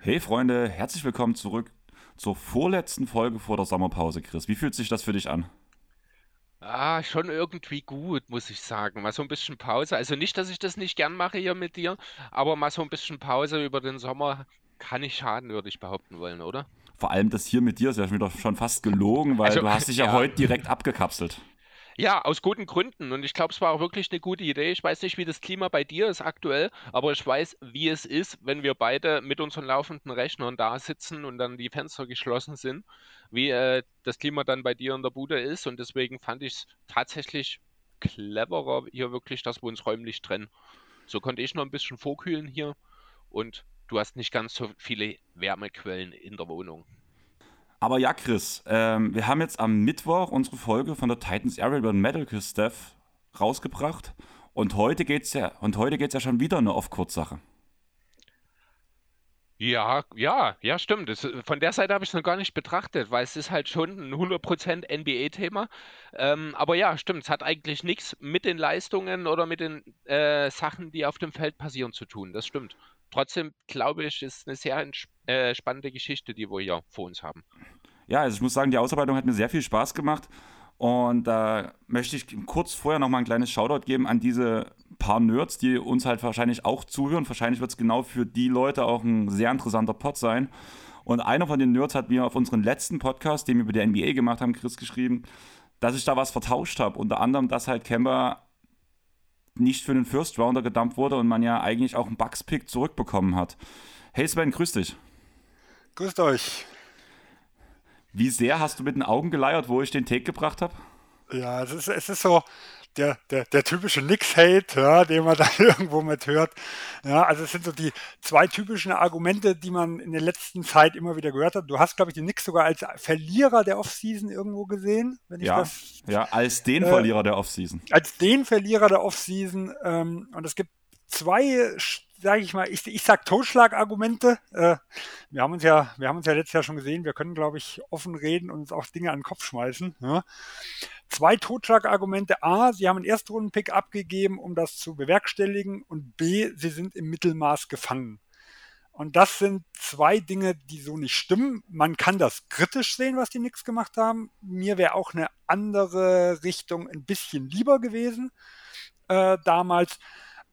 Hey Freunde, herzlich willkommen zurück zur vorletzten Folge vor der Sommerpause, Chris. Wie fühlt sich das für dich an? Ah, schon irgendwie gut, muss ich sagen. Mal so ein bisschen Pause. Also nicht, dass ich das nicht gern mache hier mit dir, aber mal so ein bisschen Pause über den Sommer kann nicht schaden, würde ich behaupten wollen, oder? Vor allem das hier mit dir ist ja schon fast gelogen, weil Also, du hast dich ja ja. heute direkt abgekapselt. Ja, aus guten Gründen. Und ich glaube, es war auch wirklich eine gute Idee. Ich weiß nicht, wie das Klima bei dir ist aktuell, aber ich weiß, wie es ist, wenn wir beide mit unseren laufenden Rechnern da sitzen und dann die Fenster geschlossen sind, wie äh, das Klima dann bei dir in der Bude ist. Und deswegen fand ich es tatsächlich cleverer hier wirklich, dass wir uns räumlich trennen. So konnte ich noch ein bisschen vorkühlen hier und du hast nicht ganz so viele Wärmequellen in der Wohnung. Aber ja, Chris, ähm, wir haben jetzt am Mittwoch unsere Folge von der Titans den Medical Staff rausgebracht. Und heute geht's ja, und heute geht's ja schon wieder eine Off-Kurzsache. Ja, ja, ja, stimmt. Das, von der Seite habe ich es noch gar nicht betrachtet, weil es ist halt schon ein 100% NBA-Thema. Ähm, aber ja, stimmt, es hat eigentlich nichts mit den Leistungen oder mit den äh, Sachen, die auf dem Feld passieren, zu tun. Das stimmt. Trotzdem glaube ich, ist eine sehr äh, spannende Geschichte, die wir hier vor uns haben. Ja, also ich muss sagen, die Ausarbeitung hat mir sehr viel Spaß gemacht. Und da möchte ich kurz vorher noch mal ein kleines Shoutout geben an diese paar Nerds, die uns halt wahrscheinlich auch zuhören. Wahrscheinlich wird es genau für die Leute auch ein sehr interessanter Pod sein. Und einer von den Nerds hat mir auf unseren letzten Podcast, den wir über die NBA gemacht haben, Chris, geschrieben, dass ich da was vertauscht habe. Unter anderem, dass halt Kemba nicht für den First Rounder gedumpt wurde und man ja eigentlich auch einen Bucks-Pick zurückbekommen hat. Hey Sven, grüß dich. Grüßt euch. Wie sehr hast du mit den Augen geleiert, wo ich den Take gebracht habe? Ja, es ist, es ist so der, der, der typische Knicks-Hate, ja, den man dann irgendwo mit hört. Ja, also es sind so die zwei typischen Argumente, die man in der letzten Zeit immer wieder gehört hat. Du hast, glaube ich, die Knicks sogar als Verlierer der Offseason irgendwo gesehen, wenn ich Ja, das ja, als den Äh, Verlierer der Offseason. als den Verlierer der Offseason. Ähm, und es gibt zwei, sage ich mal, ich, ich sag Totschlagargumente. Äh, wir haben uns ja, wir haben uns ja letztes Jahr schon gesehen. Wir können, glaube ich, offen reden und uns auch Dinge an den Kopf schmeißen. Ja. Zwei Totschlagargumente. A, sie haben einen Erstrundenpick abgegeben, um das zu bewerkstelligen. Und B, sie sind im Mittelmaß gefangen. Und das sind zwei Dinge, die so nicht stimmen. Man kann das kritisch sehen, was die Knicks gemacht haben. Mir wäre auch eine andere Richtung ein bisschen lieber gewesen äh, damals.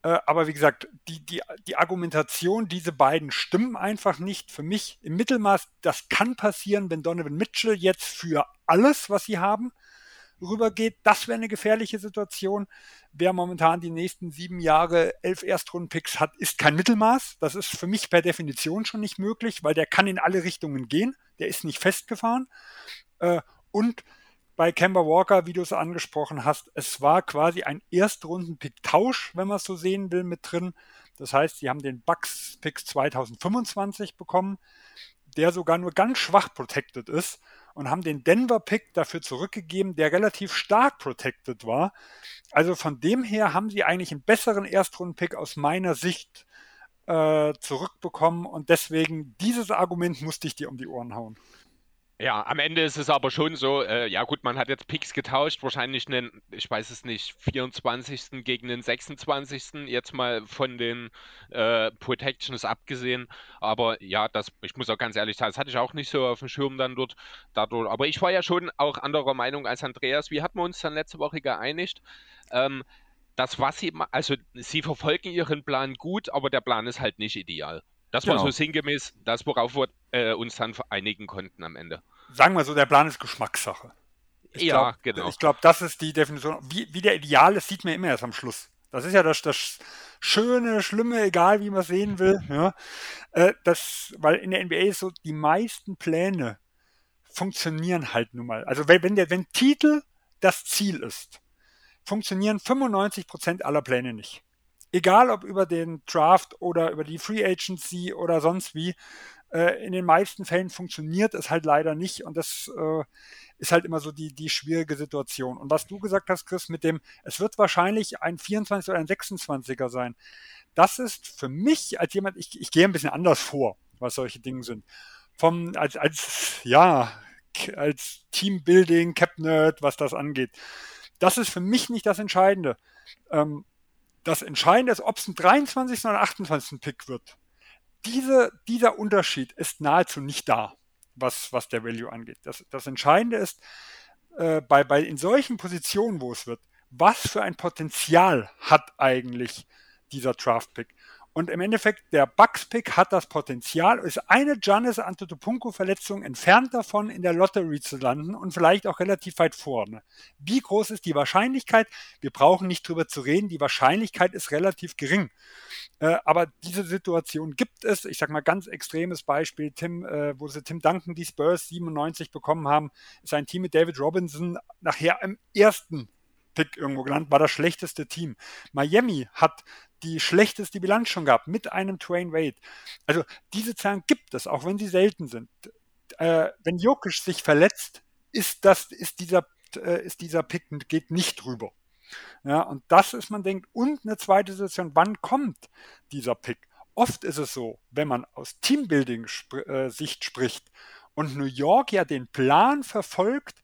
Äh, aber wie gesagt, die, die, die Argumentation, diese beiden stimmen einfach nicht. Für mich im Mittelmaß, das kann passieren, wenn Donovan Mitchell jetzt für alles, was sie haben, rübergeht. Das wäre eine gefährliche Situation. Wer momentan die nächsten sieben Jahre elf Erstrundenpicks hat, ist kein Mittelmaß. Das ist für mich per Definition schon nicht möglich, weil der kann in alle Richtungen gehen. Der ist nicht festgefahren. Äh, und bei Kemba Walker, wie du es angesprochen hast, es war quasi ein Erstrunden-Pick-Tausch, wenn man es so sehen will, mit drin. Das heißt, sie haben den Bucks-Pick 2025 bekommen, der sogar nur ganz schwach protected ist und haben den Denver-Pick dafür zurückgegeben, der relativ stark protected war. Also von dem her haben sie eigentlich einen besseren Erstrunden-Pick aus meiner Sicht äh, zurückbekommen und deswegen dieses Argument musste ich dir um die Ohren hauen. Ja, am Ende ist es aber schon so, äh, ja gut, man hat jetzt Picks getauscht, wahrscheinlich einen, ich weiß es nicht, 24. gegen den 26. jetzt mal von den äh, Protections abgesehen. Aber ja, das, ich muss auch ganz ehrlich sagen, das hatte ich auch nicht so auf dem Schirm dann dort. Dadurch, aber ich war ja schon auch anderer Meinung als Andreas. Wie hatten wir uns dann letzte Woche geeinigt? Ähm, das, was sie, also sie verfolgen ihren Plan gut, aber der Plan ist halt nicht ideal. Das war Genau. so sinngemäß das, worauf wir äh, uns dann einigen konnten am Ende. Sagen wir so, der Plan ist Geschmackssache. Ich Ja, glaub, genau. Ich glaube, das ist die Definition. Wie, wie der Ideal ist, sieht man immer erst am Schluss. Das ist ja das, das Schöne, Schlimme, egal wie man es sehen will. Ja. Äh, das, weil in der NBA ist so, die meisten Pläne funktionieren halt nun mal. Also wenn, wenn der, wenn Titel das Ziel ist, funktionieren 95% aller Pläne nicht. Egal ob über den Draft oder über die Free Agency oder sonst wie, äh, in den meisten Fällen funktioniert es halt leider nicht und das äh, ist halt immer so die, die schwierige Situation. Und was du gesagt hast, Chris, mit dem, es wird wahrscheinlich ein 24 oder ein 26er sein, das ist für mich als jemand, ich, ich gehe ein bisschen anders vor, was solche Dinge sind. vom, als, als, ja, als Teambuilding, Cap Nerd, was das angeht. Das ist für mich nicht das Entscheidende. Ähm, das Entscheidende ist, ob es ein 23. oder 28. Pick wird. Diese, dieser Unterschied ist nahezu nicht da, was, was der Value angeht. Das, das Entscheidende ist, äh, bei, bei in solchen Positionen, wo es wird, was für ein Potenzial hat eigentlich dieser Draft-Pick? Und im Endeffekt, der Bucks-Pick hat das Potenzial, ist eine Giannis Antetokounmpo-Verletzung entfernt davon, in der Lottery zu landen und vielleicht auch relativ weit vorne. Wie groß ist die Wahrscheinlichkeit? Wir brauchen nicht drüber zu reden. Die Wahrscheinlichkeit ist relativ gering. Äh, aber diese Situation gibt es. Ich sage mal ganz extremes Beispiel, Tim, äh, wo sie Tim Duncan die Spurs 97 bekommen haben, ist ein Team mit David Robinson nachher im ersten Pick irgendwo genannt, war das schlechteste Team. Miami hat die schlechteste Bilanz schon gehabt mit einem Twain Wade. Also diese Zahlen gibt es, auch wenn sie selten sind. Äh, wenn Jokic sich verletzt, ist das, ist dieser, äh, ist dieser Pick geht nicht drüber. Ja, und das ist, man denkt, und eine zweite Situation, wann kommt dieser Pick? Oft ist es so, wenn man aus Teambuilding-Sicht äh, spricht und New York ja den Plan verfolgt,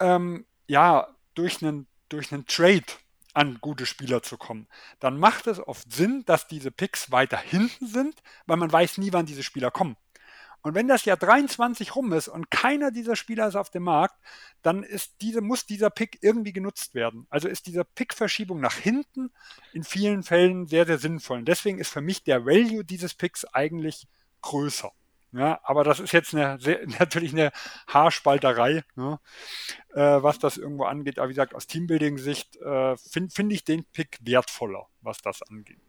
ähm, ja, durch einen durch einen Trade an gute Spieler zu kommen, dann macht es oft Sinn, dass diese Picks weiter hinten sind, weil man weiß nie, wann diese Spieler kommen. Und wenn das Jahr 23 rum ist und keiner dieser Spieler ist auf dem Markt, dann ist diese, muss dieser Pick irgendwie genutzt werden. Also ist diese Pick-Verschiebung nach hinten in vielen Fällen sehr, sehr sinnvoll. Und deswegen ist für mich der Value dieses Picks eigentlich größer. Ja, aber das ist jetzt eine, sehr, natürlich eine Haarspalterei, ne, äh, was das irgendwo angeht. Aber wie gesagt, aus Teambuilding-Sicht äh, finde find ich den Pick wertvoller, was das angeht.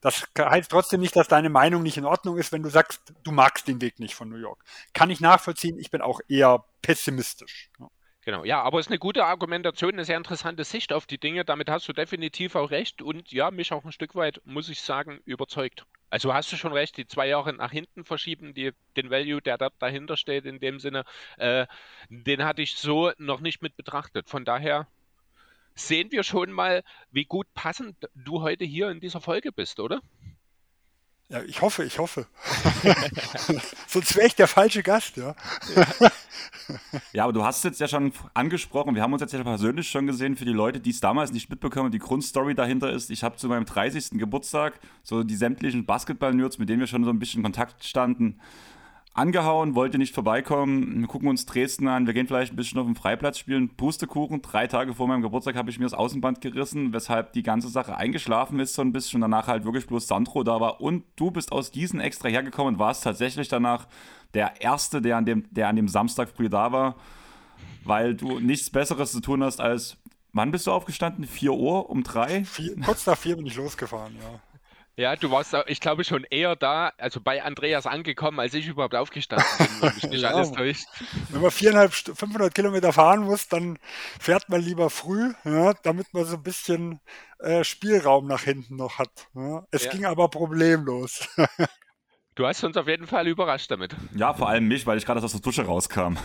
Das heißt trotzdem nicht, dass deine Meinung nicht in Ordnung ist, wenn du sagst, du magst den Weg nicht von New York. Kann ich nachvollziehen, ich bin auch eher pessimistisch. Ja. Genau, ja, aber es ist eine gute Argumentation, eine sehr interessante Sicht auf die Dinge. Damit hast du definitiv auch recht und ja, mich auch ein Stück weit, muss ich sagen, überzeugt. Also hast du schon recht, die zwei Jahre nach hinten verschieben, die, den Value, der da dahinter steht, in dem Sinne, äh, den hatte ich so noch nicht mit betrachtet. Von daher sehen wir schon mal, wie gut passend du heute hier in dieser Folge bist, oder? Ja, ich hoffe, ich hoffe. Sonst wäre ich der falsche Gast, ja. ja, aber du hast es jetzt ja schon angesprochen. Wir haben uns jetzt ja persönlich schon gesehen für die Leute, die es damals nicht mitbekommen. Die Grundstory dahinter ist, ich habe zu meinem 30. Geburtstag so die sämtlichen Basketball-Nerds, mit denen wir schon so ein bisschen in Kontakt standen, angehauen, wollte nicht vorbeikommen. Wir gucken uns Dresden an, wir gehen vielleicht ein bisschen auf dem Freiplatz spielen. Pustekuchen, drei Tage vor meinem Geburtstag habe ich mir das Außenband gerissen, weshalb die ganze Sache eingeschlafen ist so ein bisschen danach halt wirklich bloß Sandro da war. Und du bist aus Gießen extra hergekommen und warst tatsächlich danach der Erste, der an dem, der an dem Samstag früh da war, weil du nichts Besseres zu tun hast als Wann bist du aufgestanden? 4 Uhr um 3? kurz nach 4 bin ich losgefahren, ja. Ja, du warst, ich glaube, schon eher da, also bei Andreas angekommen, als ich überhaupt aufgestanden bin, wenn mich nicht ja, alles täuscht. Wenn man viereinhalb, 500 Kilometer fahren muss, dann fährt man lieber früh, ja, damit man so ein bisschen äh, Spielraum nach hinten noch hat. Ja. Es ja. ging aber problemlos. Du hast uns auf jeden Fall überrascht damit. Ja, vor allem mich, weil ich gerade aus der Dusche rauskam.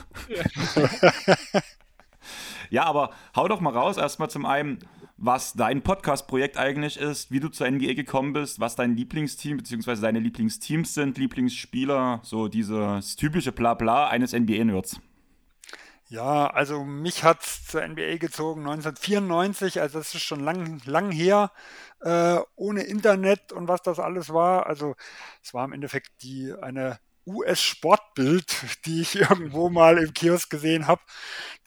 ja, aber hau doch mal raus, erstmal zum einen was dein Podcast-Projekt eigentlich ist, wie du zur NBA gekommen bist, was dein Lieblingsteam bzw. deine Lieblingsteams sind, Lieblingsspieler, so dieses typische Blabla eines NBA-Nerds. Ja, also mich hat es zur NBA gezogen 1994, also das ist schon lang, lang her, äh, ohne Internet und was das alles war. Also es war im Endeffekt die eine US-Sportbild, die ich irgendwo mal im Kiosk gesehen habe,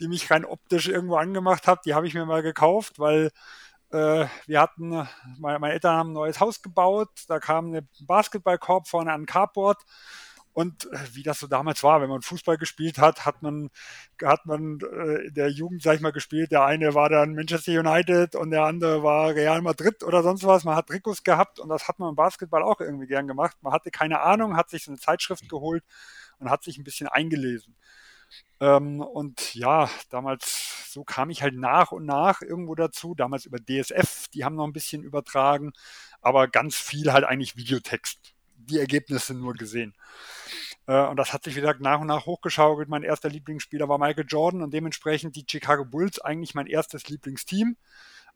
die mich rein optisch irgendwo angemacht hat. Die habe ich mir mal gekauft, weil äh, wir hatten, meine, meine, Eltern haben ein neues Haus gebaut, da kam ein Basketballkorb vorne an ein Carport und äh, wie das so damals war, wenn man Fußball gespielt hat, hat man, hat man äh, der Jugend, sag ich mal, gespielt. Der eine war dann Manchester United und der andere war Real Madrid oder sonst was. Man hat Trikots gehabt und das hat man im Basketball auch irgendwie gern gemacht. Man hatte keine Ahnung, hat sich so eine Zeitschrift geholt und hat sich ein bisschen eingelesen. Ähm, und ja, damals, so kam ich halt nach und nach irgendwo dazu. Damals über DSF, die haben noch ein bisschen übertragen, aber ganz viel halt eigentlich Videotext die Ergebnisse nur gesehen. Äh, und das hat sich, wie gesagt, nach und nach hochgeschaukelt. Mein erster Lieblingsspieler war Michael Jordan und dementsprechend die Chicago Bulls eigentlich mein erstes Lieblingsteam.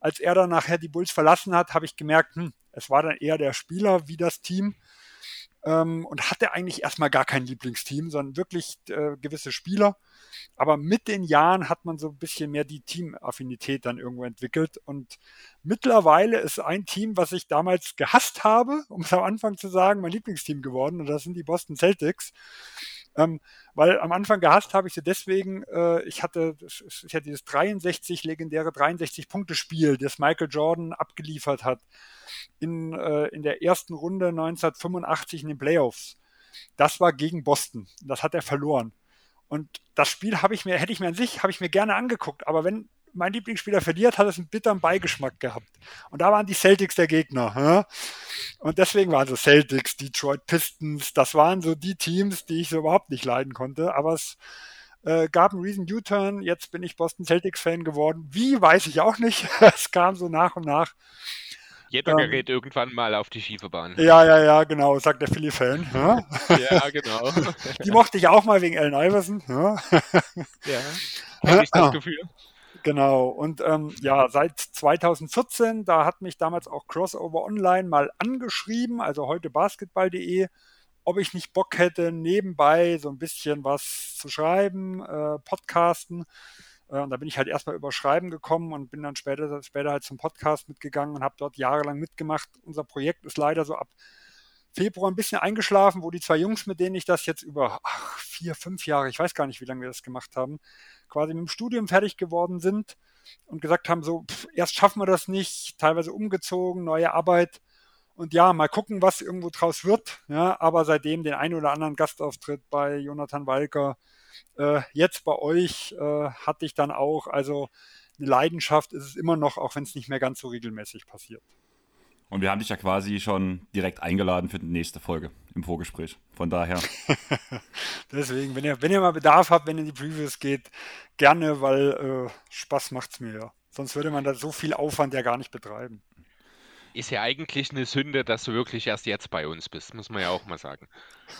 Als er dann nachher die Bulls verlassen hat, habe ich gemerkt, hm, es war dann eher der Spieler wie das Team. Ähm, und hatte eigentlich erstmal gar kein Lieblingsteam, sondern wirklich äh, gewisse Spieler. Aber mit den Jahren hat man so ein bisschen mehr die Teamaffinität dann irgendwo entwickelt. Und mittlerweile ist ein Team, was ich damals gehasst habe, um es am Anfang zu sagen, mein Lieblingsteam geworden. Und das sind die Boston Celtics. Ähm, weil am Anfang gehasst habe ich sie deswegen, äh, ich hatte, ist ja dieses 63, legendäre 63-Punkte-Spiel, das Michael Jordan abgeliefert hat in, äh, in der ersten Runde 1985 in den Playoffs. Das war gegen Boston. Das hat er verloren. Und das Spiel habe ich mir, hätte ich mir an sich, habe ich mir gerne angeguckt. Aber wenn mein Lieblingsspieler verliert, hat es einen bitteren Beigeschmack gehabt. Und da waren die Celtics der Gegner. Ja? Und deswegen waren so Celtics, Detroit Pistons, das waren so die Teams, die ich so überhaupt nicht leiden konnte. Aber es äh, gab einen Reason U-Turn. Jetzt bin ich Boston Celtics Fan geworden. Wie, weiß ich auch nicht. es kam so nach und nach. Jeder ähm, gerät irgendwann mal auf die schiefe Bahn. Ja, ja, ja, genau, sagt der Philly-Fan. Ja? ja, genau. Die mochte ich auch mal wegen Allen Iverson. Ja, ja habe ich das Gefühl. Genau, und ähm, ja, seit 2014, da hat mich damals auch Crossover Online mal angeschrieben, also heute basketball.de, ob ich nicht Bock hätte, nebenbei so ein bisschen was zu schreiben, äh, podcasten. Äh, und da bin ich halt erstmal über Schreiben gekommen und bin dann später, später halt zum Podcast mitgegangen und habe dort jahrelang mitgemacht. Unser Projekt ist leider so ab Februar ein bisschen eingeschlafen, wo die zwei Jungs, mit denen ich das jetzt über ach, vier, fünf Jahre, ich weiß gar nicht, wie lange wir das gemacht haben, quasi mit dem Studium fertig geworden sind und gesagt haben, so, pff, erst schaffen wir das nicht, teilweise umgezogen, neue Arbeit. Und ja, mal gucken, was irgendwo draus wird. Ja, aber seitdem den einen oder anderen Gastauftritt bei Jonathan Walker, äh, jetzt bei euch äh, hatte ich dann auch, also eine Leidenschaft ist es immer noch, auch wenn es nicht mehr ganz so regelmäßig passiert. Und wir haben dich ja quasi schon direkt eingeladen für die nächste Folge im Vorgespräch. Von daher. Deswegen, wenn ihr, wenn ihr mal Bedarf habt, wenn ihr in die Previews geht, gerne, weil äh, Spaß es mir ja. Sonst würde man da so viel Aufwand ja gar nicht betreiben. Ist ja eigentlich eine Sünde, dass du wirklich erst jetzt bei uns bist, muss man ja auch mal sagen.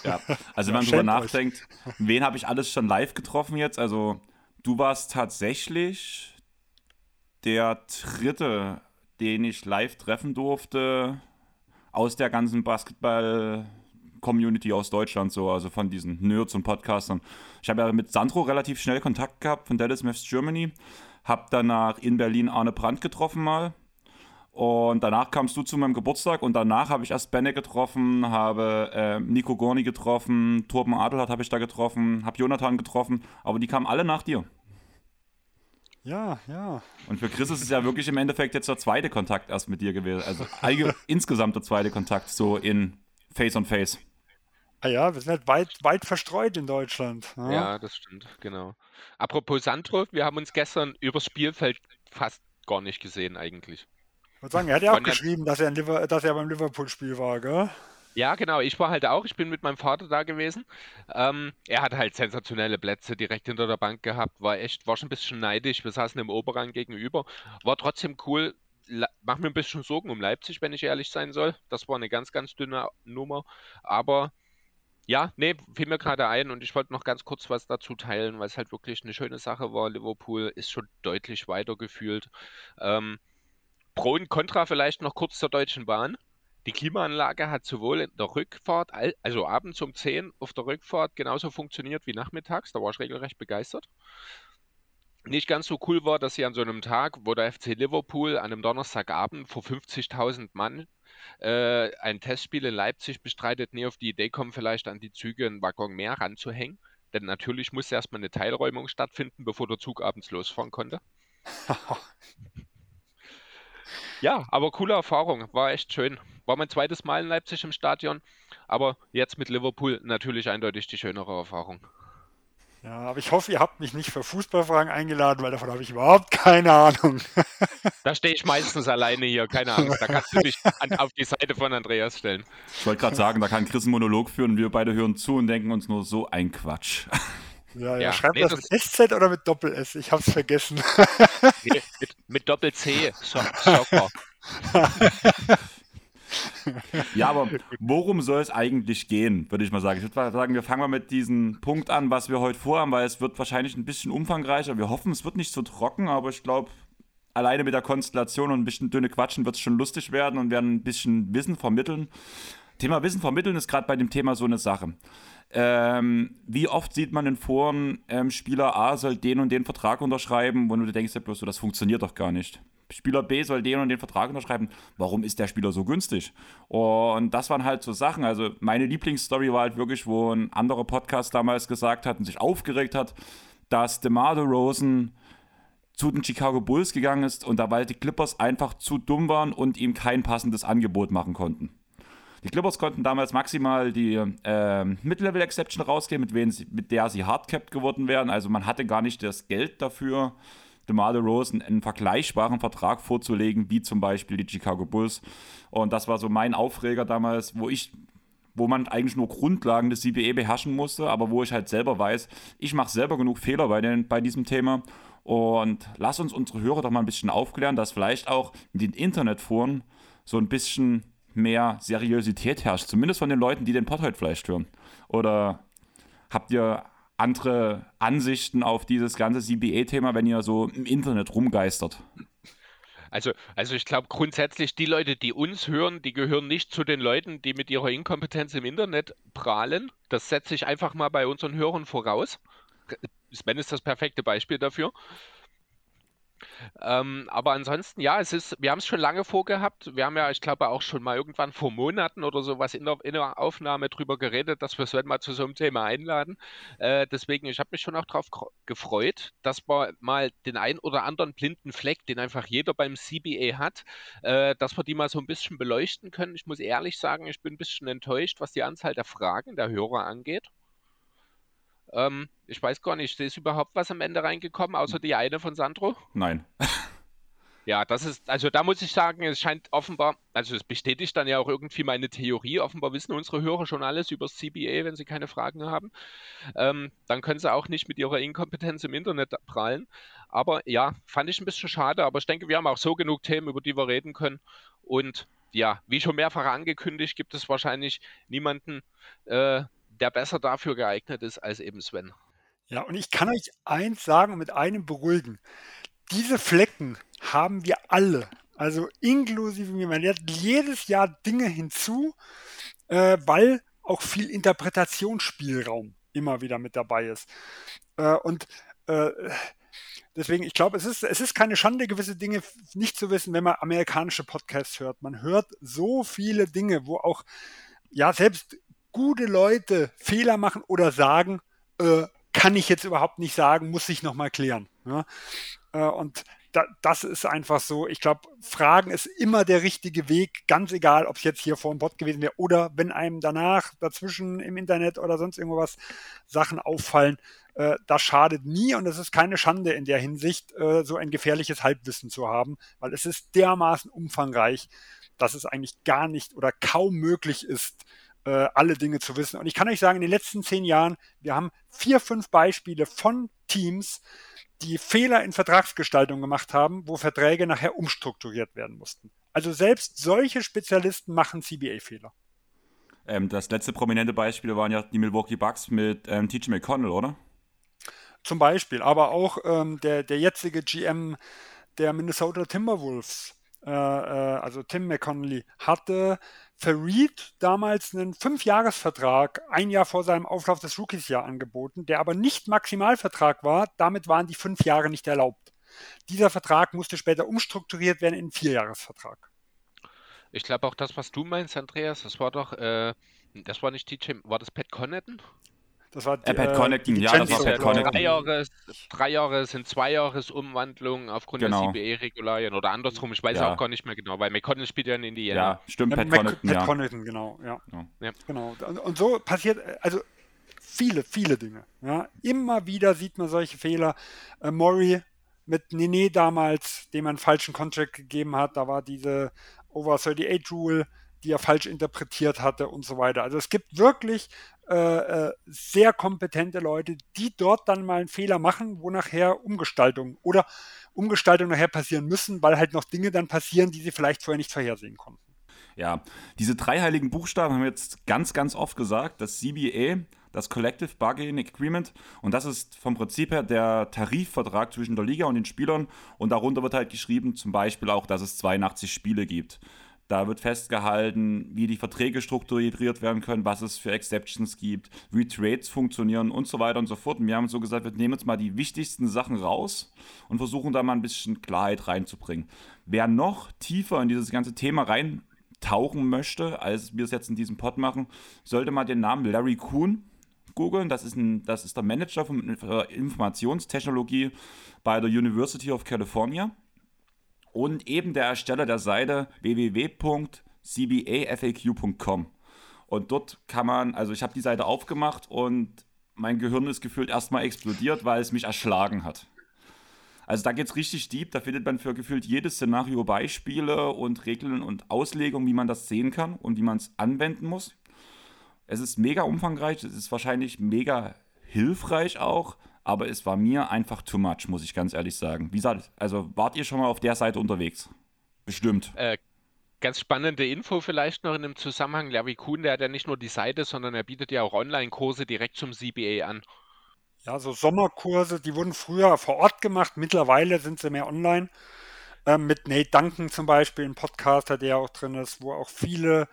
Ja, also wenn man drüber nachdenkt, wen habe ich alles schon live getroffen jetzt? Also du warst tatsächlich der dritte den ich live treffen durfte aus der ganzen Basketball-Community aus Deutschland, so, also von diesen Nerds und Podcastern. Ich habe ja mit Sandro relativ schnell Kontakt gehabt von Dallas Maths Germany, habe danach in Berlin Arne Brandt getroffen mal. Und danach kamst du zu meinem Geburtstag und danach habe ich erst Benne getroffen, habe äh, Nico Gorni getroffen, Torben Adelhardt habe ich da getroffen, habe Jonathan getroffen, aber die kamen alle nach dir. Ja, ja. Und für Chris ist es ja wirklich im Endeffekt jetzt der zweite Kontakt erst mit dir gewesen. Also insgesamt der zweite Kontakt, so in Face on Face. Ah ja, wir sind halt weit, weit verstreut in Deutschland. Ja. Ja, das stimmt, genau. Apropos Sandro, wir haben uns gestern übers Spielfeld fast gar nicht gesehen eigentlich. Ich würde sagen, er hat ja auch geschrieben, dass er, Liver dass er beim Liverpool-Spiel war, gell? Ja, genau. Ich war halt auch. Ich bin mit meinem Vater da gewesen. Ähm, er hat halt sensationelle Plätze direkt hinter der Bank gehabt. War echt, war schon ein bisschen neidisch. Wir saßen im Oberrang gegenüber. War trotzdem cool. Mach mir ein bisschen Sorgen um Leipzig, wenn ich ehrlich sein soll. Das war eine ganz, ganz dünne Nummer. Aber ja, nee, fiel mir gerade ein und ich wollte noch ganz kurz was dazu teilen, weil es halt wirklich eine schöne Sache war. Liverpool ist schon deutlich weiter gefühlt. Ähm, Pro und Contra vielleicht noch kurz zur Deutschen Bahn. Die Klimaanlage hat sowohl in der Rückfahrt, also abends um 10 auf der Rückfahrt genauso funktioniert wie nachmittags. Da war ich regelrecht begeistert. Nicht ganz so cool war, dass sie an so einem Tag, wo der FC Liverpool an einem Donnerstagabend vor 50.000 Mann äh, ein Testspiel in Leipzig bestreitet, nie auf die Idee kommen, vielleicht an die Züge einen Waggon mehr ranzuhängen. Denn natürlich musste erstmal eine Teilräumung stattfinden, bevor der Zug abends losfahren konnte. ja, aber coole Erfahrung, war echt schön. War mein zweites Mal in Leipzig im Stadion, aber jetzt mit Liverpool natürlich eindeutig die schönere Erfahrung. Ja, aber ich hoffe, ihr habt mich nicht für Fußballfragen eingeladen, weil davon habe ich überhaupt keine Ahnung. Da stehe ich meistens alleine hier, keine Angst. Da kannst du dich an, auf die Seite von Andreas stellen. Ich wollte gerade sagen, da kann Chris einen Monolog führen und wir beide hören zu und denken uns nur so ein Quatsch. Ja, ja. ja schreibt nee, das, das mit SZ oder mit Doppel-S? Ich habe es vergessen. Nee, mit, mit Doppel-C. Schocker ja, aber worum soll es eigentlich gehen, würde ich mal sagen. Ich würde sagen, wir fangen mal mit diesem Punkt an, was wir heute vorhaben, weil es wird wahrscheinlich ein bisschen umfangreicher. Wir hoffen, es wird nicht so trocken, aber ich glaube, alleine mit der Konstellation und ein bisschen dünne Quatschen wird es schon lustig werden und werden ein bisschen Wissen vermitteln. Thema Wissen vermitteln ist gerade bei dem Thema so eine Sache. Ähm, wie oft sieht man in Foren, ähm, Spieler A soll den und den Vertrag unterschreiben, wo du denkst ja bloß so, das funktioniert doch gar nicht. Spieler B soll den und den Vertrag unterschreiben. Warum ist der Spieler so günstig? Und das waren halt so Sachen. Also meine Lieblingsstory war halt wirklich, wo ein anderer Podcast damals gesagt hat und sich aufgeregt hat, dass DeMar Rosen zu den Chicago Bulls gegangen ist und da weil die Clippers einfach zu dumm waren und ihm kein passendes Angebot machen konnten. Die Clippers konnten damals maximal die äh, Mid-Level-Exception rausgehen, mit, wen mit der sie hardcapped geworden wären. Also man hatte gar nicht das Geld dafür, DeMar DeRozan einen vergleichbaren Vertrag vorzulegen, wie zum Beispiel die Chicago Bulls. Und das war so mein Aufreger damals, wo ich wo man eigentlich nur Grundlagen des CBE beherrschen musste, aber wo ich halt selber weiß, ich mache selber genug Fehler bei, den, bei diesem Thema. Und lass uns unsere Hörer doch mal ein bisschen aufklären, dass vielleicht auch in den Internetforen so ein bisschen mehr Seriosität herrscht, zumindest von den Leuten, die den Pod heute vielleicht hören. Oder habt ihr andere Ansichten auf dieses ganze CBA-Thema, wenn ihr so im Internet rumgeistert? Also, also ich glaube grundsätzlich, die Leute, die uns hören, die gehören nicht zu den Leuten, die mit ihrer Inkompetenz im Internet prahlen. Das setze ich einfach mal bei unseren Hörern voraus. Sven ist das perfekte Beispiel dafür. Ähm, aber ansonsten, ja, es ist, wir haben es schon lange vorgehabt. Wir haben ja, ich glaube, auch schon mal irgendwann vor Monaten oder sowas in der, in der Aufnahme drüber geredet, dass wir Sven mal zu so einem Thema einladen. Äh, deswegen, ich habe mich schon auch darauf gefreut, dass wir mal den ein oder anderen blinden Fleck, den einfach jeder beim CBA hat, äh, dass wir die mal so ein bisschen beleuchten können. Ich muss ehrlich sagen, ich bin ein bisschen enttäuscht, was die Anzahl der Fragen der Hörer angeht. Ähm, ich weiß gar nicht, ist überhaupt was am Ende reingekommen, außer die eine von Sandro? Nein. Ja, das ist, also da muss ich sagen, es scheint offenbar, also es bestätigt dann ja auch irgendwie meine Theorie. Offenbar wissen unsere Hörer schon alles über das CBA, wenn sie keine Fragen haben. Ähm, dann können sie auch nicht mit ihrer Inkompetenz im Internet prallen. Aber ja, fand ich ein bisschen schade, aber ich denke, wir haben auch so genug Themen, über die wir reden können. Und ja, wie schon mehrfach angekündigt, gibt es wahrscheinlich niemanden, äh, der besser dafür geeignet ist als eben Sven. Ja, und ich kann euch eins sagen und mit einem beruhigen. Diese Flecken haben wir alle. Also inklusive mir. Man lernt jedes Jahr Dinge hinzu, äh, weil auch viel Interpretationsspielraum immer wieder mit dabei ist. Äh, und äh, deswegen, ich glaube, es ist, es ist keine Schande, gewisse Dinge nicht zu wissen, wenn man amerikanische Podcasts hört. Man hört so viele Dinge, wo auch, ja, selbst gute Leute Fehler machen oder sagen, äh, kann ich jetzt überhaupt nicht sagen, muss ich nochmal klären. Ja? Äh, und da, das ist einfach so. Ich glaube, Fragen ist immer der richtige Weg, ganz egal, ob es jetzt hier vor dem Bot gewesen wäre oder wenn einem danach dazwischen im Internet oder sonst irgendwas Sachen auffallen. Äh, das schadet nie und es ist keine Schande in der Hinsicht, äh, so ein gefährliches Halbwissen zu haben, weil es ist dermaßen umfangreich, dass es eigentlich gar nicht oder kaum möglich ist, äh, alle Dinge zu wissen. Und ich kann euch sagen, in den letzten zehn Jahren, wir haben vier, fünf Beispiele von Teams, die Fehler in Vertragsgestaltung gemacht haben, wo Verträge nachher umstrukturiert werden mussten. Also selbst solche Spezialisten machen CBA-Fehler. Ähm, das letzte prominente Beispiel waren ja die Milwaukee Bucks mit ähm, TJ McConnell, oder? Zum Beispiel, aber auch ähm, der, der jetzige GM der Minnesota Timberwolves, äh, äh, also Tim McConnelly, hatte Farid damals einen Fünfjahresvertrag ein Jahr vor seinem Auflauf des Rookies-Jahr angeboten, der aber nicht Maximalvertrag war. Damit waren die fünf Jahre nicht erlaubt. Dieser Vertrag musste später umstrukturiert werden in einen Vierjahresvertrag. Ich glaube auch das, was du meinst, Andreas, das war doch, äh, das war nicht DJ, war das Pat Connaughton? Das war die, äh, Pat Connecting, ja, das war Pat Connecting. Drei Jahre, drei Jahre sind zwei Jahresumwandlung aufgrund genau. der CBE-Regularien oder andersrum, ich weiß ja. auch gar nicht mehr genau, weil McConnell spielt ja in Indiana. Ja, stimmt, Pat Connecting, Pat Connaughton, genau, ja. ja. Genau. Und, und, so passiert, also viele, viele Dinge. Ja. Immer wieder sieht man solche Fehler. Äh, Maury mit Nene damals, dem man einen falschen Contract gegeben hat, da war diese Over 38 Rule, die er falsch interpretiert hatte und so weiter. Also es gibt wirklich äh, äh, sehr kompetente Leute, die dort dann mal einen Fehler machen, wo nachher Umgestaltung oder Umgestaltung nachher passieren müssen, weil halt noch Dinge dann passieren, die sie vielleicht vorher nicht vorhersehen konnten. Ja, diese drei heiligen Buchstaben haben wir jetzt ganz, ganz oft gesagt. Das CBA, das Collective Bargaining Agreement, und das ist vom Prinzip her der Tarifvertrag zwischen der Liga und den Spielern. Und darunter wird halt geschrieben, zum Beispiel auch, dass es 82 Spiele gibt. Da wird festgehalten, wie die Verträge strukturiert werden können, was es für Exceptions gibt, wie Trades funktionieren und so weiter und so fort. Und wir haben so gesagt, wir nehmen jetzt mal die wichtigsten Sachen raus und versuchen da mal ein bisschen Klarheit reinzubringen. Wer noch tiefer in dieses ganze Thema reintauchen möchte, als wir es jetzt in diesem Pod machen, sollte mal den Namen Larry Kuhn googeln. Das, ist das ist der Manager von Informationstechnologie bei der University of California und eben der Ersteller der Seite www.cbafaq.com. Und dort kann man, also ich habe die Seite aufgemacht und mein Gehirn ist gefühlt erstmal explodiert, weil es mich erschlagen hat. Also da geht es richtig deep, da findet man für gefühlt jedes Szenario Beispiele und Regeln und Auslegungen, wie man das sehen kann und wie man es anwenden muss. Es ist mega umfangreich, es ist wahrscheinlich mega hilfreich auch, aber es war mir einfach too much, muss ich ganz ehrlich sagen. Wie gesagt, also wart ihr schon mal auf der Seite unterwegs? Bestimmt. Äh, ganz spannende Info vielleicht noch in dem Zusammenhang. Larry Kuhn, der hat ja nicht nur die Seite, sondern er bietet ja auch Online-Kurse direkt zum CBA an. Ja, so Sommerkurse, die wurden früher vor Ort gemacht, mittlerweile sind sie mehr online. Ähm, mit Nate Duncan zum Beispiel, ein Podcaster, der auch drin ist, wo auch viele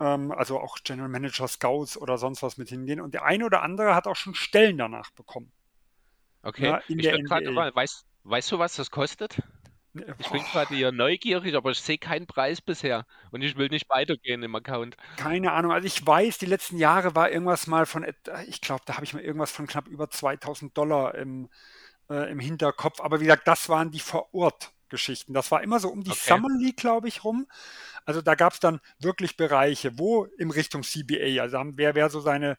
ähm, also auch General Manager, Scouts oder sonst was mit hingehen. Und der eine oder andere hat auch schon Stellen danach bekommen. Okay, ja, ich bin gerade mal, weißt, weißt du, was das kostet? Ich bin gerade hier neugierig, aber ich sehe keinen Preis bisher und ich will nicht weitergehen im Account. Keine Ahnung. Also ich weiß, die letzten Jahre war irgendwas mal von, ich glaube, da habe ich mal irgendwas von knapp über 2000 Dollar im, äh, im Hinterkopf. Aber wie gesagt, das waren die vor Ort Geschichten. Das war immer so um die okay. Summer League, glaube ich, rum. Also da gab es dann wirklich Bereiche, wo in Richtung CBA, also wer, wer so seine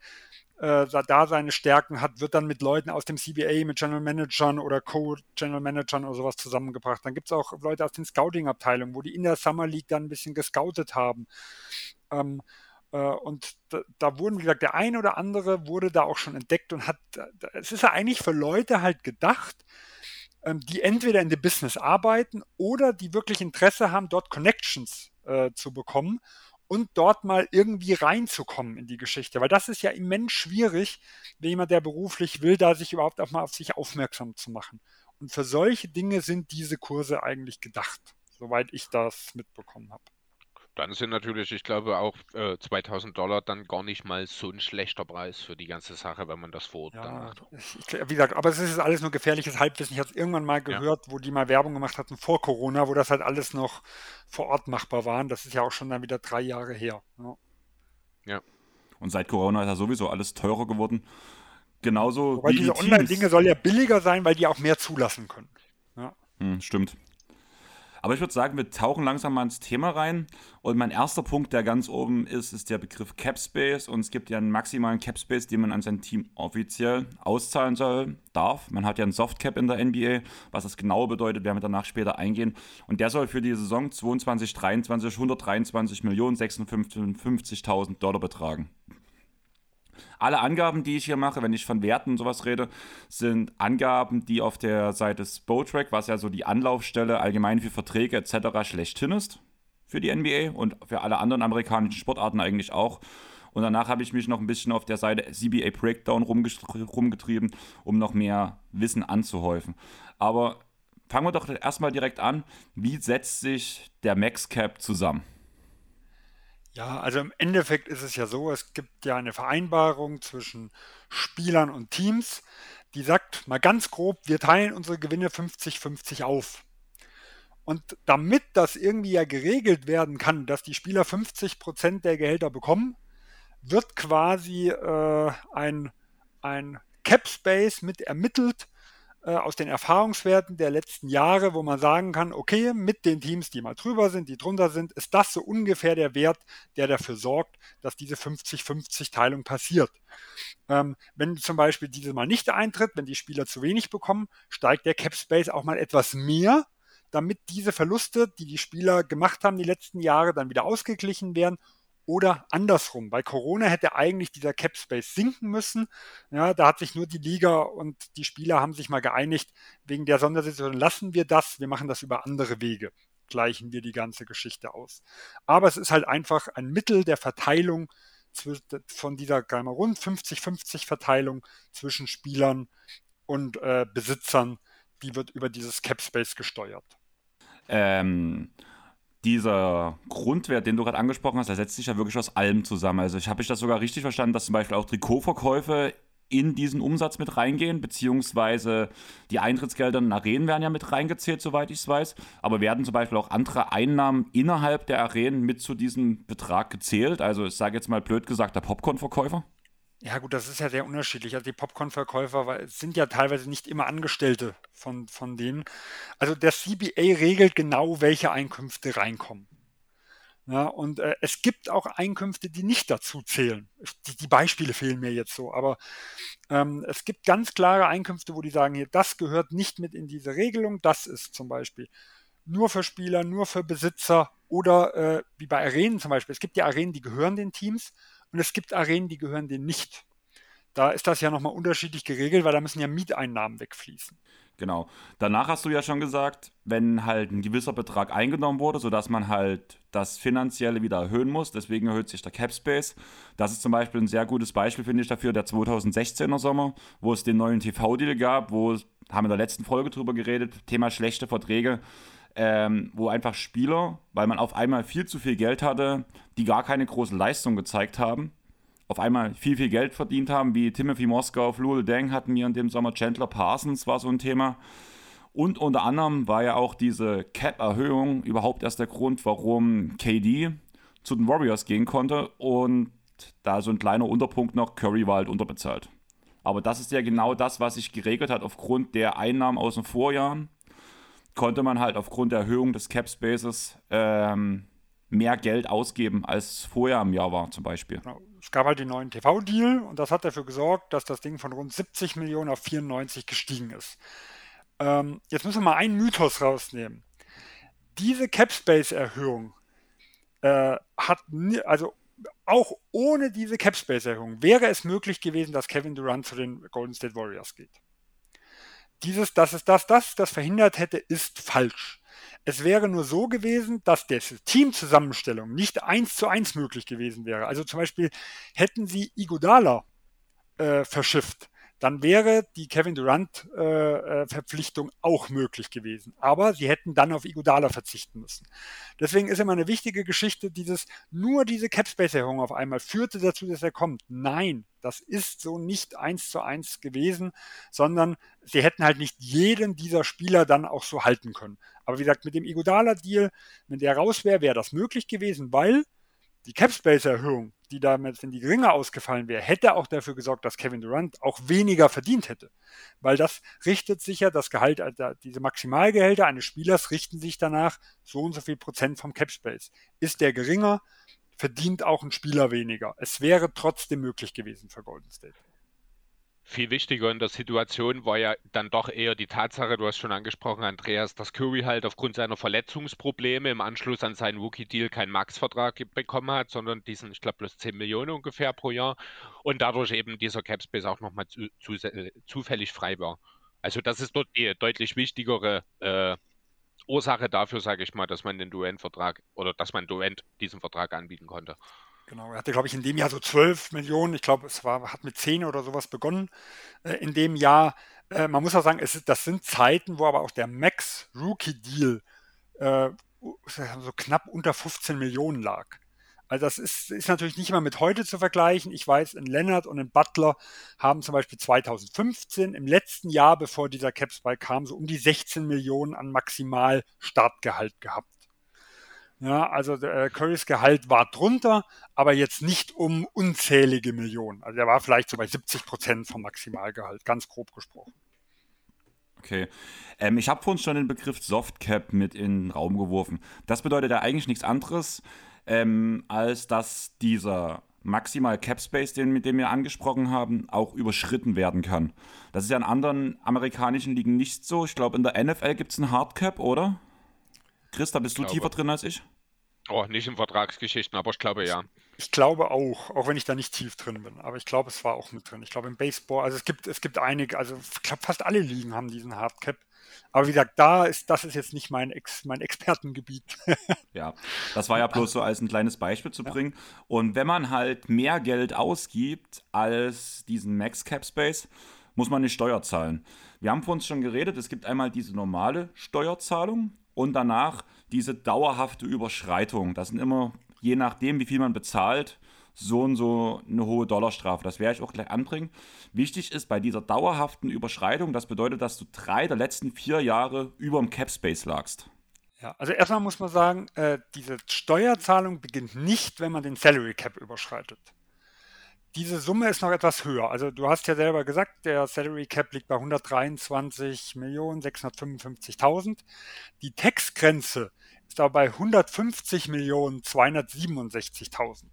äh, da seine Stärken hat, wird dann mit Leuten aus dem CBA, mit General Managern oder Co-General Managern oder sowas zusammengebracht. Dann gibt es auch Leute aus den Scouting-Abteilungen, wo die in der Summer League dann ein bisschen gescoutet haben. Ähm, äh, und da, da, wurden, wie gesagt, der eine oder andere wurde da auch schon entdeckt und hat, es ist ja eigentlich für Leute halt gedacht, ähm, die entweder in dem Business arbeiten oder die wirklich Interesse haben, dort Connections äh, zu bekommen und dort mal irgendwie reinzukommen in die Geschichte. Weil das ist ja immens schwierig, wenn jemand, der beruflich will, da sich überhaupt auch mal auf sich aufmerksam zu machen. Und für solche Dinge sind diese Kurse eigentlich gedacht, soweit ich das mitbekommen habe. Dann sind natürlich, ich glaube, auch äh, 2000 Dollar dann gar nicht mal so ein schlechter Preis für die ganze Sache, wenn man das vor Ort ja, macht. Ich, wie gesagt, aber es ist alles nur gefährliches Halbwissen. Ich habe es irgendwann mal gehört, ja. wo die mal Werbung gemacht hatten vor Corona, wo das halt alles noch vor Ort machbar war. Das ist ja auch schon dann wieder drei Jahre her. Ja. ja. Und seit Corona ist ja sowieso alles teurer geworden. Genauso Wobei wie diese die Online-Dinge soll ja billiger sein, weil die auch mehr zulassen können. Ja. Hm, stimmt. Aber ich würde sagen, wir tauchen langsam mal ins Thema rein. Und mein erster Punkt, der ganz oben ist, ist der Begriff Capspace. Und es gibt ja einen maximalen Capspace, den man an sein Team offiziell auszahlen soll, darf. Man hat ja einen Softcap in der NBA. Was das genau bedeutet, werden wir danach später eingehen. Und der soll für die Saison 22, 23 123 Millionen 56.000 Dollar betragen. Alle Angaben, die ich hier mache, wenn ich von Werten und sowas rede, sind Angaben, die auf der Seite Spotrack, was ja so die Anlaufstelle allgemein für Verträge etc. schlechthin ist für die NBA und für alle anderen amerikanischen Sportarten eigentlich auch. Und danach habe ich mich noch ein bisschen auf der Seite CBA Breakdown rumgetrieben, um noch mehr Wissen anzuhäufen. Aber fangen wir doch erstmal direkt an. Wie setzt sich der Max Cap zusammen? Ja, also im Endeffekt ist es ja so, es gibt ja eine Vereinbarung zwischen Spielern und Teams, die sagt mal ganz grob, wir teilen unsere Gewinne 50-50 auf. Und damit das irgendwie ja geregelt werden kann, dass die Spieler 50% der Gehälter bekommen, wird quasi äh, ein, ein Cap Space mit ermittelt, äh, aus den Erfahrungswerten der letzten Jahre, wo man sagen kann, okay, mit den Teams, die mal drüber sind, die drunter sind, ist das so ungefähr der Wert, der dafür sorgt, dass diese 50-50-Teilung passiert. Ähm, wenn zum Beispiel diese mal nicht eintritt, wenn die Spieler zu wenig bekommen, steigt der Cap Space auch mal etwas mehr, damit diese Verluste, die die Spieler gemacht haben die letzten Jahre, dann wieder ausgeglichen werden oder andersrum. Bei Corona hätte eigentlich dieser Cap Space sinken müssen. Ja, da hat sich nur die Liga und die Spieler haben sich mal geeinigt, wegen der Sondersituation lassen wir das, wir machen das über andere Wege. Gleichen wir die ganze Geschichte aus. Aber es ist halt einfach ein Mittel der Verteilung von dieser rund 50-50 Verteilung zwischen Spielern und äh, Besitzern, die wird über dieses Cap Space gesteuert. Ähm, dieser Grundwert, den du gerade angesprochen hast, der setzt sich ja wirklich aus allem zusammen. Also ich habe ich das sogar richtig verstanden, dass zum Beispiel auch Trikotverkäufe in diesen Umsatz mit reingehen, beziehungsweise die Eintrittsgelder in Arenen werden ja mit reingezählt, soweit ich es weiß. Aber werden zum Beispiel auch andere Einnahmen innerhalb der Arenen mit zu diesem Betrag gezählt? Also ich sage jetzt mal blöd gesagt, der Popcorn-Verkäufer? Ja, gut, das ist ja sehr unterschiedlich. Also die Popcorn-Verkäufer sind ja teilweise nicht immer Angestellte von, von denen. Also der CBA regelt genau, welche Einkünfte reinkommen. Ja, und äh, es gibt auch Einkünfte, die nicht dazu zählen. Die, die Beispiele fehlen mir jetzt so, aber ähm, es gibt ganz klare Einkünfte, wo die sagen, hier, das gehört nicht mit in diese Regelung. Das ist zum Beispiel nur für Spieler, nur für Besitzer oder äh, wie bei Arenen zum Beispiel. Es gibt ja Arenen, die gehören den Teams und es gibt Arenen, die gehören denen nicht. Da ist das ja nochmal unterschiedlich geregelt, weil da müssen ja Mieteinnahmen wegfließen. Genau. Danach hast du ja schon gesagt, wenn halt ein gewisser Betrag eingenommen wurde, sodass man halt das Finanzielle wieder erhöhen muss, deswegen erhöht sich der Cap Space. Das ist zum Beispiel ein sehr gutes Beispiel, finde ich, dafür, der 2016er Sommer, wo es den neuen TV-Deal gab, wo, haben wir in der letzten Folge drüber geredet, Thema schlechte Verträge, ähm, wo einfach Spieler, weil man auf einmal viel zu viel Geld hatte, die gar keine große Leistung gezeigt haben, auf einmal viel, viel Geld verdient haben, wie Timothy Moskow, Lul Deng hatten wir in dem Sommer, Chandler Parsons war so ein Thema. Und unter anderem war ja auch diese Cap-Erhöhung überhaupt erst der Grund, warum KD zu den Warriors gehen konnte. Und da so ein kleiner Unterpunkt noch, Curry war halt unterbezahlt. Aber das ist ja genau das, was sich geregelt hat aufgrund der Einnahmen aus den Vorjahren. Konnte man halt aufgrund der Erhöhung des Cap Spaces ähm, mehr Geld ausgeben, als vorher im Jahr war, zum Beispiel. Genau. Es gab halt den neuen TV-Deal und das hat dafür gesorgt, dass das Ding von rund 70 Millionen auf 94 gestiegen ist. Ähm, jetzt müssen wir mal einen Mythos rausnehmen. Diese Cap-Space-Erhöhung äh, hat, also auch ohne diese Cap-Space-Erhöhung wäre es möglich gewesen, dass Kevin Durant zu den Golden State Warriors geht. Dieses, dass es das, das, das verhindert hätte, ist falsch. Es wäre nur so gewesen, dass die Teamzusammenstellung nicht eins zu eins möglich gewesen wäre. Also zum Beispiel hätten sie Igodala äh, verschifft, dann wäre die Kevin Durant-Verpflichtung äh, äh auch möglich gewesen. Aber sie hätten dann auf Igodala verzichten müssen. Deswegen ist immer eine wichtige Geschichte, dieses, nur diese Capspace-Erhöhung auf einmal führte dazu, dass er kommt. Nein, das ist so nicht eins zu eins gewesen, sondern sie hätten halt nicht jeden dieser Spieler dann auch so halten können. Aber wie gesagt, mit dem Igodala-Deal, wenn der raus wäre, wäre das möglich gewesen, weil die Capspace-Erhöhung, die damit, wenn die geringer ausgefallen wäre, hätte auch dafür gesorgt, dass Kevin Durant auch weniger verdient hätte. Weil das richtet sich ja, das Gehalt, äh, diese Maximalgehälter eines Spielers richten sich danach so und so viel Prozent vom Capspace. Ist der geringer, verdient auch ein Spieler weniger. Es wäre trotzdem möglich gewesen für Golden State. Viel wichtiger in der Situation war ja dann doch eher die Tatsache, du hast schon angesprochen, Andreas, dass Curry halt aufgrund seiner Verletzungsprobleme im Anschluss an seinen Rookie-Deal keinen Max-Vertrag bekommen hat, sondern diesen, ich glaube, plus 10 Millionen ungefähr pro Jahr und dadurch eben dieser Capspace auch nochmal zu, zu, zufällig frei war. Also das ist dort die deutlich wichtigere äh, Ursache dafür, sage ich mal, dass man den Duent-Vertrag oder dass man Duent diesen Vertrag anbieten konnte. Genau, er hatte, glaube ich, in dem Jahr so 12 Millionen. Ich glaube, es war, hat mit 10 oder sowas begonnen äh, in dem Jahr. Äh, man muss auch sagen, es, das sind Zeiten, wo aber auch der Max Rookie Deal äh, so knapp unter 15 Millionen lag. Also das ist, ist natürlich nicht immer mit heute zu vergleichen. Ich weiß, in Leonard und in Butler haben zum Beispiel 2015, im letzten Jahr, bevor dieser Capspike kam, so um die 16 Millionen an Maximal Startgehalt gehabt. Ja, also äh, Currys Gehalt war drunter, aber jetzt nicht um unzählige Millionen. Also er war vielleicht so bei 70 Prozent vom Maximalgehalt, ganz grob gesprochen. Okay. Ähm, ich habe vorhin schon den Begriff Softcap mit in den Raum geworfen. Das bedeutet ja eigentlich nichts anderes, ähm, als dass dieser maximal Cap Space, den, mit dem wir angesprochen haben, auch überschritten werden kann. Das ist ja in anderen amerikanischen Ligen nicht so. Ich glaube, in der NFL gibt es einen Hardcap, oder? Chris, da bist du tiefer drin als ich? Oh, nicht in Vertragsgeschichten, aber ich glaube ja. Ich glaube auch, auch wenn ich da nicht tief drin bin. Aber ich glaube, es war auch mit drin. Ich glaube im Baseball, also es gibt, es gibt einige, also ich glaube fast alle Ligen haben diesen Hardcap. Aber wie gesagt, da ist, das ist jetzt nicht mein, Ex, mein Expertengebiet. ja, das war ja bloß so als ein kleines Beispiel zu bringen. Und wenn man halt mehr Geld ausgibt als diesen Max Cap Space, muss man eine Steuer zahlen. Wir haben vor uns schon geredet, es gibt einmal diese normale Steuerzahlung und danach diese dauerhafte Überschreitung. Das sind immer, je nachdem, wie viel man bezahlt, so und so eine hohe Dollarstrafe. Das werde ich auch gleich anbringen. Wichtig ist bei dieser dauerhaften Überschreitung, das bedeutet, dass du drei der letzten vier Jahre über dem Cap Space lagst. Ja, also erstmal muss man sagen, äh, diese Steuerzahlung beginnt nicht, wenn man den Salary Cap überschreitet. Diese Summe ist noch etwas höher. Also du hast ja selber gesagt, der Salary Cap liegt bei 123.655.000. Die Textgrenze ist aber bei 150.267.000.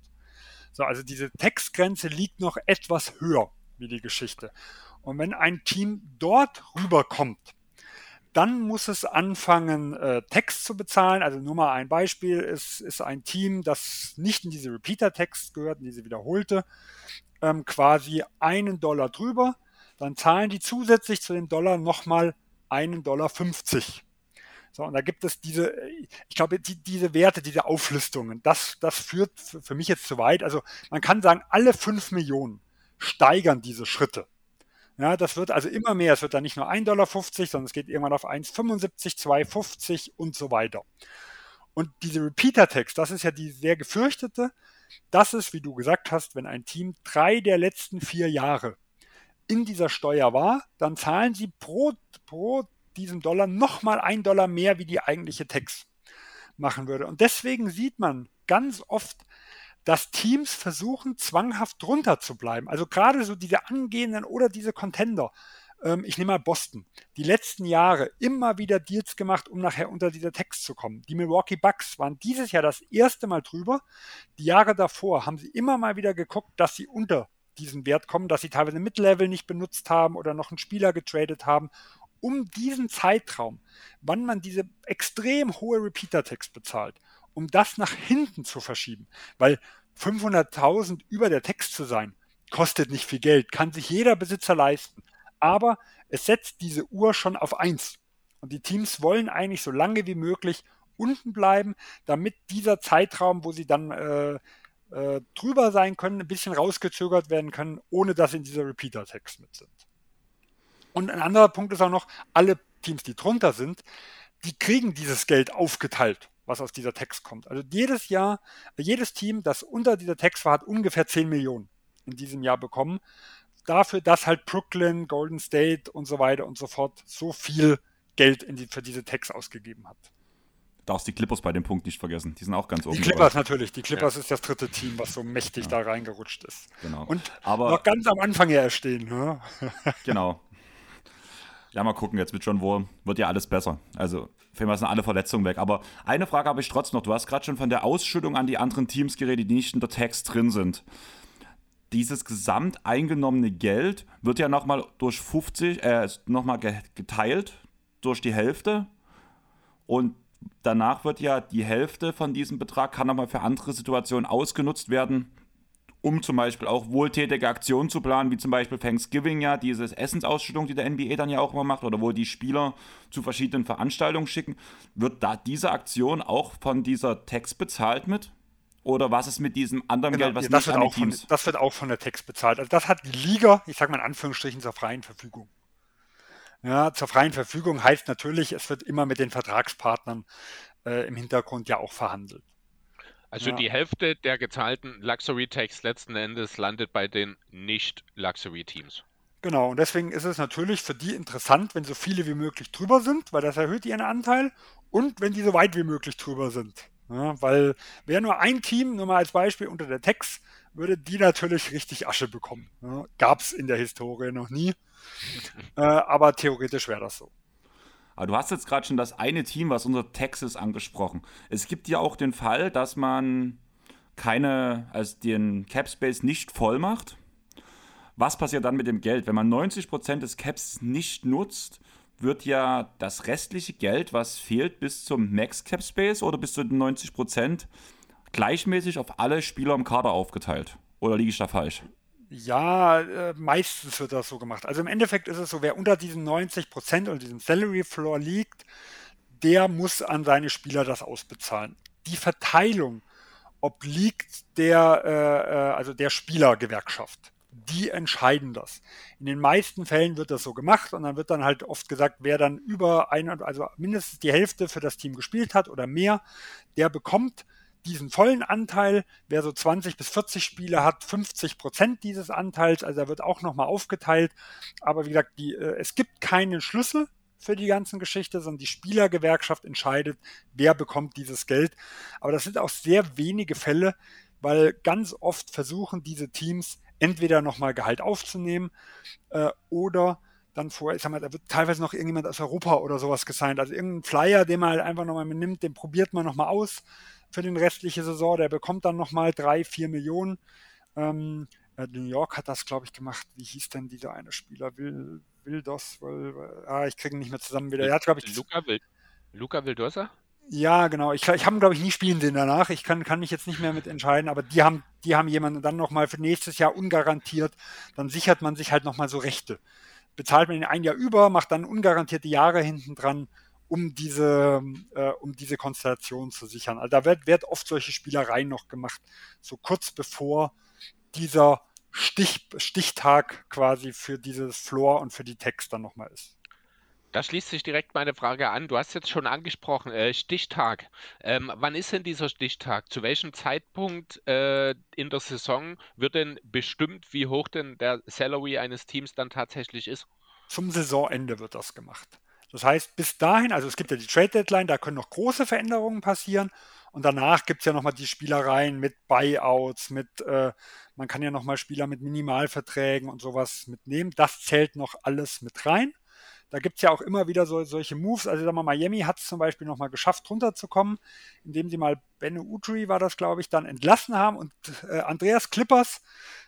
So, also diese Textgrenze liegt noch etwas höher wie die Geschichte. Und wenn ein Team dort rüberkommt, dann muss es anfangen, äh, Text zu bezahlen. Also nur mal ein Beispiel, es ist ein Team, das nicht in diese Repeater-Text gehört, in diese wiederholte, ähm, quasi einen Dollar drüber. Dann zahlen die zusätzlich zu dem Dollar nochmal einen Dollar 50. So, und da gibt es diese, ich glaube, die, diese Werte, diese Auflistungen, das, das führt für mich jetzt zu weit. Also man kann sagen, alle 5 Millionen steigern diese Schritte. Ja, das wird also immer mehr. Es wird dann nicht nur 1,50 Dollar, sondern es geht irgendwann auf 1,75, 2,50 und so weiter. Und diese Repeater-Text, das ist ja die sehr gefürchtete. Das ist, wie du gesagt hast, wenn ein Team drei der letzten vier Jahre in dieser Steuer war, dann zahlen sie pro, pro diesen Dollar nochmal ein Dollar mehr, wie die eigentliche Text machen würde. Und deswegen sieht man ganz oft dass Teams versuchen, zwanghaft drunter zu bleiben. Also gerade so diese angehenden oder diese Contender. Ähm, ich nehme mal Boston. Die letzten Jahre immer wieder Deals gemacht, um nachher unter dieser Text zu kommen. Die Milwaukee Bucks waren dieses Jahr das erste Mal drüber. Die Jahre davor haben sie immer mal wieder geguckt, dass sie unter diesen Wert kommen, dass sie teilweise Mid-Level nicht benutzt haben oder noch einen Spieler getradet haben, um diesen Zeitraum, wann man diese extrem hohe Repeater-Text bezahlt, um das nach hinten zu verschieben. Weil 500.000 über der Text zu sein, kostet nicht viel Geld, kann sich jeder Besitzer leisten. Aber es setzt diese Uhr schon auf eins. Und die Teams wollen eigentlich so lange wie möglich unten bleiben, damit dieser Zeitraum, wo sie dann äh, äh, drüber sein können, ein bisschen rausgezögert werden können, ohne dass sie in dieser Repeater-Text mit sind. Und ein anderer Punkt ist auch noch, alle Teams, die drunter sind, die kriegen dieses Geld aufgeteilt was aus dieser Text kommt. Also jedes Jahr, jedes Team, das unter dieser Text war, hat ungefähr 10 Millionen in diesem Jahr bekommen. Dafür, dass halt Brooklyn, Golden State und so weiter und so fort so viel Geld die, für diese Text ausgegeben hat. Darfst die Clippers bei dem Punkt nicht vergessen. Die sind auch ganz oben. Die Clippers dabei. natürlich. Die Clippers ja. ist das dritte Team, was so mächtig ja. da reingerutscht ist. Genau. Und Aber noch ganz am Anfang ja stehen. Ne? genau. Ja, mal gucken, jetzt mit John Wall wird ja alles besser. Also, für mich sind alle Verletzungen weg. Aber eine Frage habe ich trotzdem noch. Du hast gerade schon von der Ausschüttung an die anderen Teams geredet, die nicht in der Text drin sind. Dieses gesamt eingenommene Geld wird ja nochmal durch 50, äh, nochmal geteilt durch die Hälfte. Und danach wird ja die Hälfte von diesem Betrag kann nochmal für andere Situationen ausgenutzt werden um zum Beispiel auch wohltätige Aktionen zu planen, wie zum Beispiel Thanksgiving ja, diese Essensausstellung, die der NBA dann ja auch immer macht, oder wo die Spieler zu verschiedenen Veranstaltungen schicken. Wird da diese Aktion auch von dieser Text bezahlt mit? Oder was ist mit diesem anderen genau, Geld, was das nicht wird Teams... Von, das wird auch von der Text bezahlt. Also das hat die Liga, ich sage mal in Anführungsstrichen, zur freien Verfügung. Ja, zur freien Verfügung heißt natürlich, es wird immer mit den Vertragspartnern äh, im Hintergrund ja auch verhandelt. Also ja. die Hälfte der gezahlten Luxury Tax letzten Endes landet bei den Nicht-Luxury-Teams. Genau, und deswegen ist es natürlich für die interessant, wenn so viele wie möglich drüber sind, weil das erhöht ihren Anteil und wenn die so weit wie möglich drüber sind. Ja, weil wäre nur ein Team, nur mal als Beispiel unter der Tex, würde die natürlich richtig Asche bekommen. Ja, Gab es in der Historie noch nie. äh, aber theoretisch wäre das so. Aber du hast jetzt gerade schon das eine Team, was unser Texas angesprochen. Es gibt ja auch den Fall, dass man keine, also den Cap Space nicht voll macht. Was passiert dann mit dem Geld? Wenn man 90% des Caps nicht nutzt, wird ja das restliche Geld, was fehlt, bis zum Max Cap Space oder bis zu den 90% gleichmäßig auf alle Spieler im Kader aufgeteilt. Oder liege ich da falsch? Ja, äh, meistens wird das so gemacht. Also im Endeffekt ist es so, wer unter diesen 90 Prozent und diesem Salary Floor liegt, der muss an seine Spieler das ausbezahlen. Die Verteilung obliegt der, äh, äh, also der Spielergewerkschaft. die entscheiden das. In den meisten Fällen wird das so gemacht und dann wird dann halt oft gesagt, wer dann über ein, also mindestens die Hälfte für das Team gespielt hat oder mehr, der bekommt diesen vollen Anteil. Wer so 20 bis 40 Spiele hat, 50 Prozent dieses Anteils. Also er wird auch nochmal aufgeteilt. Aber wie gesagt, die, äh, es gibt keinen Schlüssel für die ganzen Geschichte, sondern die Spielergewerkschaft entscheidet, wer bekommt dieses Geld. Aber das sind auch sehr wenige Fälle, weil ganz oft versuchen diese Teams entweder nochmal Gehalt aufzunehmen äh, oder dann vor, ich sag mal, da wird teilweise noch irgendjemand aus Europa oder sowas gesigned. Also irgendein Flyer, den man halt einfach nochmal mitnimmt, den probiert man nochmal aus für den restliche Saison. Der bekommt dann nochmal drei, vier Millionen. Ähm, äh, New York hat das, glaube ich, gemacht. Wie hieß denn dieser eine Spieler? Will, Wildos? Will, ah, ich kriege ihn nicht mehr zusammen wieder. Er hat, glaube ich. Luca, Wild, Luca Vildosa? Ja, genau. Ich, ich habe, glaube ich, nie spielen sehen danach. Ich kann, kann mich jetzt nicht mehr mit entscheiden, aber die haben, die haben jemanden dann nochmal für nächstes Jahr ungarantiert. Dann sichert man sich halt nochmal so Rechte. Bezahlt man ihn ein Jahr über, macht dann ungarantierte Jahre hinten dran, um diese, äh, um diese Konstellation zu sichern. Also da wird, wird oft solche Spielereien noch gemacht, so kurz bevor dieser Stich, Stichtag quasi für dieses Floor und für die Text dann nochmal ist. Da schließt sich direkt meine Frage an. Du hast jetzt schon angesprochen, äh, Stichtag. Ähm, wann ist denn dieser Stichtag? Zu welchem Zeitpunkt äh, in der Saison wird denn bestimmt, wie hoch denn der Salary eines Teams dann tatsächlich ist? Zum Saisonende wird das gemacht. Das heißt, bis dahin, also es gibt ja die Trade Deadline, da können noch große Veränderungen passieren. Und danach gibt es ja nochmal die Spielereien mit Buyouts, mit, äh, man kann ja nochmal Spieler mit Minimalverträgen und sowas mitnehmen. Das zählt noch alles mit rein. Da gibt es ja auch immer wieder so, solche Moves. Also sagen wir mal, Miami hat es zum Beispiel nochmal geschafft, runterzukommen, indem sie mal Benne Udry, war das glaube ich, dann entlassen haben und äh, Andreas Clippers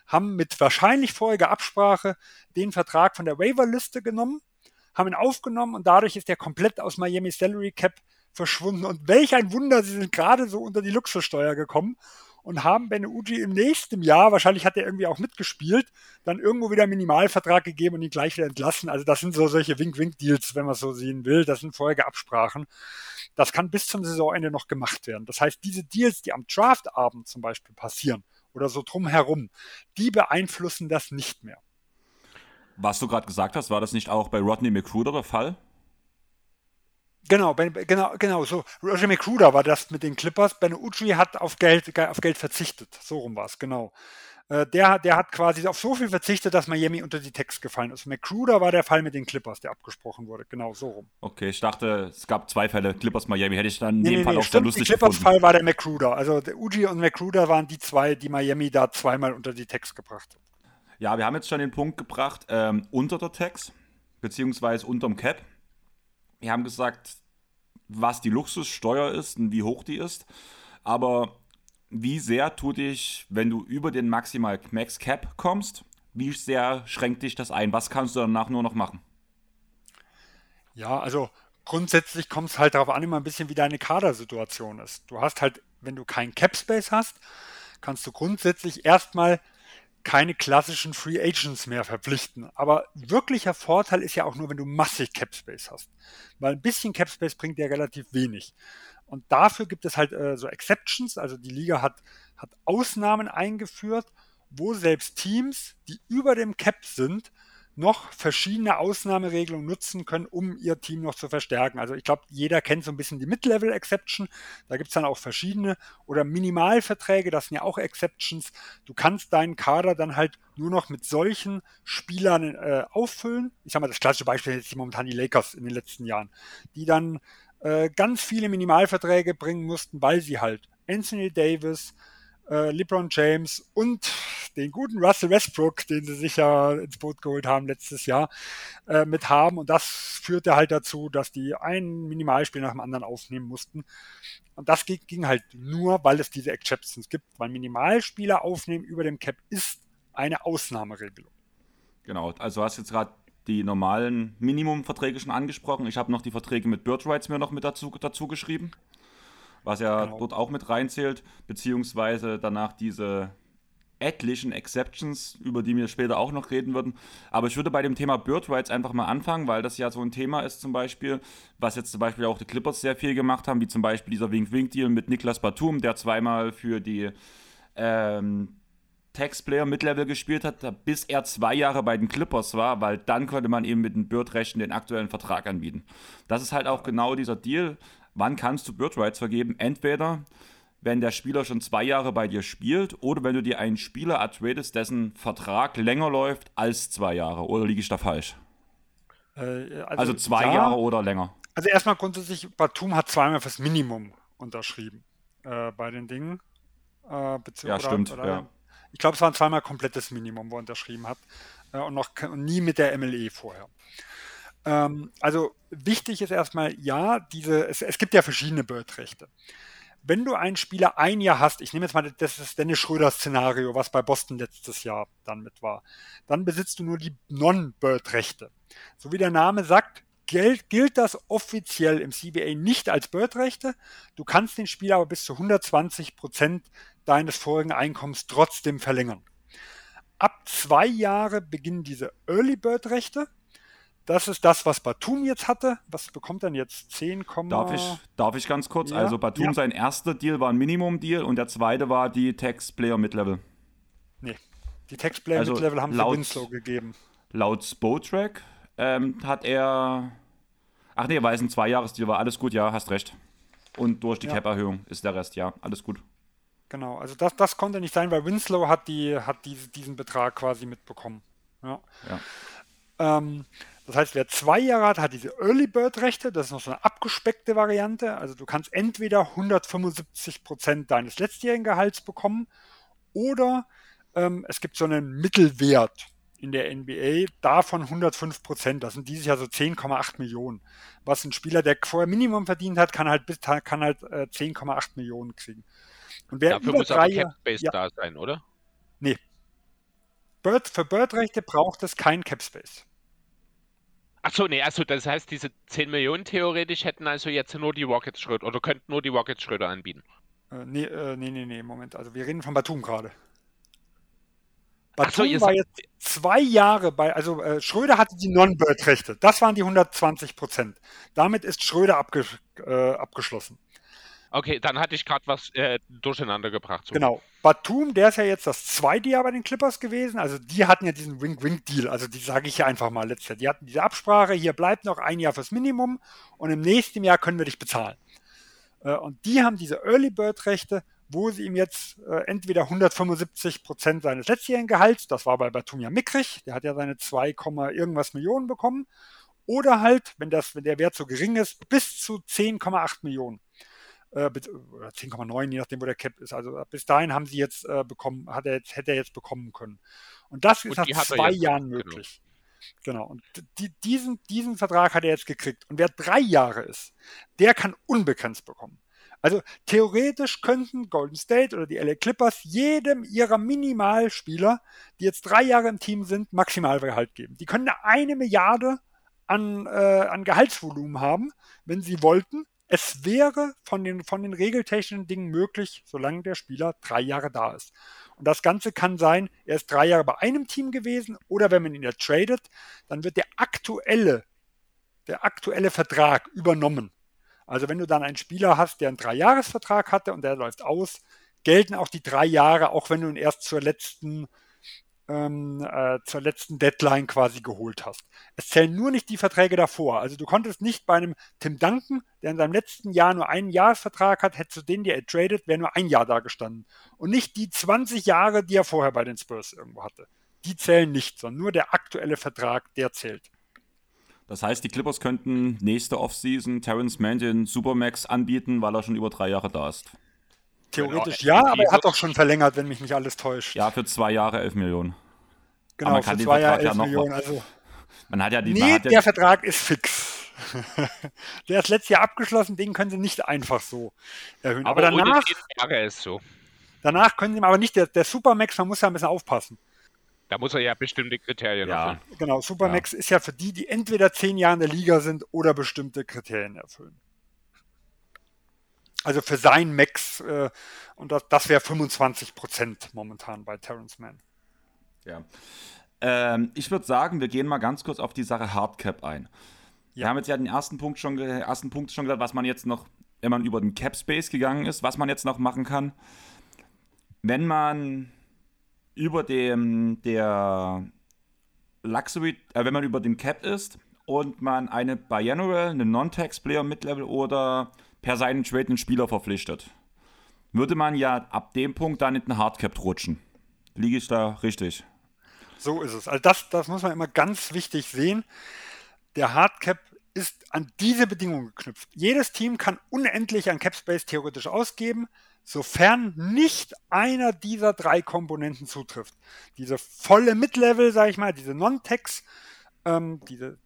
haben mit wahrscheinlich vorheriger Absprache den Vertrag von der Waiver-Liste genommen, haben ihn aufgenommen und dadurch ist er komplett aus Miami Salary Cap verschwunden. Und welch ein Wunder, sie sind gerade so unter die Luxussteuer gekommen und haben Ben Uji im nächsten Jahr, wahrscheinlich hat er irgendwie auch mitgespielt, dann irgendwo wieder einen Minimalvertrag gegeben und ihn gleich wieder entlassen. Also das sind so solche Wink-Wink-Deals, wenn man so sehen will. Das sind vorherige Absprachen. Das kann bis zum Saisonende noch gemacht werden. Das heißt, diese Deals, die am Draftabend zum Beispiel passieren oder so drumherum, die beeinflussen das nicht mehr. Was du gerade gesagt hast, war das nicht auch bei Rodney McCruder der Fall? Genau, ben, genau, genau, so. Roger McCruder war das mit den Clippers. Ben Uchi hat auf Geld, auf Geld verzichtet. So rum war es, genau. Äh, der, der hat quasi auf so viel verzichtet, dass Miami unter die Text gefallen ist. McCruder war der Fall mit den Clippers, der abgesprochen wurde. Genau, so rum. Okay, ich dachte, es gab zwei Fälle. Clippers Miami hätte ich dann in nee, dem nee, Fall nee, auch stimmt, lustig Der Clippers-Fall war der McCruder. Also der Uji und McCruder waren die zwei, die Miami da zweimal unter die Text gebracht haben. Ja, wir haben jetzt schon den Punkt gebracht, ähm, unter der Text, beziehungsweise unterm Cap wir haben gesagt, was die Luxussteuer ist und wie hoch die ist. Aber wie sehr tut dich, wenn du über den Maximal Max Cap kommst, wie sehr schränkt dich das ein? Was kannst du danach nur noch machen? Ja, also grundsätzlich kommt es halt darauf an, immer ein bisschen wie deine Kadersituation ist. Du hast halt, wenn du keinen Cap Space hast, kannst du grundsätzlich erstmal keine klassischen Free Agents mehr verpflichten. Aber wirklicher Vorteil ist ja auch nur, wenn du massig Cap Space hast. Weil ein bisschen Cap Space bringt dir relativ wenig. Und dafür gibt es halt äh, so Exceptions. Also die Liga hat, hat Ausnahmen eingeführt, wo selbst Teams, die über dem Cap sind, noch verschiedene Ausnahmeregelungen nutzen können, um ihr Team noch zu verstärken. Also ich glaube, jeder kennt so ein bisschen die Mid-Level-Exception. Da gibt es dann auch verschiedene oder Minimalverträge, das sind ja auch Exceptions. Du kannst deinen Kader dann halt nur noch mit solchen Spielern äh, auffüllen. Ich sage mal, das klassische Beispiel ist momentan die Lakers in den letzten Jahren, die dann äh, ganz viele Minimalverträge bringen mussten, weil sie halt Anthony Davis, äh, LeBron James und den guten Russell Westbrook, den sie sich ja ins Boot geholt haben letztes Jahr, äh, mit haben. Und das führte halt dazu, dass die ein Minimalspiel nach dem anderen aufnehmen mussten. Und das ging halt nur, weil es diese Exceptions gibt, weil Minimalspieler aufnehmen über dem Cap ist eine Ausnahmeregelung. Genau, also hast jetzt gerade die normalen Minimumverträge schon angesprochen. Ich habe noch die Verträge mit Bird Rights mir noch mit dazu, dazu geschrieben was ja genau. dort auch mit reinzählt, beziehungsweise danach diese etlichen Exceptions, über die wir später auch noch reden würden. Aber ich würde bei dem Thema Bird Rights einfach mal anfangen, weil das ja so ein Thema ist zum Beispiel, was jetzt zum Beispiel auch die Clippers sehr viel gemacht haben, wie zum Beispiel dieser Wink-Wink-Deal mit Niklas Batum, der zweimal für die ähm, Tax-Player Mid-Level gespielt hat, bis er zwei Jahre bei den Clippers war, weil dann konnte man ihm mit den Bird-Rechten den aktuellen Vertrag anbieten. Das ist halt auch genau dieser Deal. Wann kannst du Bird-Rights vergeben? Entweder wenn der Spieler schon zwei Jahre bei dir spielt oder wenn du dir einen Spieler ertradest, dessen Vertrag länger läuft als zwei Jahre. Oder liege ich da falsch? Äh, also, also, zwei ja, Jahre oder länger. Also erstmal grundsätzlich, Batum hat zweimal fürs Minimum unterschrieben äh, bei den Dingen. Äh, ja, stimmt. Oder, ja. Ich glaube, es war ein zweimal komplettes Minimum, wo er unterschrieben hat. Äh, und noch nie mit der MLE vorher. Ähm, also wichtig ist erstmal, ja, diese, es, es gibt ja verschiedene Bird-Rechte wenn du einen Spieler ein Jahr hast, ich nehme jetzt mal das ist Dennis Schröder-Szenario, was bei Boston letztes Jahr dann mit war, dann besitzt du nur die Non-Bird-Rechte. So wie der Name sagt, gilt, gilt das offiziell im CBA nicht als Bird-Rechte. Du kannst den Spieler aber bis zu 120 Prozent deines vorigen Einkommens trotzdem verlängern. Ab zwei Jahre beginnen diese Early Bird-Rechte. Das ist das, was Batum jetzt hatte. Was bekommt dann jetzt? 10, darf ich, darf ich ganz kurz? Ja. Also Batum, ja. sein erster Deal war ein Minimum-Deal und der zweite war die Tax-Player Mid-Level. Nee, die Tax-Player also Mid-Level haben laut, sie Winslow gegeben. Laut Spotrack ähm, hat er... Ach nee, weil es ein Zwei-Jahres-Deal war. Alles gut, ja, hast recht. Und durch die ja. Cap-Erhöhung ist der Rest, ja, alles gut. Genau, also das, das konnte nicht sein, weil Winslow hat, die, hat diese, diesen Betrag quasi mitbekommen. Ja. ja. Ähm, das heißt, wer zwei Jahre hat, hat diese Early Bird Rechte. Das ist noch so eine abgespeckte Variante. Also du kannst entweder 175 Prozent deines letztjährigen Gehalts bekommen oder ähm, es gibt so einen Mittelwert in der NBA, davon 105 Prozent. Das sind dieses Jahr so 10,8 Millionen. Was ein Spieler, der vorher Minimum verdient hat, kann halt, kann halt äh, 10,8 Millionen kriegen. Und wer Dafür muss aber Capspace ja, da sein, oder? Nee. Bird, für Bird-Rechte braucht es kein Capspace. Achso, nee, also das heißt, diese 10 Millionen theoretisch hätten also jetzt nur die Rockets Schröder oder könnten nur die Rockets Schröder anbieten. Äh, nee, äh, nee, nee, nee, Moment. Also wir reden von Batum gerade. Batum so, war jetzt zwei Jahre bei, also äh, Schröder hatte die Non-Bird-Rechte. Das waren die 120 Prozent. Damit ist Schröder abge äh, abgeschlossen. Okay, dann hatte ich gerade was äh, durcheinander gebracht. So. Genau. Batum, der ist ja jetzt das zweite Jahr bei den Clippers gewesen. Also die hatten ja diesen Wink-Wink-Deal. Also die sage ich ja einfach mal letztes Jahr. Die hatten diese Absprache, hier bleibt noch ein Jahr fürs Minimum und im nächsten Jahr können wir dich bezahlen. Äh, und die haben diese Early Bird-Rechte, wo sie ihm jetzt äh, entweder 175 Prozent seines letztjährigen Gehalts, das war bei Batum ja mickrig, der hat ja seine 2, irgendwas Millionen bekommen, oder halt, wenn, das, wenn der Wert so gering ist, bis zu 10,8 Millionen äh, 10,9, je nachdem, wo der Cap ist. Also bis dahin haben sie jetzt äh, bekommen, hat er jetzt, hätte er jetzt bekommen können. Und das ist und nach zwei Jahren genau. möglich. Genau. Und die, diesen, diesen Vertrag hat er jetzt gekriegt. Und wer drei Jahre ist, der kann unbegrenzt bekommen. Also theoretisch könnten Golden State oder die LA Clippers jedem ihrer Minimalspieler, die jetzt drei Jahre im Team sind, Maximalgehalt geben. Die können eine Milliarde an, äh, an Gehaltsvolumen haben, wenn sie wollten. Es wäre von den, von den regeltechnischen Dingen möglich, solange der Spieler drei Jahre da ist. Und das Ganze kann sein, er ist drei Jahre bei einem Team gewesen oder wenn man ihn ja tradet, dann wird der aktuelle, der aktuelle Vertrag übernommen. Also wenn du dann einen Spieler hast, der einen Dreijahresvertrag hatte und der läuft aus, gelten auch die drei Jahre, auch wenn du ihn erst zur letzten ähm, äh, zur letzten Deadline quasi geholt hast. Es zählen nur nicht die Verträge davor. Also du konntest nicht bei einem Tim Duncan, der in seinem letzten Jahr nur einen Jahresvertrag hat, hättest du den dir ertradet, wäre nur ein Jahr da gestanden. Und nicht die 20 Jahre, die er vorher bei den Spurs irgendwo hatte. Die zählen nicht, sondern nur der aktuelle Vertrag, der zählt. Das heißt, die Clippers könnten nächste Offseason Terrence Mann den Supermax anbieten, weil er schon über drei Jahre da ist. Theoretisch ja, aber er hat doch schon verlängert, wenn mich nicht alles täuscht. Ja, für zwei Jahre 11 Millionen. Genau, aber man kann für zwei Jahre 11 ja Millionen. Also, man hat ja die, nee, ja der Vertrag ist fix. der ist letztes Jahr abgeschlossen, den können sie nicht einfach so erhöhen. Aber, aber danach, Jahre ist so. danach können sie aber nicht, der, der Supermax, man muss ja ein bisschen aufpassen. Da muss er ja bestimmte Kriterien ja. erfüllen. Genau, Supermax ja. ist ja für die, die entweder zehn Jahre in der Liga sind oder bestimmte Kriterien erfüllen. Also für sein Max, äh, und das, das wäre 25 Prozent momentan bei Terrence Mann. Ja. Ähm, ich würde sagen, wir gehen mal ganz kurz auf die Sache Hardcap ein. Wir haben jetzt ja den ersten Punkt schon, ersten Punkt schon gesagt, was man jetzt noch, wenn man über den Cap Space gegangen ist, was man jetzt noch machen kann. Wenn man über dem der Luxury, äh, wenn man über dem Cap ist und man eine Biannual, eine Non-Tax-Player Mid-Level oder per seinen Trade einen Spieler verpflichtet, würde man ja ab dem Punkt dann in den Hardcap rutschen. Liege ich da richtig? So ist es. Also das, das muss man immer ganz wichtig sehen. Der Hardcap ist an diese Bedingungen geknüpft. Jedes Team kann unendlich an Cap Space theoretisch ausgeben, sofern nicht einer dieser drei Komponenten zutrifft. Diese volle Mid-Level, sage ich mal, diese Non-Tax, ähm, diese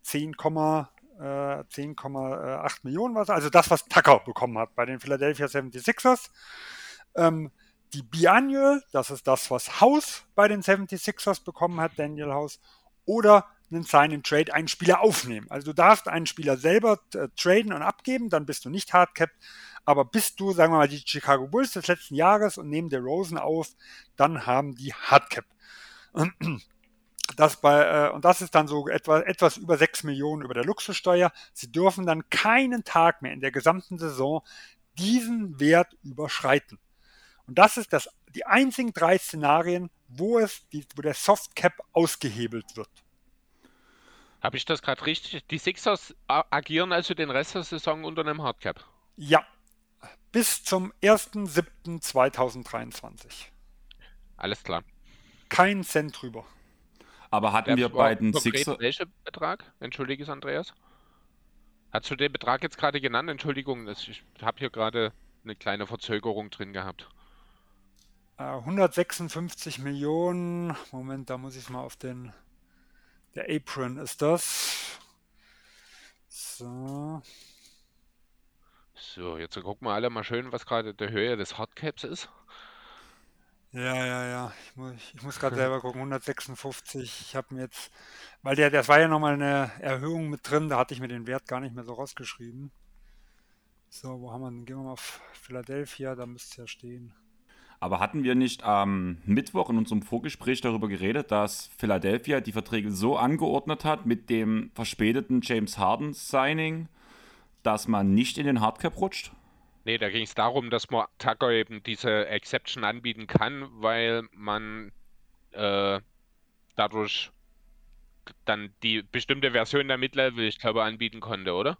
10,8 äh, 10, Millionen was, also das, was Tucker bekommen hat bei den Philadelphia 76ers. Ähm, die Biannual, das ist das, was House bei den 76ers bekommen hat, Daniel House, oder einen Sign Trade einen Spieler aufnehmen. Also du darfst einen Spieler selber äh, traden und abgeben, dann bist du nicht hardcapped. Aber bist du, sagen wir mal, die Chicago Bulls des letzten Jahres und nehmen der Rosen auf, dann haben die Hardcap. Das bei, äh, und das ist dann so etwa, etwas über 6 Millionen über der Luxussteuer. Sie dürfen dann keinen Tag mehr in der gesamten Saison diesen Wert überschreiten. Und das ist das, die einzigen drei Szenarien, wo, es, die, wo der Softcap ausgehebelt wird. Habe ich das gerade richtig? Die Sixers agieren also den Rest der Saison unter einem Hardcap? Ja, bis zum 1.7.2023. Alles klar. Kein Cent drüber. Aber hatten wir bei den Sixers... Welchen Betrag? Entschuldige, Andreas. Hast du den Betrag jetzt gerade genannt? Entschuldigung, ich habe hier gerade eine kleine Verzögerung drin gehabt. 156 äh, Millionen. Moment, da muss ich mal auf den der Apron ist das. So. So, jetzt gucken wir alle mal schön, was gerade der Höhe des Hardcaps ist. Ja, ja, ja. Ich muss, ich muss gerade selber gucken. 156. Ich habe mir jetzt, weil der, das war ja nochmal eine Erhöhung mit drin, da hatte ich mir den Wert gar nicht mehr so rausgeschrieben. So, wo haben wir denn? Gehen wir mal auf Philadelphia, da müsste es ja stehen. Aber hatten wir nicht am Mittwoch in unserem Vorgespräch darüber geredet, dass Philadelphia die Verträge so angeordnet hat mit dem verspäteten James Harden Signing, dass man nicht in den Hardcap rutscht? Nee, da ging es darum, dass man Tucker eben diese Exception anbieten kann, weil man äh, dadurch dann die bestimmte Version der Midlevel, ich glaube, anbieten konnte, oder?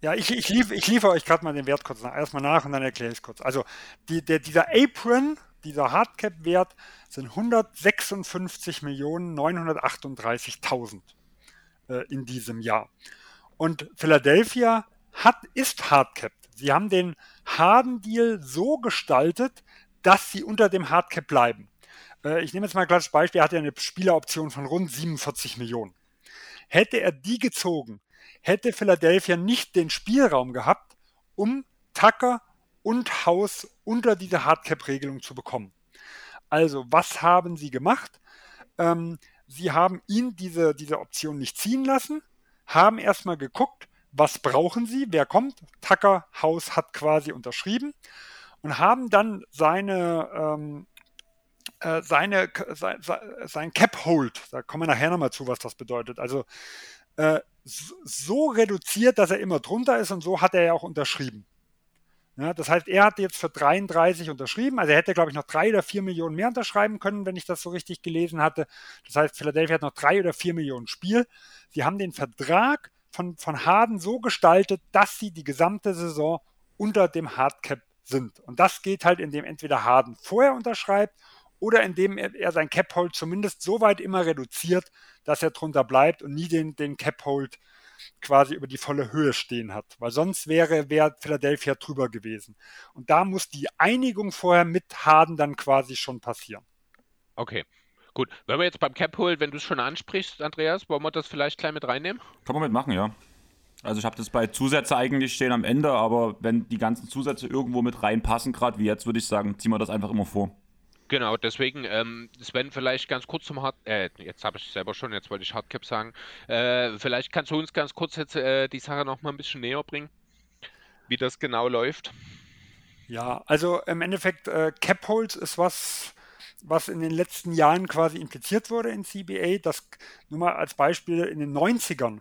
Ja, ich, ich, lief, ich liefere euch gerade mal den Wert kurz nach, erstmal nach und dann erkläre ich es kurz. Also die, der, dieser Apron, dieser Hardcap-Wert sind 156.938.000 äh, in diesem Jahr. Und Philadelphia hat, ist Hardcapped. Sie haben den Harden-Deal so gestaltet, dass sie unter dem Hardcap bleiben. Äh, ich nehme jetzt mal ein kleines Beispiel. Er hatte eine Spieleroption von rund 47 Millionen. Hätte er die gezogen, hätte Philadelphia nicht den Spielraum gehabt, um Tucker und Haus unter diese Hardcap-Regelung zu bekommen. Also, was haben sie gemacht? Ähm, sie haben ihn diese, diese Option nicht ziehen lassen, haben erstmal geguckt, was brauchen sie, wer kommt. Tucker Haus hat quasi unterschrieben und haben dann seine, ähm, äh, seine, sein, sein Cap Hold, da kommen wir nachher nochmal zu, was das bedeutet. Also äh, so reduziert, dass er immer drunter ist und so hat er ja auch unterschrieben. Ja, das heißt, er hat jetzt für 33 unterschrieben, also er hätte, glaube ich, noch drei oder vier Millionen mehr unterschreiben können, wenn ich das so richtig gelesen hatte. Das heißt, Philadelphia hat noch drei oder vier Millionen Spiel. Sie haben den Vertrag von, von Harden so gestaltet, dass sie die gesamte Saison unter dem Hardcap sind. Und das geht halt, indem entweder Harden vorher unterschreibt oder indem er, sein Cap-Hold zumindest so weit immer reduziert, dass er drunter bleibt und nie den, den Cap-Hold quasi über die volle Höhe stehen hat. Weil sonst wäre, wäre Philadelphia drüber gewesen. Und da muss die Einigung vorher mit Harden dann quasi schon passieren. Okay. Gut, wenn wir jetzt beim Cap Hold, wenn du es schon ansprichst, Andreas, wollen wir das vielleicht gleich mit reinnehmen? Kann man mitmachen, ja. Also ich habe das bei Zusätze eigentlich stehen am Ende, aber wenn die ganzen Zusätze irgendwo mit reinpassen, gerade wie jetzt, würde ich sagen, ziehen wir das einfach immer vor. Genau, deswegen, ähm, Sven, vielleicht ganz kurz zum Hard, äh, jetzt habe ich selber schon, jetzt wollte ich Hardcap sagen. Äh, vielleicht kannst du uns ganz kurz jetzt äh, die Sache noch mal ein bisschen näher bringen, wie das genau läuft. Ja, also im Endeffekt, äh, Cap Holds ist was, was in den letzten Jahren quasi impliziert wurde in CBA. Das nur mal als Beispiel in den 90ern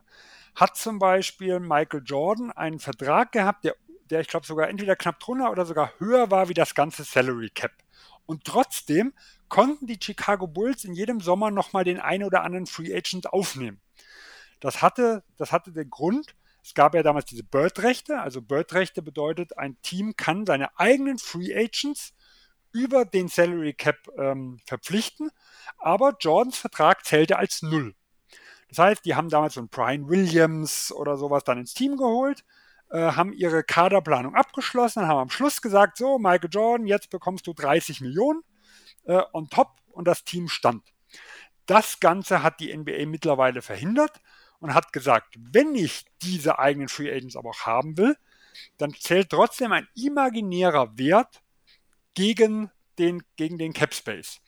hat zum Beispiel Michael Jordan einen Vertrag gehabt, der, der ich glaube sogar entweder knapp drunter oder sogar höher war wie das ganze Salary Cap. Und trotzdem konnten die Chicago Bulls in jedem Sommer nochmal den einen oder anderen Free Agent aufnehmen. Das hatte, das hatte den Grund, es gab ja damals diese Bird-Rechte. Also Bird-Rechte bedeutet, ein Team kann seine eigenen Free Agents über den Salary Cap ähm, verpflichten, aber Jordans Vertrag zählte als Null. Das heißt, die haben damals so einen Brian Williams oder sowas dann ins Team geholt, äh, haben ihre Kaderplanung abgeschlossen, haben am Schluss gesagt, so, Michael Jordan, jetzt bekommst du 30 Millionen äh, on top und das Team stand. Das Ganze hat die NBA mittlerweile verhindert und hat gesagt, wenn ich diese eigenen Free Agents aber auch haben will, dann zählt trotzdem ein imaginärer Wert gegen den, gegen den Cap Space.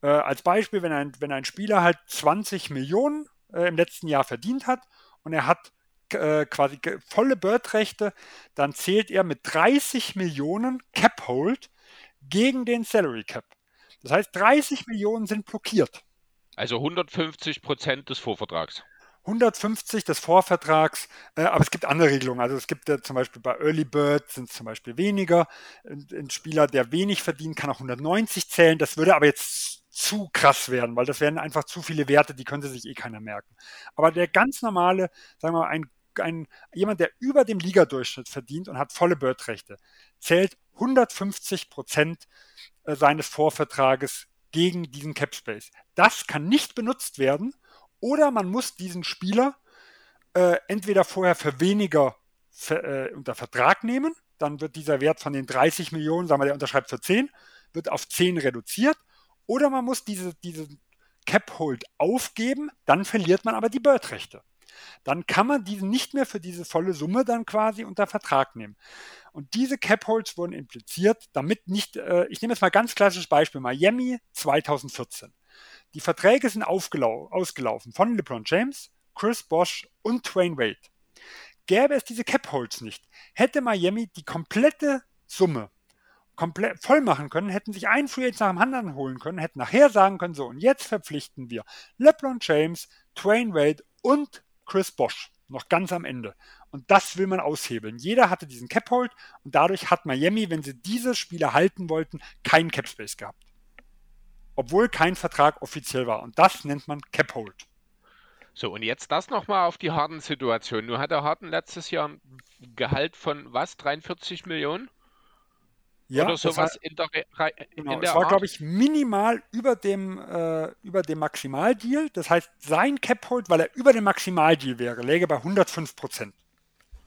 Äh, als Beispiel, wenn ein, wenn ein Spieler halt 20 Millionen äh, im letzten Jahr verdient hat und er hat äh, quasi volle Bird-Rechte, dann zählt er mit 30 Millionen Cap-Hold gegen den Salary Cap. Das heißt, 30 Millionen sind blockiert. Also 150 Prozent des Vorvertrags. 150 des Vorvertrags, äh, aber es gibt andere Regelungen. Also es gibt ja zum Beispiel bei Early Bird sind es zum Beispiel weniger. Ein, ein, Spieler, der wenig verdient, kann auch 190 zählen. Das würde aber jetzt zu krass werden, weil das wären einfach zu viele Werte, die könnte sich eh keiner merken. Aber der ganz normale, sagen wir mal, ein, ein, jemand, der über dem Ligadurchschnitt verdient und hat volle Bird-Rechte, zählt 150 Prozent äh, seines Vorvertrages gegen diesen Cap Space. Das kann nicht benutzt werden, oder man muss diesen Spieler äh, entweder vorher für weniger für, äh, unter Vertrag nehmen, dann wird dieser Wert von den 30 Millionen, sagen wir, der unterschreibt für 10, wird auf 10 reduziert, oder man muss diese, diese Cap-Hold aufgeben, dann verliert man aber die Bird-Rechte. Dann kann man diesen nicht mehr für diese volle Summe dann quasi unter Vertrag nehmen. Und diese Cap-Holds wurden impliziert, damit nicht, äh, ich nehme jetzt mal ganz klassisches Beispiel, Miami 2014. Die Verträge sind ausgelaufen von LeBron James, Chris Bosch und Dwayne Wade. Gäbe es diese Cap-Holds nicht, hätte Miami die komplette Summe komplett voll machen können, hätten sich einen Free Agent nach dem anderen holen können, hätten nachher sagen können, so und jetzt verpflichten wir LeBron James, Dwayne Wade und Chris Bosch noch ganz am Ende. Und das will man aushebeln. Jeder hatte diesen Cap-Hold und dadurch hat Miami, wenn sie diese Spieler halten wollten, keinen Cap-Space gehabt obwohl kein Vertrag offiziell war. Und das nennt man Cap Hold. So, und jetzt das nochmal auf die Harden-Situation. Nur hat der Harden letztes Jahr ein Gehalt von was? 43 Millionen? Ja, Oder sowas war, in der, genau, in der war, glaube ich, minimal über dem, äh, über dem Maximaldeal. Das heißt, sein Cap-Hold, weil er über dem Maximaldeal wäre, läge bei 105 Prozent.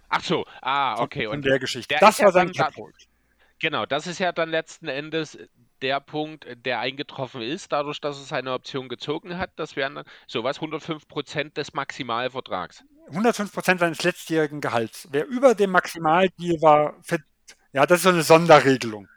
Ach so, ah, okay. Von, und der Geschichte. Das war sein Cap-Hold. Genau, das ist ja dann letzten Endes der Punkt, der eingetroffen ist, dadurch, dass er seine Option gezogen hat. Das wären dann sowas 105 Prozent des Maximalvertrags. 105 Prozent seines letztjährigen Gehalts. Wer über dem Maximaldeal war, ja, das ist so eine Sonderregelung.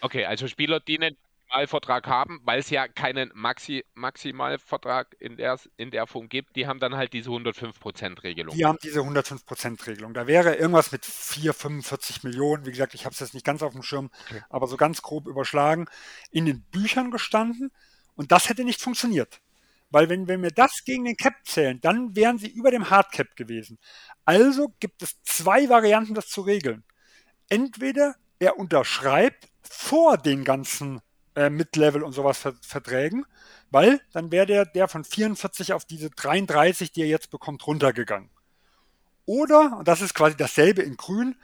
Okay, also Spieler, die einen Maximalvertrag haben, weil es ja keinen Maxi Maximalvertrag in der, in der Form gibt, die haben dann halt diese 105%-Regelung. Die haben diese 105%-Regelung. Da wäre irgendwas mit 4, 45 Millionen, wie gesagt, ich habe es jetzt nicht ganz auf dem Schirm, okay. aber so ganz grob überschlagen, in den Büchern gestanden und das hätte nicht funktioniert. Weil wenn, wenn wir das gegen den Cap zählen, dann wären sie über dem Hardcap gewesen. Also gibt es zwei Varianten, das zu regeln. Entweder er unterschreibt vor den ganzen äh, Mid-Level und sowas Verträgen, weil dann wäre der, der von 44 auf diese 33, die er jetzt bekommt, runtergegangen. Oder, und das ist quasi dasselbe in grün,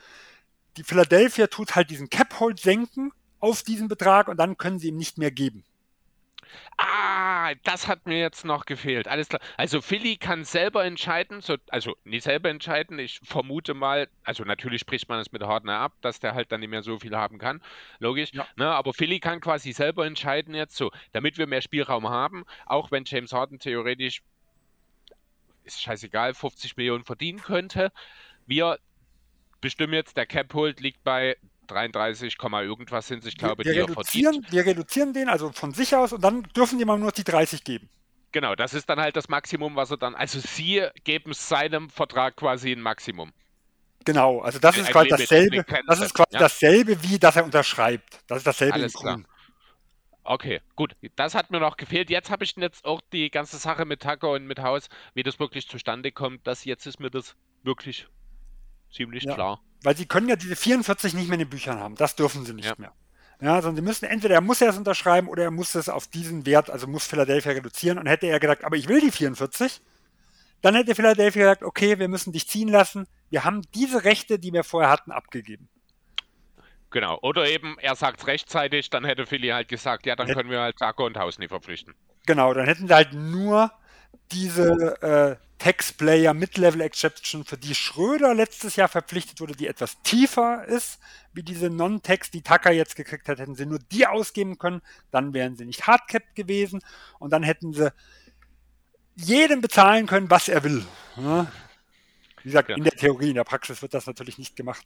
die Philadelphia tut halt diesen Cap-Hold senken auf diesen Betrag und dann können sie ihm nicht mehr geben. Ah, das hat mir jetzt noch gefehlt. Alles klar. Also Philly kann selber entscheiden, so, also nicht selber entscheiden. Ich vermute mal, also natürlich spricht man es mit Hardner ab, dass der halt dann nicht mehr so viel haben kann. Logisch. Ja. Ne, aber Philly kann quasi selber entscheiden jetzt so, damit wir mehr Spielraum haben, auch wenn James Harden theoretisch, ist scheißegal, 50 Millionen verdienen könnte. Wir bestimmen jetzt, der Cap-Hold liegt bei 33, irgendwas sind sich, glaube ich, wir, wir reduzieren, wir reduzieren den also von sich aus und dann dürfen die mal nur die 30 geben. Genau, das ist dann halt das Maximum, was er dann. Also sie geben seinem Vertrag quasi ein Maximum. Genau, also das ist quasi dasselbe. Das ist quasi ja? dasselbe, wie dass er unterschreibt. Das ist dasselbe Alles in Grün. Okay, gut. Das hat mir noch gefehlt. Jetzt habe ich jetzt auch die ganze Sache mit Tucker und mit Haus, wie das wirklich zustande kommt. Das jetzt ist mir das wirklich ziemlich ja. klar. Weil sie können ja diese 44 nicht mehr in den Büchern haben. Das dürfen sie nicht ja. mehr. Ja, sondern sie müssen entweder er muss erst unterschreiben oder er muss es auf diesen Wert, also muss Philadelphia reduzieren. Und hätte er gesagt, aber ich will die 44, dann hätte Philadelphia gesagt, okay, wir müssen dich ziehen lassen. Wir haben diese Rechte, die wir vorher hatten, abgegeben. Genau. Oder eben, er sagt es rechtzeitig, dann hätte Philly halt gesagt, ja, dann können wir halt Taco und Hausney verpflichten. Genau, dann hätten sie halt nur diese äh, Text-Player Mid-Level Exception, für die Schröder letztes Jahr verpflichtet wurde, die etwas tiefer ist, wie diese Non-Text, die Tucker jetzt gekriegt hat, hätten sie nur die ausgeben können, dann wären sie nicht hardcapped gewesen und dann hätten sie jedem bezahlen können, was er will. Ja? Wie gesagt, ja. in der Theorie, in der Praxis wird das natürlich nicht gemacht.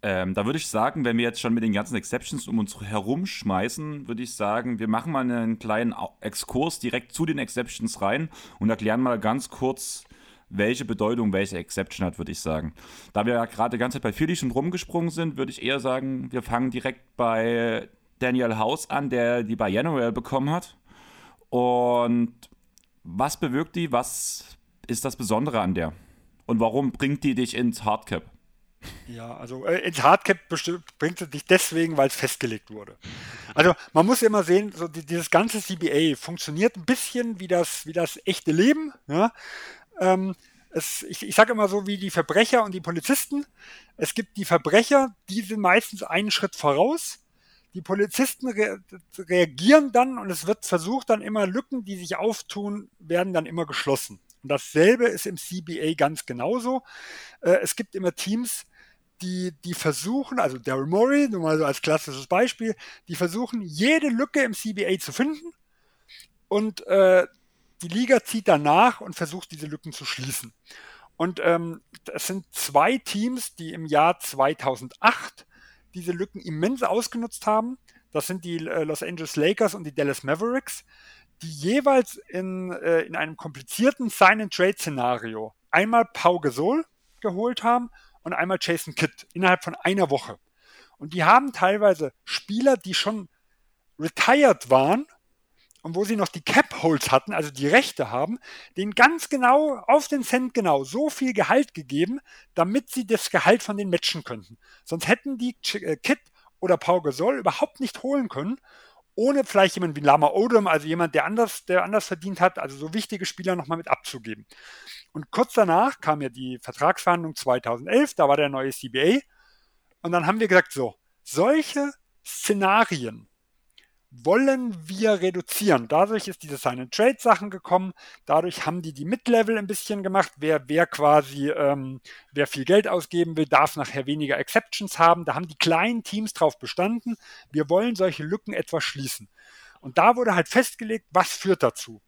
Ähm, da würde ich sagen, wenn wir jetzt schon mit den ganzen Exceptions um uns herumschmeißen, würde ich sagen, wir machen mal einen kleinen Exkurs direkt zu den Exceptions rein und erklären mal ganz kurz, welche Bedeutung welche Exception hat, würde ich sagen. Da wir ja gerade die ganze Zeit bei Philly schon rumgesprungen sind, würde ich eher sagen, wir fangen direkt bei Daniel House an, der die bei January bekommen hat. Und was bewirkt die? Was ist das Besondere an der? Und warum bringt die dich ins Hardcap? Ja, also äh, ins Hardcap bringt es dich deswegen, weil es festgelegt wurde. Also man muss immer sehen, so die, dieses ganze CBA funktioniert ein bisschen wie das, wie das echte Leben. Ja? Ähm, es, ich, ich sage immer so wie die Verbrecher und die Polizisten. Es gibt die Verbrecher, die sind meistens einen Schritt voraus. Die Polizisten re reagieren dann und es wird versucht dann immer Lücken, die sich auftun, werden dann immer geschlossen. Und dasselbe ist im CBA ganz genauso. Äh, es gibt immer Teams, die, die versuchen, also Daryl Morey, nur mal so als klassisches Beispiel, die versuchen, jede Lücke im CBA zu finden und äh, die Liga zieht danach und versucht, diese Lücken zu schließen. Und ähm, es sind zwei Teams, die im Jahr 2008 diese Lücken immens ausgenutzt haben. Das sind die äh, Los Angeles Lakers und die Dallas Mavericks, die jeweils in, äh, in einem komplizierten Sign-and-Trade-Szenario einmal Pau Gasol geholt haben und einmal Jason Kidd innerhalb von einer Woche. Und die haben teilweise Spieler, die schon retired waren und wo sie noch die Cap Holds hatten, also die Rechte haben, denen ganz genau auf den Cent genau so viel Gehalt gegeben, damit sie das Gehalt von den matchen könnten. Sonst hätten die äh, Kid oder Paul Gasol überhaupt nicht holen können, ohne vielleicht jemand wie Lama Odom, also jemand, der anders, der anders verdient hat, also so wichtige Spieler nochmal mit abzugeben. Und kurz danach kam ja die Vertragsverhandlung 2011, da war der neue CBA. Und dann haben wir gesagt, so, solche Szenarien wollen wir reduzieren. Dadurch ist diese Sign-and-Trade-Sachen gekommen. Dadurch haben die die Mid-Level ein bisschen gemacht. Wer, wer quasi, ähm, wer viel Geld ausgeben will, darf nachher weniger Exceptions haben. Da haben die kleinen Teams drauf bestanden. Wir wollen solche Lücken etwas schließen. Und da wurde halt festgelegt, was führt dazu.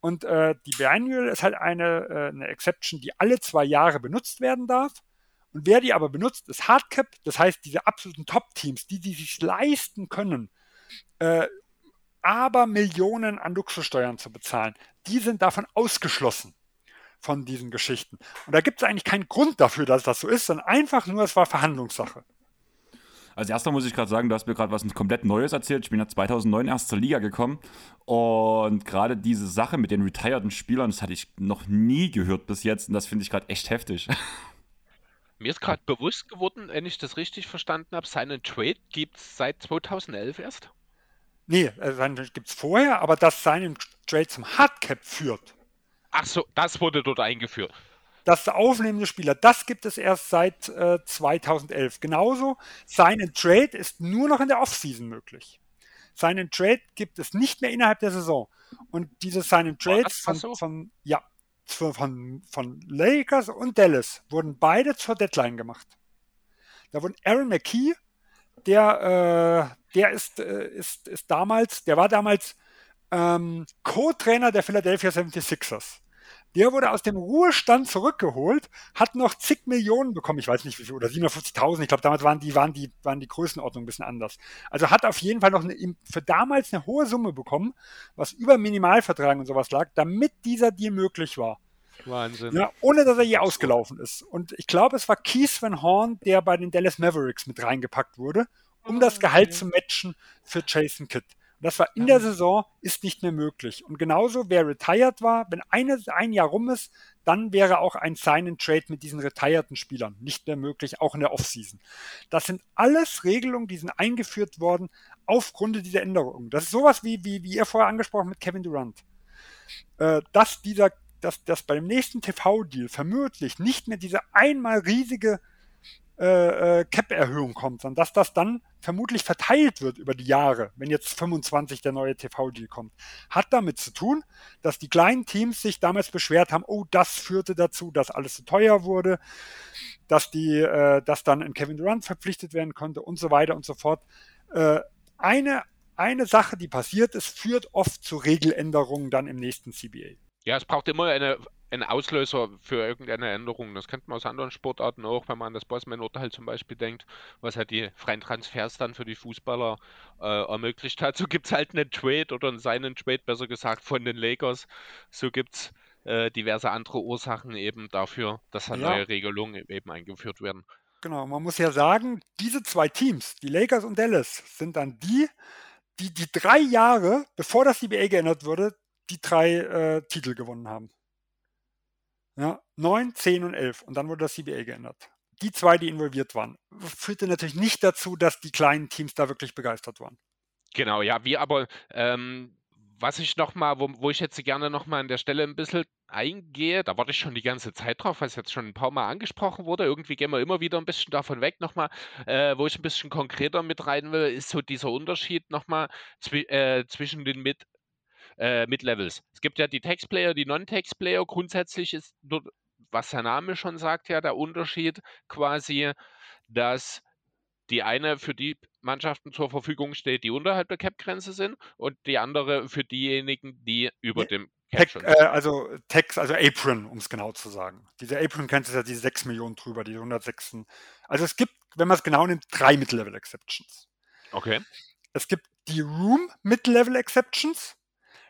Und äh, die Biannual ist halt eine, äh, eine Exception, die alle zwei Jahre benutzt werden darf. Und wer die aber benutzt, ist Hardcap. Das heißt, diese absoluten Top-Teams, die, die sich leisten können, äh, aber Millionen an Luxussteuern zu bezahlen. Die sind davon ausgeschlossen von diesen Geschichten. Und da gibt es eigentlich keinen Grund dafür, dass das so ist, sondern einfach nur, es war Verhandlungssache. Als erster muss ich gerade sagen, du hast mir gerade was komplett Neues erzählt. Ich bin ja 2009 erst zur Liga gekommen und gerade diese Sache mit den retireden Spielern, das hatte ich noch nie gehört bis jetzt und das finde ich gerade echt heftig. Mir ist gerade bewusst geworden, wenn ich das richtig verstanden habe, seinen Trade gibt es seit 2011 erst? Nee, äh, seinen gibt es vorher, aber dass seinen Trade zum Hardcap führt. Ach so, das wurde dort eingeführt. Das aufnehmende Spieler, das gibt es erst seit äh, 2011. Genauso, seinen Trade ist nur noch in der Offseason möglich. Seinen Trade gibt es nicht mehr innerhalb der Saison. Und diese seinen Trades von, so? von, ja, von, von Lakers und Dallas wurden beide zur Deadline gemacht. Da wurden Aaron McKee, der, äh, der ist, äh, ist, ist damals, der war damals ähm, Co-Trainer der Philadelphia 76ers. Der wurde aus dem Ruhestand zurückgeholt, hat noch zig Millionen bekommen, ich weiß nicht wie viel, oder 750.000, ich glaube, damals waren die, waren, die, waren die Größenordnung ein bisschen anders. Also hat auf jeden Fall noch eine, für damals eine hohe Summe bekommen, was über Minimalvertrag und sowas lag, damit dieser Deal möglich war. Wahnsinn. Ja, ohne dass er je ausgelaufen ist. Und ich glaube, es war Keith Van Horn, der bei den Dallas Mavericks mit reingepackt wurde, um das ah, Gehalt zu matchen für Jason Kidd. Das war in der Saison, ist nicht mehr möglich. Und genauso, wer retired war, wenn eine, ein Jahr rum ist, dann wäre auch ein Sign-and-Trade mit diesen retireden Spielern nicht mehr möglich, auch in der Offseason. Das sind alles Regelungen, die sind eingeführt worden aufgrund dieser Änderungen. Das ist sowas wie, wie, wie ihr vorher angesprochen mit Kevin Durant. Äh, dass dieser, dass, dass bei dem nächsten TV-Deal vermutlich nicht mehr diese einmal riesige äh, äh, Cap-Erhöhung kommt, sondern dass das dann vermutlich verteilt wird über die Jahre, wenn jetzt 25 der neue TV-Deal kommt, hat damit zu tun, dass die kleinen Teams sich damals beschwert haben, oh, das führte dazu, dass alles zu teuer wurde, dass die, äh, dass dann ein Kevin Durant verpflichtet werden konnte und so weiter und so fort. Äh, eine, eine Sache, die passiert ist, führt oft zu Regeländerungen dann im nächsten CBA. Ja, es braucht immer eine ein Auslöser für irgendeine Änderung. Das kennt man aus anderen Sportarten auch, wenn man an das Bossman-Urteil zum Beispiel denkt, was halt die freien Transfers dann für die Fußballer äh, ermöglicht hat. So gibt es halt einen Trade oder einen seinen Trade, besser gesagt, von den Lakers. So gibt es äh, diverse andere Ursachen eben dafür, dass halt ja. neue Regelungen eben eingeführt werden. Genau, man muss ja sagen, diese zwei Teams, die Lakers und Dallas, sind dann die, die die drei Jahre, bevor das CBA geändert wurde, die drei äh, Titel gewonnen haben. Ja, 9, 10 und 11. Und dann wurde das CBA geändert. Die zwei, die involviert waren, führte natürlich nicht dazu, dass die kleinen Teams da wirklich begeistert waren. Genau, ja, wie aber, ähm, was ich nochmal, wo, wo ich jetzt gerne nochmal an der Stelle ein bisschen eingehe, da warte ich schon die ganze Zeit drauf, es jetzt schon ein paar Mal angesprochen wurde. Irgendwie gehen wir immer wieder ein bisschen davon weg nochmal, äh, wo ich ein bisschen konkreter mit rein will, ist so dieser Unterschied nochmal zwi äh, zwischen den mit äh, Mid-Levels. Es gibt ja die Text-Player, die Non-Text-Player. Grundsätzlich ist, dort, was der Name schon sagt, ja der Unterschied quasi, dass die eine für die Mannschaften zur Verfügung steht, die unterhalb der Cap-Grenze sind und die andere für diejenigen, die über nee, dem Cap Tech, äh, also Text, also Apron, um es genau zu sagen. Diese Apron-Grenze ist ja diese 6 Millionen drüber, die 106. Also es gibt, wenn man es genau nimmt, drei Mid-Level-Exceptions. Okay. Es gibt die Room Mid-Level-Exceptions.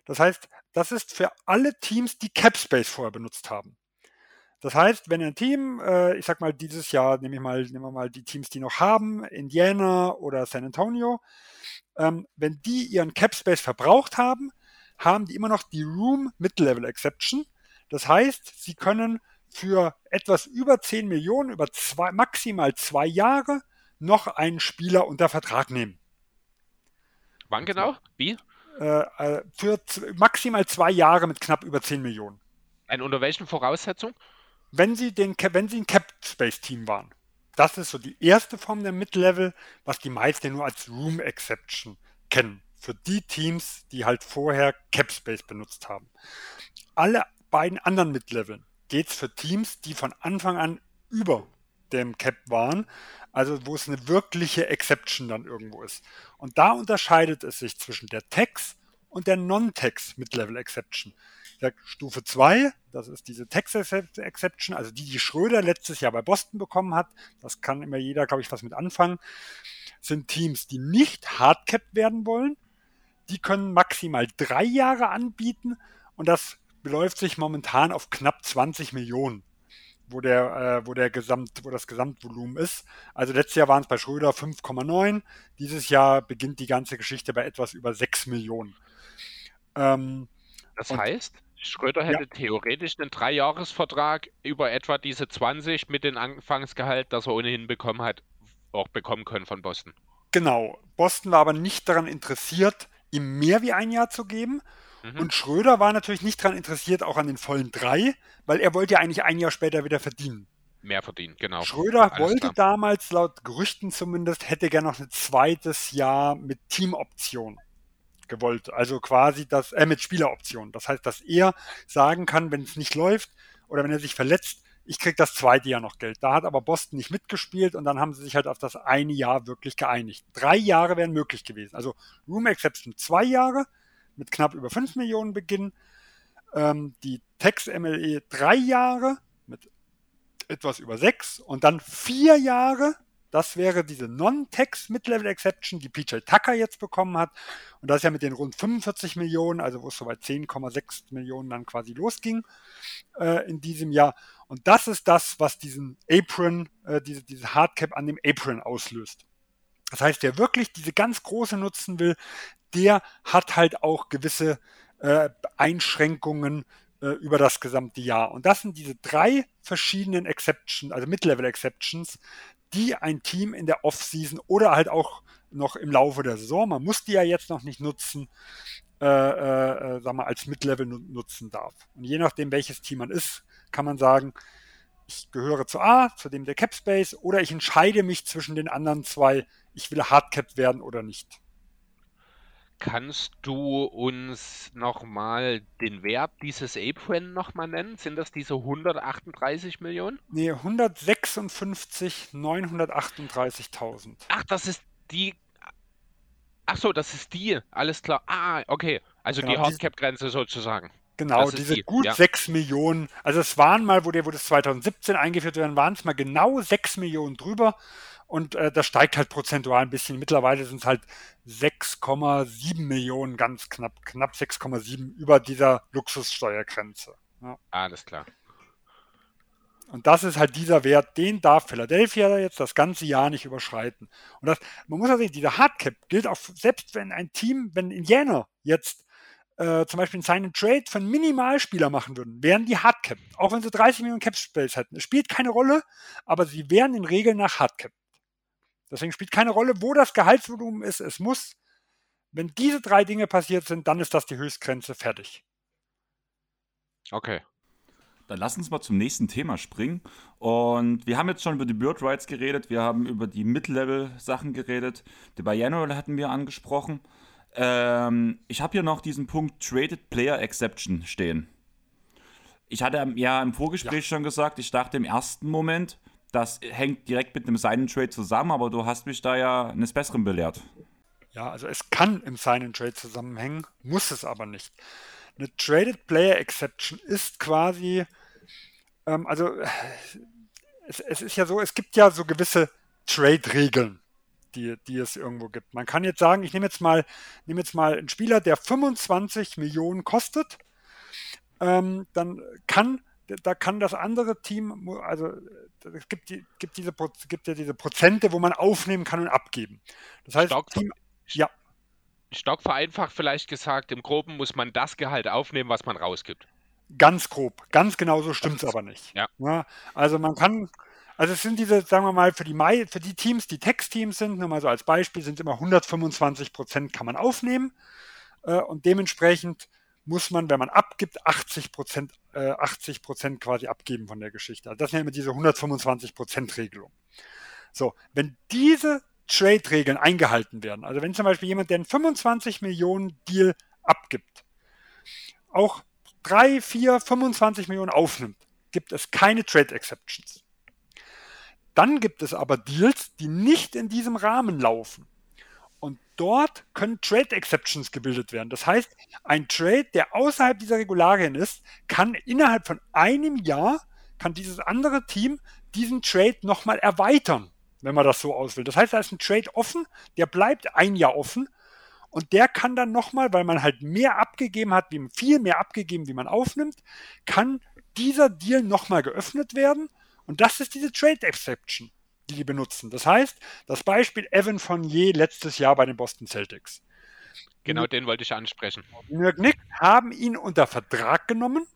Das heißt, das ist für alle Teams, die Cap Space vorher benutzt haben. Das heißt, wenn ein Team, äh, ich sag mal, dieses Jahr nehme ich mal, nehmen wir mal die Teams, die noch haben, Indiana oder San Antonio, ähm, wenn die ihren Cap Space verbraucht haben, haben die immer noch die Room Mid-Level Exception. Das heißt, sie können für etwas über 10 Millionen, über zwei, maximal zwei Jahre, noch einen Spieler unter Vertrag nehmen. Wann genau? Wie? Äh, äh, für maximal zwei Jahre mit knapp über 10 Millionen. Und unter welchen Voraussetzungen? Wenn sie, den, wenn sie ein Cap Space Team waren. Das ist so die erste Form der Mid-Level, was die meisten nur als Room Exception kennen. Für die Teams, die halt vorher Cap Space benutzt haben. Alle beiden anderen Mid-Leveln geht es für Teams, die von Anfang an über dem Cap waren, also wo es eine wirkliche Exception dann irgendwo ist. Und da unterscheidet es sich zwischen der Tax und der Non-Tax Mid-Level Exception. Ja, Stufe 2, das ist diese Tax Exception, also die, die Schröder letztes Jahr bei Boston bekommen hat, das kann immer jeder, glaube ich, was mit anfangen, sind Teams, die nicht hardcapped werden wollen. Die können maximal drei Jahre anbieten und das beläuft sich momentan auf knapp 20 Millionen wo der, äh, wo der Gesamt, wo das Gesamtvolumen ist. Also letztes Jahr waren es bei Schröder 5,9. Dieses Jahr beginnt die ganze Geschichte bei etwas über 6 Millionen. Ähm, das heißt, Schröder hätte ja. theoretisch einen Dreijahresvertrag über etwa diese 20 mit dem Anfangsgehalt, das er ohnehin bekommen hat, auch bekommen können von Boston. Genau. Boston war aber nicht daran interessiert, ihm mehr wie ein Jahr zu geben, Mhm. Und Schröder war natürlich nicht daran interessiert, auch an den vollen drei, weil er wollte ja eigentlich ein Jahr später wieder verdienen. Mehr verdienen, genau. Schröder Alles wollte klar. damals, laut Gerüchten zumindest, hätte gerne noch ein zweites Jahr mit Teamoption gewollt. Also quasi das, äh, mit Spieleroption. Das heißt, dass er sagen kann, wenn es nicht läuft oder wenn er sich verletzt, ich krieg das zweite Jahr noch Geld. Da hat aber Boston nicht mitgespielt und dann haben sie sich halt auf das eine Jahr wirklich geeinigt. Drei Jahre wären möglich gewesen. Also Room Exception zwei Jahre, mit knapp über 5 Millionen beginnen. Ähm, die Tex MLE drei Jahre mit etwas über 6 und dann vier Jahre. Das wäre diese Non-Tex Mid-Level Exception, die PJ Tucker jetzt bekommen hat. Und das ist ja mit den rund 45 Millionen, also wo es so bei 10,6 Millionen dann quasi losging äh, in diesem Jahr. Und das ist das, was diesen Apron, äh, diese, diese Hardcap an dem Apron auslöst. Das heißt, der wirklich diese ganz große nutzen will, der hat halt auch gewisse äh, Einschränkungen äh, über das gesamte Jahr. Und das sind diese drei verschiedenen Exceptions, also Mid-Level-Exceptions, die ein Team in der Off-Season oder halt auch noch im Laufe der Saison, man muss die ja jetzt noch nicht nutzen, äh, äh, sag mal, als Mid-Level nutzen darf. Und je nachdem, welches Team man ist, kann man sagen, ich gehöre zu A, zu dem der Cap Space, oder ich entscheide mich zwischen den anderen zwei, ich will Hardcapped werden oder nicht. Kannst du uns nochmal den Wert dieses Apron nochmal nennen? Sind das diese 138 Millionen? Nee, 156, 938.000. Ach, das ist die. Ach so, das ist die. Alles klar. Ah, okay. Also genau, die Hardcap-Grenze sozusagen. Genau, diese die, gut ja. 6 Millionen. Also es waren mal, wo, der, wo das 2017 eingeführt werden, waren es mal genau 6 Millionen drüber. Und äh, das steigt halt prozentual ein bisschen. Mittlerweile sind es halt 6,7 Millionen, ganz knapp, knapp 6,7 über dieser Luxussteuergrenze. Ja. Alles klar. Und das ist halt dieser Wert, den darf Philadelphia jetzt das ganze Jahr nicht überschreiten. Und das, man muss ja sehen, dieser Hardcap gilt auch, selbst wenn ein Team, wenn Indiana jetzt äh, zum Beispiel einen Sign and Trade von Minimalspieler machen würden, wären die Hardcap. Auch wenn sie 30 Millionen Cap Space hätten. Es spielt keine Rolle, aber sie wären in Regeln nach Hardcap. Deswegen spielt keine Rolle, wo das Gehaltsvolumen ist. Es muss, wenn diese drei Dinge passiert sind, dann ist das die Höchstgrenze fertig. Okay. Dann lass uns mal zum nächsten Thema springen. Und wir haben jetzt schon über die Bird Rights geredet, wir haben über die Mid-Level-Sachen geredet. Die Biannual hatten wir angesprochen. Ähm, ich habe hier noch diesen Punkt Traded Player Exception stehen. Ich hatte ja im Vorgespräch ja. schon gesagt, ich dachte im ersten Moment, das hängt direkt mit einem Sign Trade zusammen, aber du hast mich da ja eines Besseren belehrt. Ja, also es kann im Sign Trade zusammenhängen, muss es aber nicht. Eine Traded Player Exception ist quasi, ähm, also es, es, ist ja so, es gibt ja so gewisse Trade-Regeln, die, die es irgendwo gibt. Man kann jetzt sagen, ich nehme jetzt mal, nehme jetzt mal einen Spieler, der 25 Millionen kostet, ähm, dann kann da kann das andere Team, also es gibt, die, gibt, diese, gibt ja diese Prozente, wo man aufnehmen kann und abgeben. Das heißt, stark, Team, ja. stark vereinfacht vielleicht gesagt, im Groben muss man das Gehalt aufnehmen, was man rausgibt. Ganz grob, ganz genau so stimmt es aber nicht. Ja. ja. Also man kann, also es sind diese, sagen wir mal, für die, Mai, für die Teams, die Textteams sind, nur mal so als Beispiel, sind immer 125 Prozent kann man aufnehmen äh, und dementsprechend muss man, wenn man abgibt, 80 Prozent, äh, 80 Prozent quasi abgeben von der Geschichte. Also das ja immer diese 125 Prozent Regelung. So, wenn diese Trade-Regeln eingehalten werden, also wenn zum Beispiel jemand, der einen 25 Millionen Deal abgibt, auch 3, 4, 25 Millionen aufnimmt, gibt es keine Trade Exceptions. Dann gibt es aber Deals, die nicht in diesem Rahmen laufen. Und dort können Trade Exceptions gebildet werden. Das heißt, ein Trade, der außerhalb dieser Regularien ist, kann innerhalb von einem Jahr, kann dieses andere Team diesen Trade nochmal erweitern, wenn man das so auswählt. Das heißt, da ist ein Trade offen, der bleibt ein Jahr offen und der kann dann nochmal, weil man halt mehr abgegeben hat, wie viel mehr abgegeben, wie man aufnimmt, kann dieser Deal nochmal geöffnet werden. Und das ist diese Trade Exception die die benutzen. Das heißt, das Beispiel Evan Fournier letztes Jahr bei den Boston Celtics. Genau, den wollte ich ansprechen. New York Knicks haben ihn unter Vertrag genommen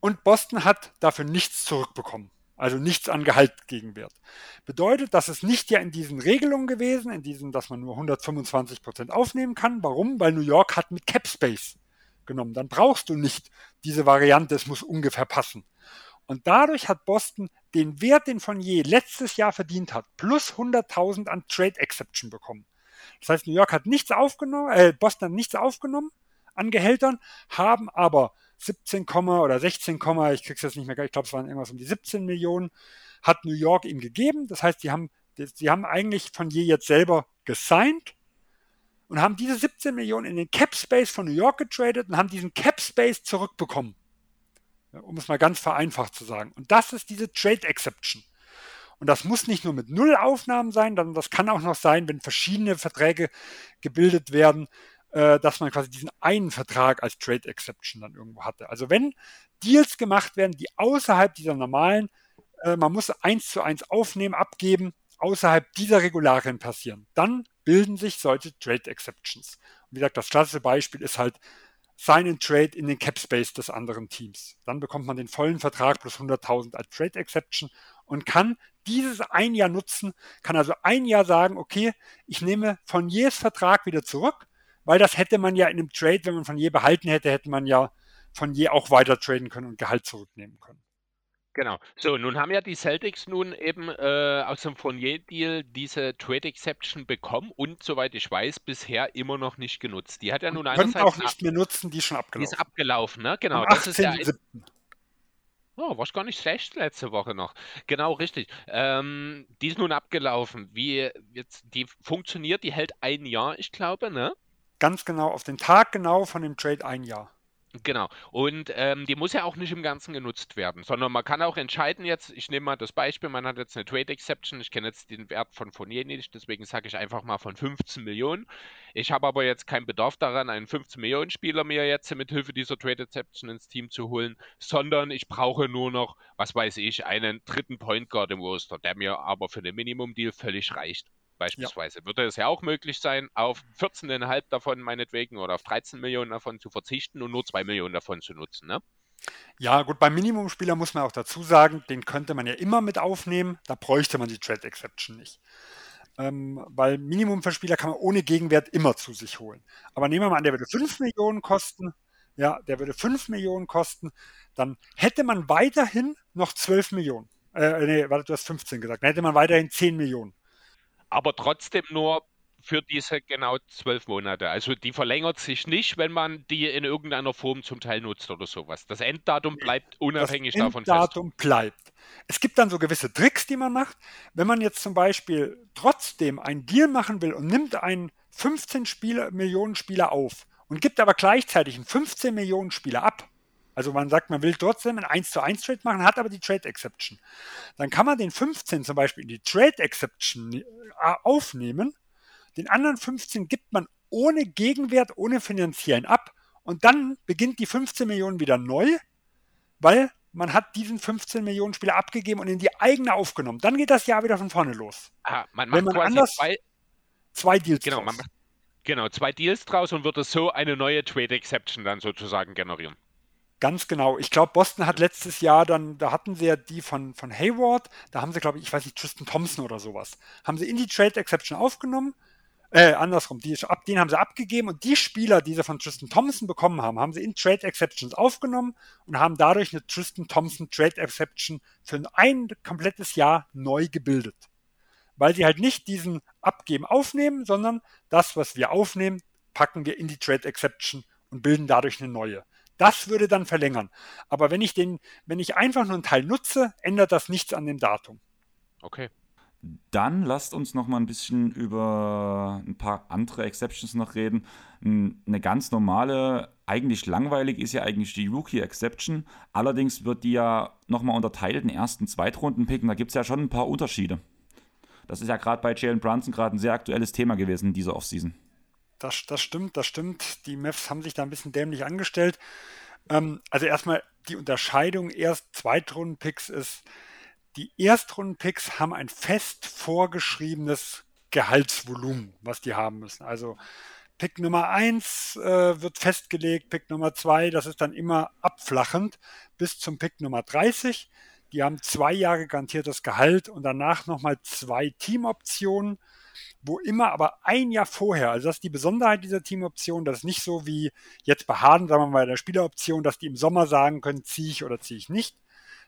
und Boston hat dafür nichts zurückbekommen. Also nichts an Gehaltgegenwert. Bedeutet, dass es nicht ja in diesen Regelungen gewesen, in diesen, dass man nur 125 Prozent aufnehmen kann. Warum? Weil New York hat mit Cap Space genommen. Dann brauchst du nicht diese Variante, es muss ungefähr passen. Und dadurch hat Boston den Wert, den je letztes Jahr verdient hat, plus 100.000 an Trade Exception bekommen. Das heißt, New York hat nichts aufgenommen, äh, Boston hat nichts aufgenommen an Gehältern, haben aber 17, oder 16, ich krieg's jetzt nicht mehr, ich glaube, es waren irgendwas um die 17 Millionen, hat New York ihm gegeben. Das heißt, die haben, die haben eigentlich von je jetzt selber gesigned und haben diese 17 Millionen in den Cap Space von New York getradet und haben diesen Cap Space zurückbekommen um es mal ganz vereinfacht zu sagen. Und das ist diese Trade Exception. Und das muss nicht nur mit Null Aufnahmen sein, sondern das kann auch noch sein, wenn verschiedene Verträge gebildet werden, äh, dass man quasi diesen einen Vertrag als Trade Exception dann irgendwo hatte. Also wenn Deals gemacht werden, die außerhalb dieser normalen, äh, man muss eins zu eins aufnehmen, abgeben, außerhalb dieser Regularien passieren, dann bilden sich solche Trade Exceptions. Und wie gesagt, das klassische Beispiel ist halt Sign and Trade in den Cap Space des anderen Teams. Dann bekommt man den vollen Vertrag plus 100.000 als Trade Exception und kann dieses ein Jahr nutzen, kann also ein Jahr sagen, okay, ich nehme von jedes Vertrag wieder zurück, weil das hätte man ja in einem Trade, wenn man von je behalten hätte, hätte man ja von je auch weiter traden können und Gehalt zurücknehmen können. Genau. So, nun haben ja die Celtics nun eben äh, aus dem Fournier-Deal diese Trade Exception bekommen und soweit ich weiß, bisher immer noch nicht genutzt. Die hat ja nun einerseits. auch nicht mehr nutzen, die ist schon abgelaufen. Die ist abgelaufen, ne? Genau. das ist ja. Oh, war gar nicht schlecht letzte Woche noch. Genau, richtig. Ähm, die ist nun abgelaufen. Wie jetzt, die funktioniert, die hält ein Jahr, ich glaube, ne? Ganz genau, auf den Tag genau von dem Trade ein Jahr. Genau. Und ähm, die muss ja auch nicht im Ganzen genutzt werden, sondern man kann auch entscheiden jetzt, ich nehme mal das Beispiel, man hat jetzt eine Trade Exception, ich kenne jetzt den Wert von Fournier nicht, deswegen sage ich einfach mal von 15 Millionen. Ich habe aber jetzt keinen Bedarf daran, einen 15 Millionen Spieler mir jetzt mit Hilfe dieser Trade Exception ins Team zu holen, sondern ich brauche nur noch, was weiß ich, einen dritten Point Guard im Roster, der mir aber für den Minimum Deal völlig reicht beispielsweise. Ja. Würde es ja auch möglich sein, auf 14,5 davon meinetwegen oder auf 13 Millionen davon zu verzichten und nur 2 Millionen davon zu nutzen, ne? Ja, gut, beim Minimumspieler muss man auch dazu sagen, den könnte man ja immer mit aufnehmen, da bräuchte man die Trade Exception nicht. Ähm, weil Minimum für Spieler kann man ohne Gegenwert immer zu sich holen. Aber nehmen wir mal an, der würde 5 Millionen kosten, ja, der würde 5 Millionen kosten, dann hätte man weiterhin noch 12 Millionen. Äh, nee, warte, du hast 15 gesagt. Dann hätte man weiterhin 10 Millionen aber trotzdem nur für diese genau zwölf Monate. Also die verlängert sich nicht, wenn man die in irgendeiner Form zum Teil nutzt oder sowas. Das Enddatum bleibt unabhängig das davon fest. Das Enddatum bleibt. Es gibt dann so gewisse Tricks, die man macht. Wenn man jetzt zum Beispiel trotzdem einen Deal machen will und nimmt einen 15 Spieler, Millionen Spieler auf und gibt aber gleichzeitig einen 15 Millionen Spieler ab, also man sagt, man will trotzdem ein 1 zu 1 Trade machen, hat aber die Trade Exception. Dann kann man den 15 zum Beispiel in die Trade Exception äh, aufnehmen. Den anderen 15 gibt man ohne Gegenwert, ohne finanziellen ab. Und dann beginnt die 15 Millionen wieder neu, weil man hat diesen 15 Millionen Spieler abgegeben und in die eigene aufgenommen. Dann geht das Jahr wieder von vorne los. Ah, man macht Wenn man anders zwei, zwei Deals genau, draus. Macht, genau, zwei Deals draus und wird es so eine neue Trade Exception dann sozusagen generieren. Ganz genau. Ich glaube, Boston hat letztes Jahr dann, da hatten sie ja die von, von Hayward, da haben sie, glaube ich, ich weiß nicht, Tristan Thompson oder sowas, haben sie in die Trade Exception aufgenommen. Äh, andersrum, die, ab, den haben sie abgegeben und die Spieler, die sie von Tristan Thompson bekommen haben, haben sie in Trade Exceptions aufgenommen und haben dadurch eine Tristan Thompson Trade Exception für ein komplettes Jahr neu gebildet. Weil sie halt nicht diesen Abgeben aufnehmen, sondern das, was wir aufnehmen, packen wir in die Trade Exception und bilden dadurch eine neue. Das würde dann verlängern. Aber wenn ich den, wenn ich einfach nur einen Teil nutze, ändert das nichts an dem Datum. Okay. Dann lasst uns noch mal ein bisschen über ein paar andere Exceptions noch reden. Eine ganz normale, eigentlich langweilig ist ja eigentlich die Rookie Exception. Allerdings wird die ja noch mal unterteilt in ersten, Zweitrunden-Picken. Da gibt es ja schon ein paar Unterschiede. Das ist ja gerade bei Jalen Brunson gerade ein sehr aktuelles Thema gewesen in dieser Offseason. Das, das stimmt, das stimmt. Die Mavs haben sich da ein bisschen dämlich angestellt. Ähm, also erstmal die Unterscheidung Erst-Zweitrunden-Picks ist, die Erstrunden-Picks haben ein fest vorgeschriebenes Gehaltsvolumen, was die haben müssen. Also Pick Nummer 1 äh, wird festgelegt, Pick Nummer 2, das ist dann immer abflachend bis zum Pick Nummer 30. Die haben zwei Jahre garantiertes Gehalt und danach nochmal zwei Teamoptionen wo immer aber ein Jahr vorher, also das ist die Besonderheit dieser Teamoption, das ist nicht so wie jetzt bei Harden, sagen wir mal, bei der Spieleroption, dass die im Sommer sagen können, ziehe ich oder ziehe ich nicht,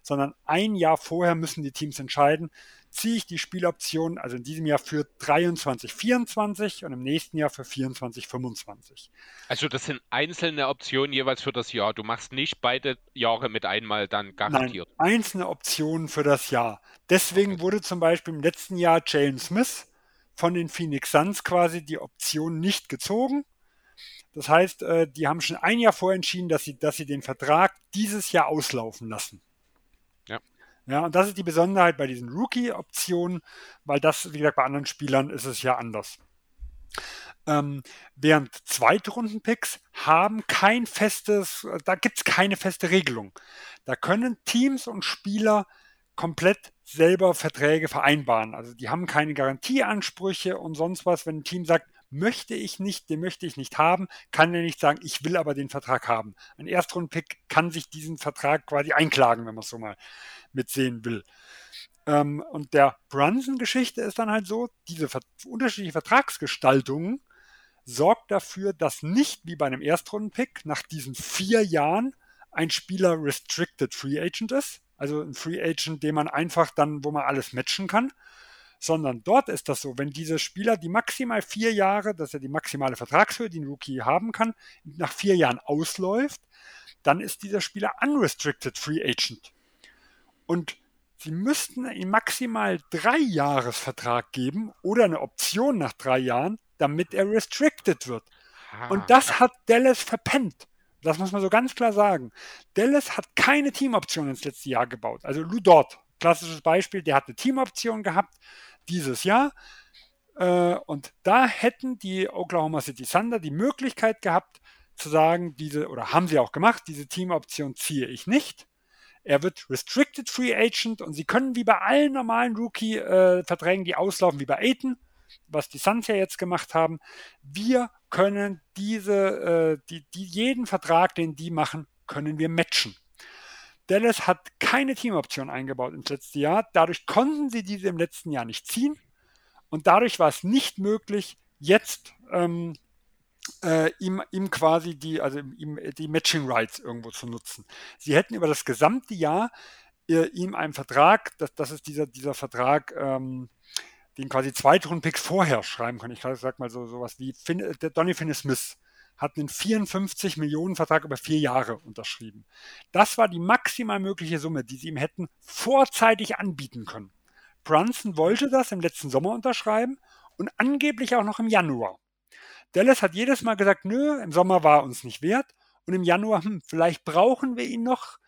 sondern ein Jahr vorher müssen die Teams entscheiden, ziehe ich die Spieloption, also in diesem Jahr für 23, 24 und im nächsten Jahr für 24, 25. Also das sind einzelne Optionen jeweils für das Jahr. Du machst nicht beide Jahre mit einmal dann garantiert. Nein, einzelne Optionen für das Jahr. Deswegen okay. wurde zum Beispiel im letzten Jahr Jalen Smith von den Phoenix Suns quasi die Option nicht gezogen. Das heißt, äh, die haben schon ein Jahr vorher entschieden, dass sie, dass sie den Vertrag dieses Jahr auslaufen lassen. Ja. Ja, und das ist die Besonderheit bei diesen Rookie-Optionen, weil das, wie gesagt, bei anderen Spielern ist es ja anders. Ähm, während Zweitrunden-Picks haben kein festes, da gibt es keine feste Regelung. Da können Teams und Spieler komplett selber Verträge vereinbaren. Also die haben keine Garantieansprüche und sonst was. Wenn ein Team sagt, möchte ich nicht, den möchte ich nicht haben, kann er nicht sagen, ich will aber den Vertrag haben. Ein Erstrundpick kann sich diesen Vertrag quasi einklagen, wenn man es so mal mitsehen will. Ähm, und der Brunson-Geschichte ist dann halt so, diese unterschiedliche Vertragsgestaltungen sorgt dafür, dass nicht wie bei einem Erstrundenpick nach diesen vier Jahren ein Spieler Restricted Free Agent ist, also ein Free Agent, den man einfach dann, wo man alles matchen kann, sondern dort ist das so, wenn diese Spieler die maximal vier Jahre, das ist ja die maximale Vertragshöhe, die ein Rookie haben kann, nach vier Jahren ausläuft, dann ist dieser Spieler unrestricted Free Agent. Und sie müssten ihm maximal drei Jahresvertrag geben oder eine Option nach drei Jahren, damit er restricted wird. Ah. Und das hat Dallas verpennt. Das muss man so ganz klar sagen. Dallas hat keine Teamoption ins letzte Jahr gebaut. Also Lou Dort, klassisches Beispiel, der hat eine Teamoption gehabt dieses Jahr. Äh, und da hätten die Oklahoma City Thunder die Möglichkeit gehabt zu sagen, diese, oder haben sie auch gemacht, diese Teamoption ziehe ich nicht. Er wird Restricted Free Agent und sie können wie bei allen normalen Rookie-Verträgen, die auslaufen, wie bei Aiton, was die Suns ja jetzt gemacht haben, wir können diese, äh, die, die, jeden Vertrag, den die machen, können wir matchen. Dallas hat keine Teamoption eingebaut ins letzte Jahr. Dadurch konnten sie diese im letzten Jahr nicht ziehen. Und dadurch war es nicht möglich, jetzt ähm, äh, ihm, ihm quasi die, also ihm die Matching Rights irgendwo zu nutzen. Sie hätten über das gesamte Jahr äh, ihm einen Vertrag, das, das ist dieser, dieser Vertrag, ähm, den quasi Zweitrunden-Picks vorher schreiben können. Ich sag mal so sowas wie Finn, der Donny Finney-Smith hat einen 54 Millionen Vertrag über vier Jahre unterschrieben. Das war die maximal mögliche Summe, die sie ihm hätten vorzeitig anbieten können. Brunson wollte das im letzten Sommer unterschreiben und angeblich auch noch im Januar. Dallas hat jedes Mal gesagt, nö, im Sommer war uns nicht wert und im Januar, hm, vielleicht brauchen wir ihn noch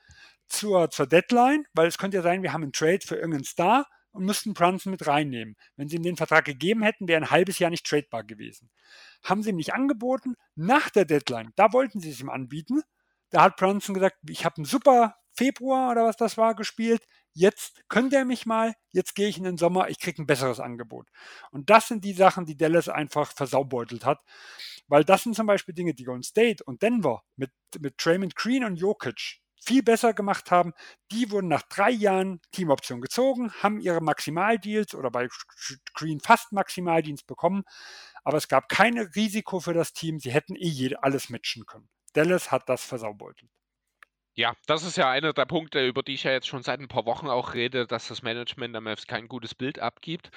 zur, zur Deadline, weil es könnte ja sein, wir haben einen Trade für irgendeinen Star und müssten Brunson mit reinnehmen. Wenn sie ihm den Vertrag gegeben hätten, wäre ein halbes Jahr nicht tradebar gewesen. Haben sie ihm nicht angeboten. Nach der Deadline, da wollten sie es ihm anbieten. Da hat Brunson gesagt, ich habe einen super Februar oder was das war gespielt. Jetzt könnt ihr mich mal, jetzt gehe ich in den Sommer, ich kriege ein besseres Angebot. Und das sind die Sachen, die Dallas einfach versaubeutelt hat. Weil das sind zum Beispiel Dinge, die Golden State und Denver mit, mit Draymond Green und Jokic viel besser gemacht haben. Die wurden nach drei Jahren Teamoption gezogen, haben ihre Maximaldeals oder bei Green fast Maximaldienst bekommen, aber es gab kein Risiko für das Team. Sie hätten eh alles matchen können. Dallas hat das versaubeutelt. Ja, das ist ja einer der Punkte, über die ich ja jetzt schon seit ein paar Wochen auch rede, dass das Management am Mavs kein gutes Bild abgibt.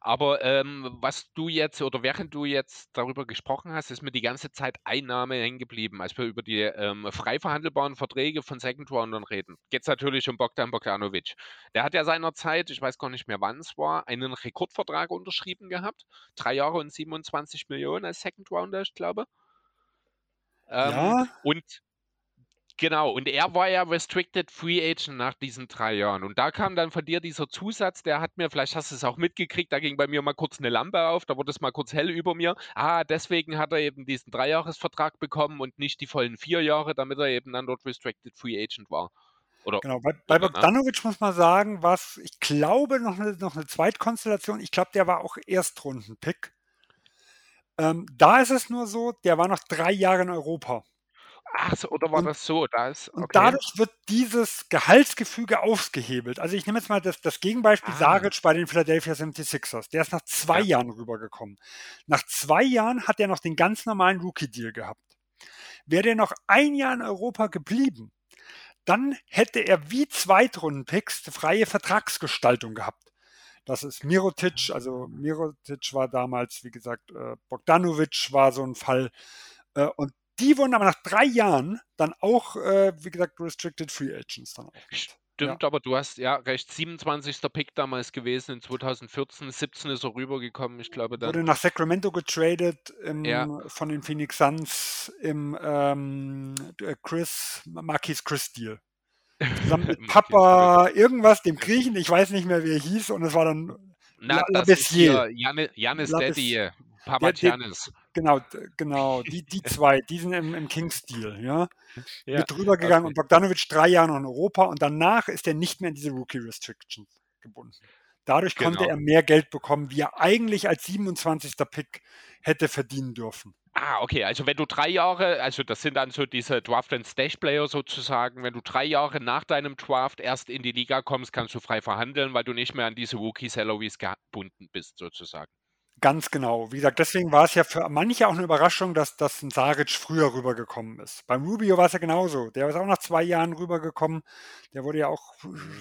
Aber ähm, was du jetzt oder während du jetzt darüber gesprochen hast, ist mir die ganze Zeit Einnahme hängen geblieben. Als wir über die ähm, frei verhandelbaren Verträge von Second Roundern reden, geht es natürlich um Bogdan Bogdanovic. Der hat ja seinerzeit, ich weiß gar nicht mehr wann es war, einen Rekordvertrag unterschrieben gehabt. Drei Jahre und 27 Millionen als Second Rounder, ich glaube. Ähm, ja. Und Genau, und er war ja Restricted Free Agent nach diesen drei Jahren. Und da kam dann von dir dieser Zusatz, der hat mir, vielleicht hast du es auch mitgekriegt, da ging bei mir mal kurz eine Lampe auf, da wurde es mal kurz hell über mir. Ah, deswegen hat er eben diesen Dreijahresvertrag bekommen und nicht die vollen vier Jahre, damit er eben dann dort Restricted Free Agent war. Oder, genau, bei, bei ne? Bogdanovic muss man sagen, was ich glaube noch eine, noch eine Zweitkonstellation. Ich glaube, der war auch Erstrunden-Pick. Ähm, da ist es nur so, der war noch drei Jahre in Europa. Ach so, oder war und, das so? Da ist, okay. Und dadurch wird dieses Gehaltsgefüge ausgehebelt. Also ich nehme jetzt mal das, das Gegenbeispiel ah. Saric bei den Philadelphia 76ers. Der ist nach zwei ja. Jahren rübergekommen. Nach zwei Jahren hat er noch den ganz normalen Rookie-Deal gehabt. Wäre der noch ein Jahr in Europa geblieben, dann hätte er wie Zweitrunden-Picks freie Vertragsgestaltung gehabt. Das ist Mirotic, also Mirotic war damals, wie gesagt, äh, Bogdanovic war so ein Fall. Äh, und die wurden aber nach drei Jahren dann auch, äh, wie gesagt, Restricted Free Agents dann auch. Stimmt, ja. aber du hast ja recht, 27. Pick damals gewesen in 2014, 17 ist er rübergekommen, ich glaube dann. Wurde nach Sacramento getradet im, ja. von den Phoenix Suns im ähm, Chris, Marquis Chris Deal. Zusammen mit Papa irgendwas, dem Griechen, ich weiß nicht mehr, wie er hieß, und es war dann Na, La, La das Janis Daddy, Papa Giannis. Genau, genau, die, die zwei, die sind im, im Kings-Deal, ja. ja. Mit rübergegangen okay. und Bogdanovic drei Jahre noch in Europa und danach ist er nicht mehr in diese Rookie-Restrictions gebunden. Dadurch genau. konnte er mehr Geld bekommen, wie er eigentlich als 27. Pick hätte verdienen dürfen. Ah, okay. Also wenn du drei Jahre, also das sind dann so diese Draft and Stash Player sozusagen, wenn du drei Jahre nach deinem Draft erst in die Liga kommst, kannst du frei verhandeln, weil du nicht mehr an diese Rookie Salaries gebunden bist sozusagen. Ganz genau. Wie gesagt, deswegen war es ja für manche auch eine Überraschung, dass, dass ein Saric früher rübergekommen ist. Beim Rubio war es ja genauso. Der ist auch nach zwei Jahren rübergekommen. Der wurde ja auch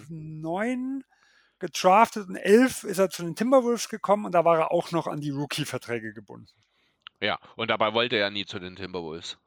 neun gedraftet und elf ist er zu den Timberwolves gekommen und da war er auch noch an die Rookie-Verträge gebunden. Ja, und dabei wollte er nie zu den Timberwolves.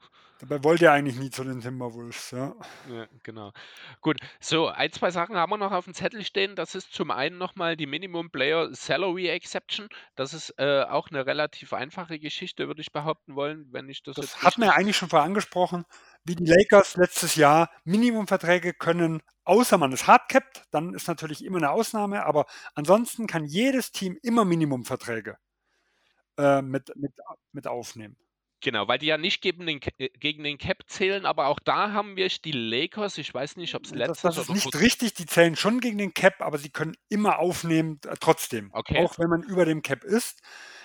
Dabei wollte er eigentlich nie zu den Timberwolves, ja. Ja, genau. Gut, so, ein, zwei Sachen haben wir noch auf dem Zettel stehen. Das ist zum einen nochmal die Minimum Player Salary Exception. Das ist äh, auch eine relativ einfache Geschichte, würde ich behaupten wollen, wenn ich das. Das hat mir ja eigentlich schon vorher angesprochen, wie die Lakers letztes Jahr. Minimumverträge können, außer man ist hardcapped, dann ist natürlich immer eine Ausnahme, aber ansonsten kann jedes Team immer Minimumverträge äh, mit, mit, mit aufnehmen. Genau, weil die ja nicht gegen den, äh, gegen den Cap zählen, aber auch da haben wir die Lakers, ich weiß nicht, ob es letztes Das, das ist nicht richtig, die zählen schon gegen den Cap, aber sie können immer aufnehmen, äh, trotzdem. Okay. Auch wenn man über dem Cap ist.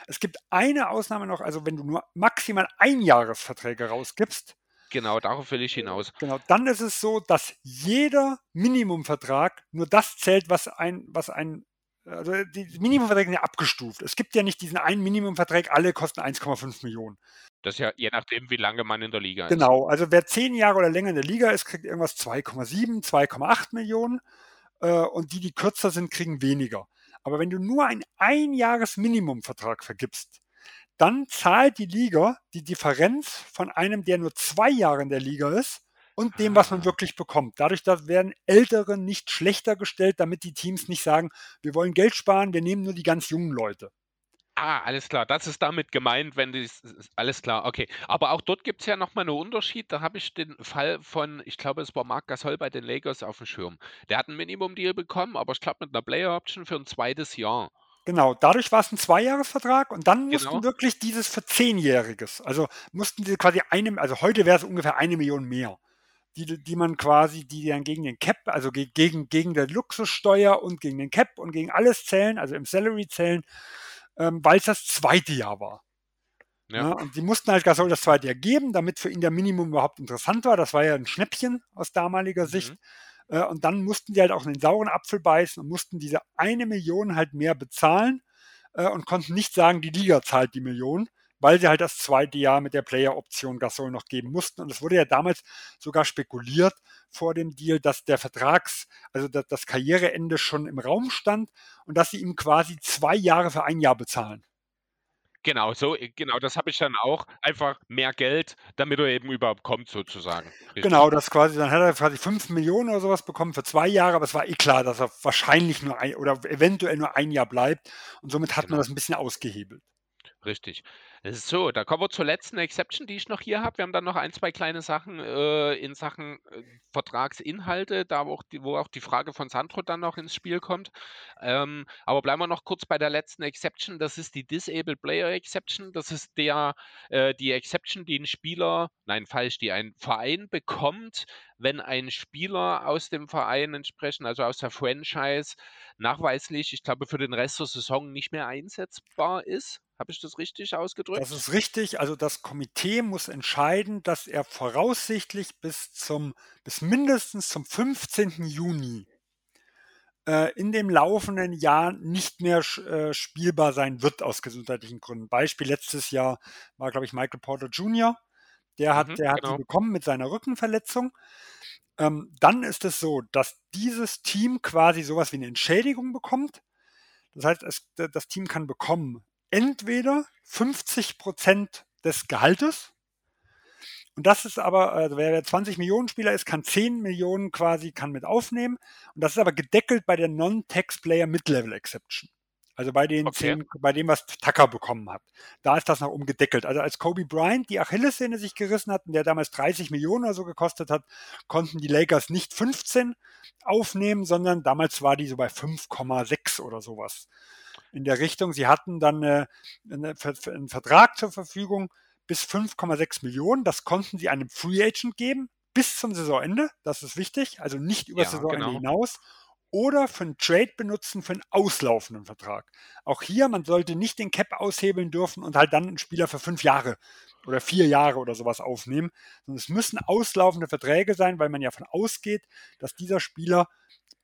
Es gibt eine Ausnahme noch, also wenn du nur maximal Einjahresverträge rausgibst. Genau, darauf will ich hinaus. Genau, dann ist es so, dass jeder Minimumvertrag nur das zählt, was ein, was ein also die Minimumverträge sind ja abgestuft. Es gibt ja nicht diesen einen Minimumvertrag, alle kosten 1,5 Millionen. Das ist ja je nachdem, wie lange man in der Liga ist. Genau, also wer zehn Jahre oder länger in der Liga ist, kriegt irgendwas 2,7, 2,8 Millionen. Äh, und die, die kürzer sind, kriegen weniger. Aber wenn du nur einen Einjahres-Minimumvertrag vergibst, dann zahlt die Liga die Differenz von einem, der nur zwei Jahre in der Liga ist, und dem, was man ah. wirklich bekommt. Dadurch dass werden Ältere nicht schlechter gestellt, damit die Teams nicht sagen, wir wollen Geld sparen, wir nehmen nur die ganz jungen Leute. Ah, alles klar. Das ist damit gemeint, wenn die. Alles klar, okay. Aber auch dort gibt es ja nochmal einen Unterschied. Da habe ich den Fall von, ich glaube, es war Marc Gasol bei den Lakers auf dem Schirm. Der hat einen Minimum-Deal bekommen, aber ich glaube mit einer Player-Option für ein zweites Jahr. Genau, dadurch war es ein Zweijahresvertrag und dann mussten genau. wirklich dieses für Zehnjähriges. Also mussten sie quasi eine, also heute wäre es ungefähr eine Million mehr die, die man quasi, die dann gegen den Cap, also gegen, gegen der Luxussteuer und gegen den Cap und gegen alles zählen, also im Salary zählen, ähm, weil es das zweite Jahr war. Ja. ja. und die mussten halt Gasol das zweite Jahr geben, damit für ihn der Minimum überhaupt interessant war. Das war ja ein Schnäppchen aus damaliger mhm. Sicht. Äh, und dann mussten die halt auch in den sauren Apfel beißen und mussten diese eine Million halt mehr bezahlen äh, und konnten nicht sagen, die Liga zahlt die Million, weil sie halt das zweite Jahr mit der Player-Option Gasol noch geben mussten. Und es wurde ja damals sogar spekuliert vor dem Deal, dass der Vertrags, also das, das Karriereende schon im Raum stand und dass sie ihm quasi zwei Jahre für ein Jahr bezahlen. Genau, so, äh, genau, das habe ich dann auch. Einfach mehr Geld, damit er eben überhaupt kommt, sozusagen. Richtig. Genau, das quasi, dann hat er quasi 5 Millionen oder sowas bekommen für zwei Jahre, aber es war eh klar, dass er wahrscheinlich nur ein oder eventuell nur ein Jahr bleibt. Und somit hat genau. man das ein bisschen ausgehebelt. Richtig. So, da kommen wir zur letzten Exception, die ich noch hier habe. Wir haben dann noch ein, zwei kleine Sachen äh, in Sachen äh, Vertragsinhalte, da wo auch, die, wo auch die Frage von Sandro dann noch ins Spiel kommt. Ähm, aber bleiben wir noch kurz bei der letzten Exception. Das ist die Disabled Player Exception. Das ist der, äh, die Exception, die ein Spieler, nein, falsch, die ein Verein bekommt, wenn ein Spieler aus dem Verein entsprechend, also aus der Franchise, nachweislich, ich glaube, für den Rest der Saison nicht mehr einsetzbar ist. Habe ich das richtig ausgedrückt? Das ist richtig. Also das Komitee muss entscheiden, dass er voraussichtlich bis zum, bis mindestens zum 15. Juni äh, in dem laufenden Jahr nicht mehr äh, spielbar sein wird aus gesundheitlichen Gründen. Beispiel letztes Jahr war, glaube ich, Michael Porter Jr. Der hat, mhm, der hat genau. bekommen mit seiner Rückenverletzung. Ähm, dann ist es so, dass dieses Team quasi sowas wie eine Entschädigung bekommt. Das heißt, es, das Team kann bekommen entweder 50 Prozent des Gehaltes. Und das ist aber, also wer 20 Millionen Spieler ist, kann 10 Millionen quasi kann mit aufnehmen. Und das ist aber gedeckelt bei der Non-Tax-Player Mid-Level Exception. Also bei den okay. 10, bei dem, was Tucker bekommen hat. Da ist das noch umgedeckelt. Also als Kobe Bryant die Achillessehne sich gerissen hat und der damals 30 Millionen oder so gekostet hat, konnten die Lakers nicht 15 aufnehmen, sondern damals war die so bei 5,6 oder sowas. In der Richtung. Sie hatten dann eine, eine, einen Vertrag zur Verfügung bis 5,6 Millionen. Das konnten sie einem Free Agent geben bis zum Saisonende. Das ist wichtig. Also nicht über ja, Saisonende genau. hinaus oder für einen Trade benutzen für einen auslaufenden Vertrag. Auch hier, man sollte nicht den Cap aushebeln dürfen und halt dann einen Spieler für fünf Jahre oder vier Jahre oder sowas aufnehmen, sondern es müssen auslaufende Verträge sein, weil man ja davon ausgeht, dass dieser Spieler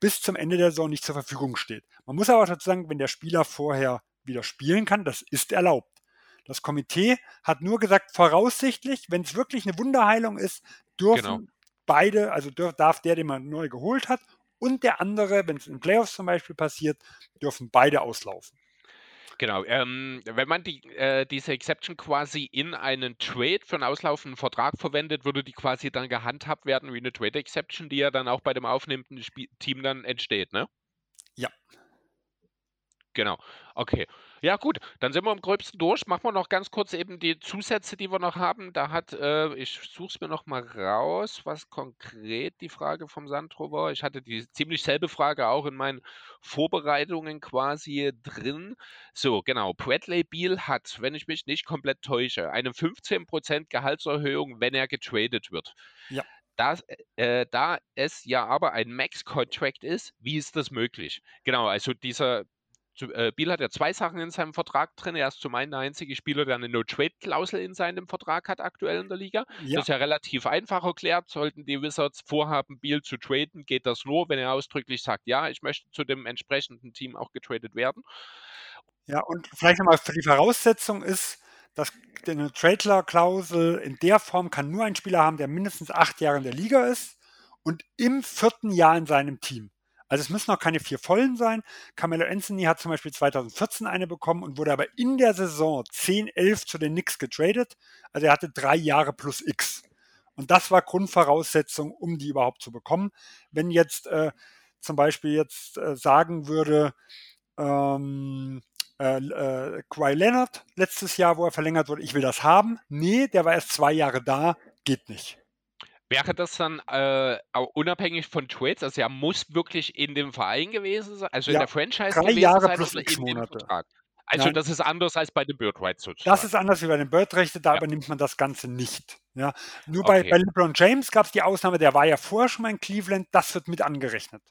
bis zum Ende der Saison nicht zur Verfügung steht. Man muss aber dazu sagen, wenn der Spieler vorher wieder spielen kann, das ist erlaubt. Das Komitee hat nur gesagt, voraussichtlich, wenn es wirklich eine Wunderheilung ist, dürfen genau. beide, also darf der, den man neu geholt hat, und der andere, wenn es in Playoffs zum Beispiel passiert, dürfen beide auslaufen. Genau, ähm, wenn man die, äh, diese Exception quasi in einen Trade für einen auslaufenden Vertrag verwendet, würde die quasi dann gehandhabt werden wie eine Trade Exception, die ja dann auch bei dem aufnehmenden Sp Team dann entsteht, ne? Ja. Genau, okay. Ja, gut, dann sind wir im Gröbsten durch. Machen wir noch ganz kurz eben die Zusätze, die wir noch haben. Da hat, äh, ich suche es mir noch mal raus, was konkret die Frage vom Sandro war. Ich hatte die ziemlich selbe Frage auch in meinen Vorbereitungen quasi drin. So, genau. Bradley Beal hat, wenn ich mich nicht komplett täusche, eine 15% Gehaltserhöhung, wenn er getradet wird. Ja. Das, äh, da es ja aber ein Max-Contract ist, wie ist das möglich? Genau, also dieser Biel hat ja zwei Sachen in seinem Vertrag drin. Er ist zum einen der einzige Spieler, der eine No-Trade-Klausel in seinem Vertrag hat, aktuell in der Liga. Ja. Das ist ja relativ einfach erklärt. Sollten die Wizards vorhaben, Biel zu traden, geht das nur, wenn er ausdrücklich sagt, ja, ich möchte zu dem entsprechenden Team auch getradet werden. Ja, und vielleicht nochmal für die Voraussetzung ist, dass eine Trade-Klausel in der Form kann nur ein Spieler haben, der mindestens acht Jahre in der Liga ist und im vierten Jahr in seinem Team. Also es müssen noch keine vier vollen sein. Carmelo Anthony hat zum Beispiel 2014 eine bekommen und wurde aber in der Saison 10, 11 zu den Knicks getradet. Also er hatte drei Jahre plus X. Und das war Grundvoraussetzung, um die überhaupt zu bekommen. Wenn jetzt äh, zum Beispiel jetzt äh, sagen würde, ähm, äh, äh, Kawhi Leonard letztes Jahr, wo er verlängert wurde, ich will das haben. Nee, der war erst zwei Jahre da, geht nicht. Wäre das dann äh, unabhängig von Trades? Also er muss wirklich in dem Verein gewesen sein, also ja, in der Franchise drei Jahre sein plus in Monate. Also Nein. das ist anders als bei den Bird Rights sozusagen. Das ist anders wie bei den Bird Rechten, da ja. übernimmt man das Ganze nicht. Ja. Nur okay. bei, bei LeBron James gab es die Ausnahme, der war ja vorher schon mal in Cleveland, das wird mit angerechnet.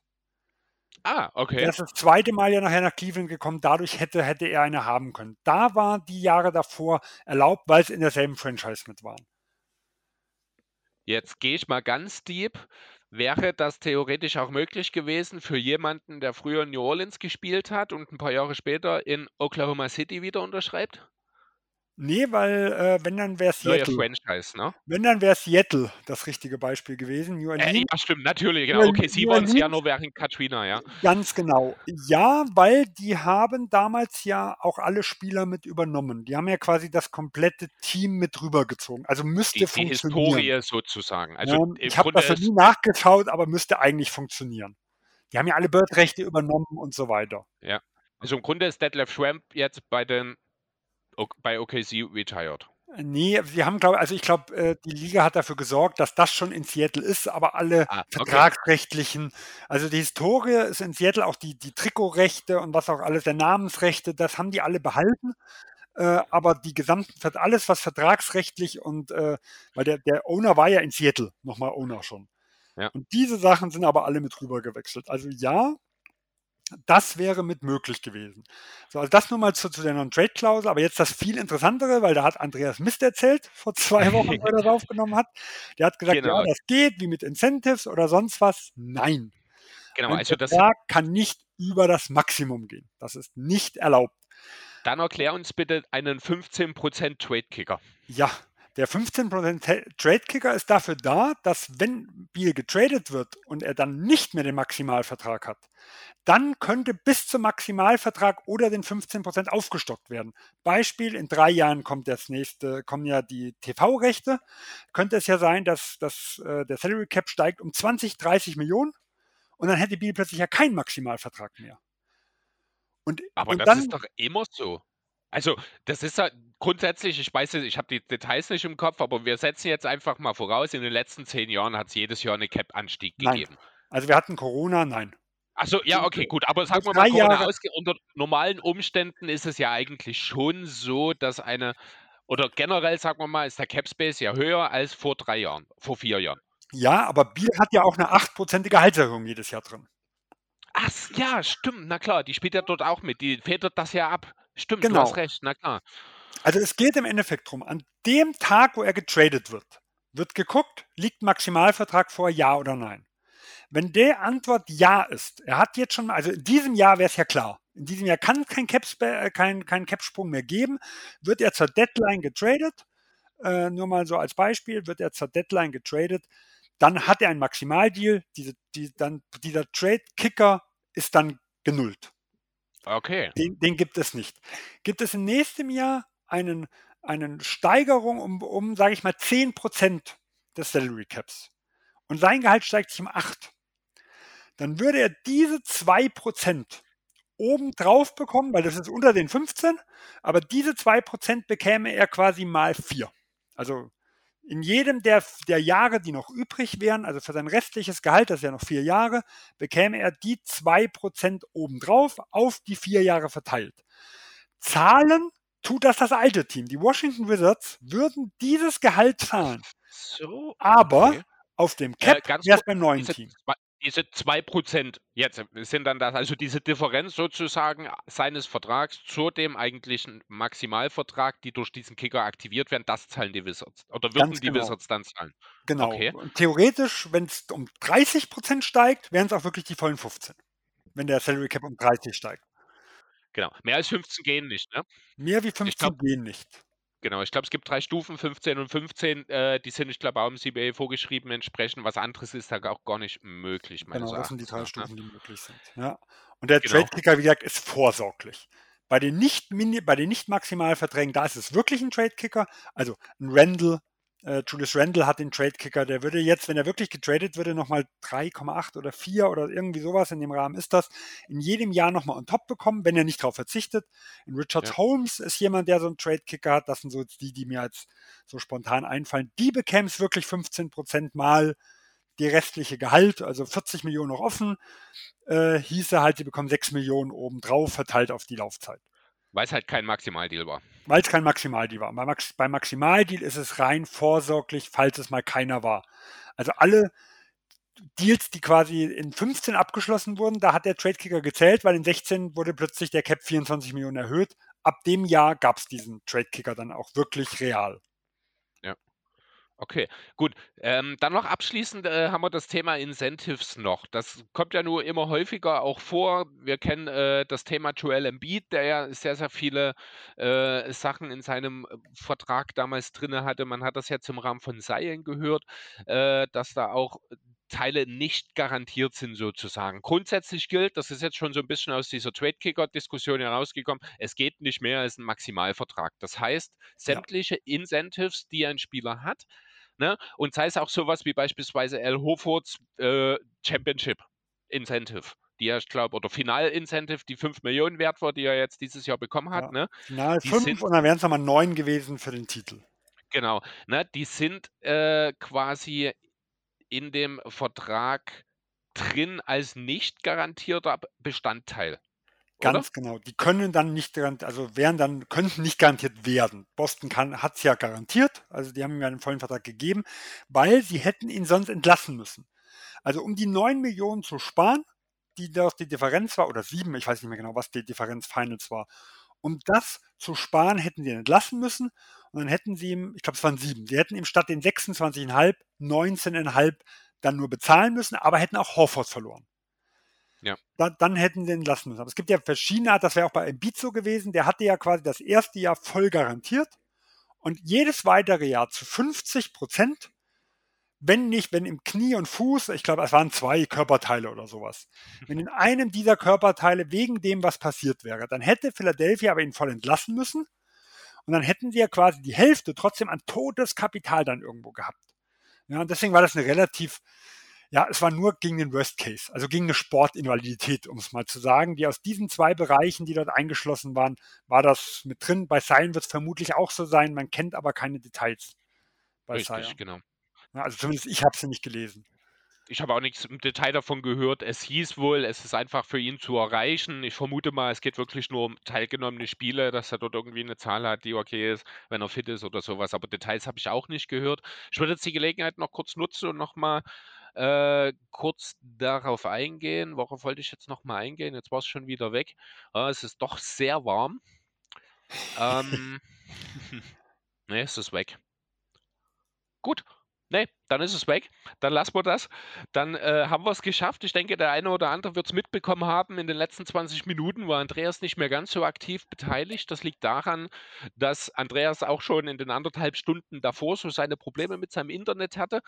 Ah, okay. Er ist das zweite Mal ja nachher nach Cleveland gekommen, dadurch hätte, hätte er eine haben können. Da war die Jahre davor erlaubt, weil es in derselben Franchise mit waren. Jetzt gehe ich mal ganz deep. Wäre das theoretisch auch möglich gewesen für jemanden, der früher in New Orleans gespielt hat und ein paar Jahre später in Oklahoma City wieder unterschreibt? Nee, weil äh, wenn dann wäre Seattle. Franchise, ne? Wenn dann wäre Seattle das richtige Beispiel gewesen. New Orleans. Äh, ja, stimmt, natürlich, genau. Okay, sie waren es ja nur während Katrina, ja. Ganz genau. Ja, weil die haben damals ja auch alle Spieler mit übernommen. Die haben ja quasi das komplette Team mit rübergezogen. Also müsste die, funktionieren. Die Historie sozusagen. Also ja, ich habe das nie nachgeschaut, aber müsste eigentlich funktionieren. Die haben ja alle Bird-Rechte übernommen und so weiter. Ja. Also im Grunde ist Detlef Schwamp jetzt bei den bei OKC retired. Nee, wir haben, glaube also ich glaube, äh, die Liga hat dafür gesorgt, dass das schon in Seattle ist, aber alle ah, okay. vertragsrechtlichen, also die Historie ist in Seattle auch die, die Trikotrechte und was auch alles, der Namensrechte, das haben die alle behalten. Äh, aber die gesamten, alles was vertragsrechtlich und, äh, weil der, der Owner war ja in Seattle, nochmal Owner schon. Ja. Und diese Sachen sind aber alle mit rüber gewechselt. Also ja, das wäre mit möglich gewesen. So, also das nur mal zu, zu der Non-Trade-Klausel, aber jetzt das viel interessantere, weil da hat Andreas Mist erzählt, vor zwei Wochen, wo er das aufgenommen hat. Der hat gesagt, genau. ja, das geht, wie mit Incentives oder sonst was. Nein. Genau, Ein also das kann nicht über das Maximum gehen. Das ist nicht erlaubt. Dann erklär uns bitte einen 15% Trade-Kicker. Ja, der 15% Trade-Kicker ist dafür da, dass wenn Biel getradet wird und er dann nicht mehr den Maximalvertrag hat, dann könnte bis zum Maximalvertrag oder den 15% aufgestockt werden. Beispiel, in drei Jahren kommt das nächste, kommen ja die TV-Rechte. Könnte es ja sein, dass, dass äh, der Salary Cap steigt um 20, 30 Millionen und dann hätte Biel plötzlich ja keinen Maximalvertrag mehr. Und, Aber und das dann, ist doch immer so. Also, das ist ja grundsätzlich, ich weiß ich habe die Details nicht im Kopf, aber wir setzen jetzt einfach mal voraus, in den letzten zehn Jahren hat es jedes Jahr einen Cap-Anstieg gegeben. Also wir hatten Corona, nein. Achso, ja, okay, gut. Aber sagen wir mal, Corona unter normalen Umständen ist es ja eigentlich schon so, dass eine, oder generell sagen wir mal, ist der Capspace ja höher als vor drei Jahren, vor vier Jahren. Ja, aber Bier hat ja auch eine 8% Gehaltserhöhung jedes Jahr drin. Ach, ja, stimmt, na klar, die spielt ja dort auch mit. Die federt das ja ab. Stimmt, genau. du hast recht, na klar. Also es geht im Endeffekt darum, an dem Tag, wo er getradet wird, wird geguckt, liegt Maximalvertrag vor, ja oder nein. Wenn der Antwort ja ist, er hat jetzt schon, also in diesem Jahr wäre es ja klar, in diesem Jahr kann es kein, Caps, äh, kein, kein Capsprung mehr geben, wird er zur Deadline getradet, äh, nur mal so als Beispiel, wird er zur Deadline getradet, dann hat er einen Maximaldeal, diese, die, dann, dieser Trade-Kicker ist dann genullt. Okay. Den, den, gibt es nicht. Gibt es im nächsten Jahr einen, einen Steigerung um, um sage ich mal, 10% des Salary Caps und sein Gehalt steigt sich um 8, dann würde er diese 2% oben drauf bekommen, weil das ist unter den 15, aber diese 2% bekäme er quasi mal 4. Also in jedem der, der Jahre, die noch übrig wären, also für sein restliches Gehalt, das ist ja noch vier Jahre, bekäme er die 2% obendrauf auf die vier Jahre verteilt. Zahlen tut das das alte Team. Die Washington Wizards würden dieses Gehalt zahlen. So, aber okay. auf dem Cap äh, es beim neuen diese, Team diese 2% jetzt sind dann das, also diese Differenz sozusagen seines Vertrags zu dem eigentlichen Maximalvertrag, die durch diesen Kicker aktiviert werden, das zahlen die Wizards. Oder würden die genau. Wizards dann zahlen? Genau. Okay. Und theoretisch, wenn es um 30% steigt, wären es auch wirklich die vollen 15. Wenn der Salary Cap um 30 steigt. Genau. Mehr als 15 gehen nicht, ne? Mehr wie 15 glaub, gehen nicht. Genau, ich glaube, es gibt drei Stufen, 15 und 15. Äh, die sind, ich glaube, auch im CBA vorgeschrieben entsprechend. Was anderes ist da auch gar nicht möglich. Genau, das sind die drei ne? Stufen, die möglich sind. Ja. Und der genau. Trade-Kicker, wie gesagt, ist vorsorglich. Bei den nicht, bei den nicht Maximalverträgen, da ist es wirklich ein Trade-Kicker. Also ein Randall, äh, Julius Randle hat den Trade-Kicker, der würde jetzt, wenn er wirklich getradet würde, nochmal 3,8 oder 4 oder irgendwie sowas in dem Rahmen ist das, in jedem Jahr nochmal on top bekommen, wenn er nicht darauf verzichtet. In Richard ja. Holmes ist jemand, der so einen Trade-Kicker hat. Das sind so die, die mir als so spontan einfallen. Die bekämen es wirklich 15 Prozent mal die restliche Gehalt, also 40 Millionen noch offen, äh, hieße halt, sie bekommen 6 Millionen obendrauf verteilt auf die Laufzeit. Weil es halt kein Maximaldeal war. Weil es kein Maximaldeal war. Bei, Max beim Maximaldeal ist es rein vorsorglich, falls es mal keiner war. Also alle Deals, die quasi in 15 abgeschlossen wurden, da hat der Tradekicker gezählt, weil in 16 wurde plötzlich der Cap 24 Millionen erhöht. Ab dem Jahr gab es diesen Tradekicker dann auch wirklich real. Okay, gut. Ähm, dann noch abschließend äh, haben wir das Thema Incentives noch. Das kommt ja nur immer häufiger auch vor. Wir kennen äh, das Thema Joel Embiid, der ja sehr, sehr viele äh, Sachen in seinem äh, Vertrag damals drin hatte. Man hat das jetzt im Rahmen von Seien gehört, äh, dass da auch Teile nicht garantiert sind sozusagen. Grundsätzlich gilt, das ist jetzt schon so ein bisschen aus dieser Trade-Kicker-Diskussion herausgekommen, es geht nicht mehr als ein Maximalvertrag. Das heißt, sämtliche ja. Incentives, die ein Spieler hat, Ne? Und sei es auch sowas wie beispielsweise Al Hofords äh, Championship Incentive die er, ich glaube, oder Final-Incentive, die 5 Millionen wert war, die er jetzt dieses Jahr bekommen hat. Ja, ne? Final 5 und dann wären es nochmal 9 gewesen für den Titel. Genau, ne? die sind äh, quasi in dem Vertrag drin als nicht garantierter Bestandteil. Ganz oder? genau. Die können dann nicht garantiert, also wären dann, könnten nicht garantiert werden. Boston hat es ja garantiert, also die haben ihm ja einen vollen Vertrag gegeben, weil sie hätten ihn sonst entlassen müssen. Also um die 9 Millionen zu sparen, die doch die Differenz war, oder 7, ich weiß nicht mehr genau, was die Differenz Finals war. Um das zu sparen, hätten sie ihn entlassen müssen und dann hätten sie ihm, ich glaube es waren 7, sie hätten ihm statt den 26,5, 19,5 dann nur bezahlen müssen, aber hätten auch Horford verloren. Ja. Da, dann hätten sie ihn lassen müssen. Aber es gibt ja verschiedene Art, das wäre auch bei Embiid so gewesen, der hatte ja quasi das erste Jahr voll garantiert und jedes weitere Jahr zu 50 Prozent, wenn nicht, wenn im Knie und Fuß, ich glaube, es waren zwei Körperteile oder sowas, wenn in einem dieser Körperteile wegen dem was passiert wäre, dann hätte Philadelphia aber ihn voll entlassen müssen und dann hätten sie ja quasi die Hälfte trotzdem an totes Kapital dann irgendwo gehabt. Ja, und deswegen war das eine relativ ja, es war nur gegen den Worst Case, also gegen eine Sportinvalidität, um es mal zu sagen. Die aus diesen zwei Bereichen, die dort eingeschlossen waren, war das mit drin. Bei Sion wird es vermutlich auch so sein, man kennt aber keine Details bei Richtig, Sion. genau. Ja, also zumindest ich habe sie nicht gelesen. ich habe auch nichts im Detail davon gehört. Es hieß wohl, es ist einfach für ihn zu erreichen. Ich vermute mal, es geht wirklich nur um teilgenommene Spiele, dass er dort irgendwie eine Zahl hat, die okay ist, wenn er fit ist oder sowas. Aber Details habe ich auch nicht gehört. Ich würde jetzt die Gelegenheit noch kurz nutzen und nochmal äh, kurz darauf eingehen. Worauf wollte ich jetzt nochmal eingehen? Jetzt war es schon wieder weg. Äh, es ist doch sehr warm. ähm, ne, es ist weg. Gut. Nee, dann ist es weg. Dann lassen wir das. Dann äh, haben wir es geschafft. Ich denke, der eine oder andere wird es mitbekommen haben. In den letzten 20 Minuten war Andreas nicht mehr ganz so aktiv beteiligt. Das liegt daran, dass Andreas auch schon in den anderthalb Stunden davor so seine Probleme mit seinem Internet hatte.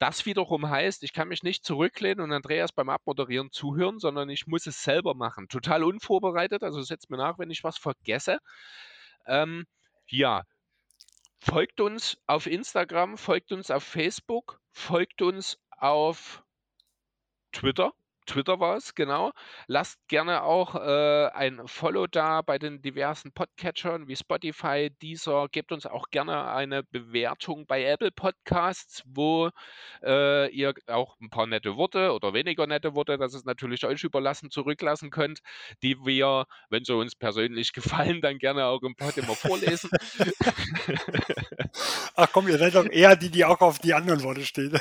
Das wiederum heißt, ich kann mich nicht zurücklehnen und Andreas beim Abmoderieren zuhören, sondern ich muss es selber machen. Total unvorbereitet. Also setzt mir nach, wenn ich was vergesse. Ähm, ja, Folgt uns auf Instagram, folgt uns auf Facebook, folgt uns auf Twitter. Twitter war es, genau. Lasst gerne auch äh, ein Follow da bei den diversen Podcatchern wie Spotify, Deezer. Gebt uns auch gerne eine Bewertung bei Apple Podcasts, wo äh, ihr auch ein paar nette Worte oder weniger nette Worte, das ist natürlich euch überlassen, zurücklassen könnt, die wir, wenn sie uns persönlich gefallen, dann gerne auch im Pod immer vorlesen. Ach komm, ihr seid doch eher die, die auch auf die anderen Worte stehen.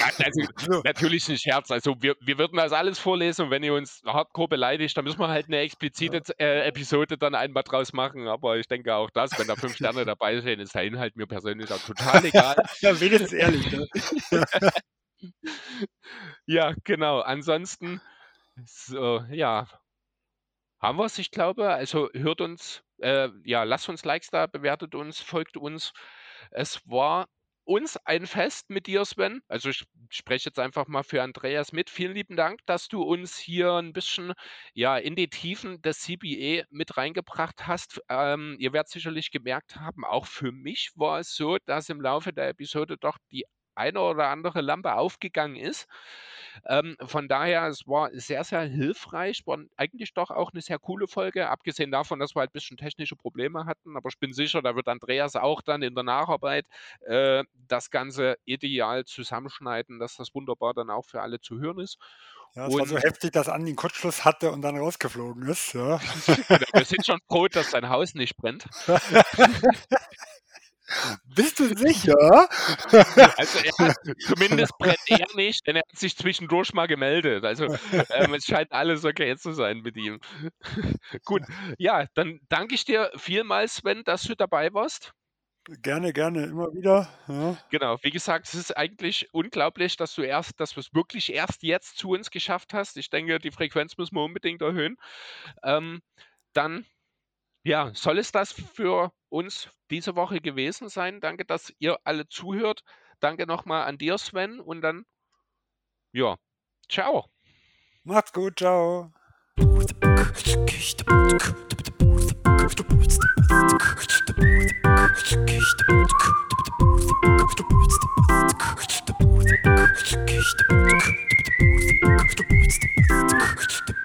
also, natürlich ein Scherz. Also wir, wir würden das alles vorlesen und wenn ihr uns hardcore beleidigt, dann müssen wir halt eine explizite äh, Episode dann einmal draus machen. Aber ich denke auch das, wenn da fünf Sterne dabei sind, ist der Inhalt mir persönlich auch total egal. ja, wenigstens ehrlich. Ne? ja, genau. Ansonsten, so, ja, haben wir es, ich glaube. Also hört uns, äh, ja, lasst uns Likes da, bewertet uns, folgt uns. Es war uns ein Fest mit dir, Sven. Also ich spreche jetzt einfach mal für Andreas mit. Vielen lieben Dank, dass du uns hier ein bisschen ja, in die Tiefen des CBE mit reingebracht hast. Ähm, ihr werdet sicherlich gemerkt haben, auch für mich war es so, dass im Laufe der Episode doch die eine oder andere Lampe aufgegangen ist. Ähm, von daher, es war sehr, sehr hilfreich, war eigentlich doch auch eine sehr coole Folge, abgesehen davon, dass wir halt ein bisschen technische Probleme hatten, aber ich bin sicher, da wird Andreas auch dann in der Nacharbeit äh, das Ganze ideal zusammenschneiden, dass das wunderbar dann auch für alle zu hören ist. Ja, es und, war so heftig, dass Andi einen Kurzschluss hatte und dann rausgeflogen ist. Ja. Wir sind schon froh, dass sein Haus nicht brennt. Bist du sicher? Also er, zumindest brennt er nicht, denn er hat sich zwischendurch mal gemeldet. Also ähm, es scheint alles okay zu sein mit ihm. Gut, ja, dann danke ich dir vielmals, Sven, dass du dabei warst. Gerne, gerne, immer wieder. Ja. Genau, wie gesagt, es ist eigentlich unglaublich, dass du erst, dass du es wirklich erst jetzt zu uns geschafft hast. Ich denke, die Frequenz müssen wir unbedingt erhöhen. Ähm, dann ja, soll es das für uns diese Woche gewesen sein? Danke, dass ihr alle zuhört. Danke nochmal an dir, Sven. Und dann, ja, ciao. Macht's gut, ciao.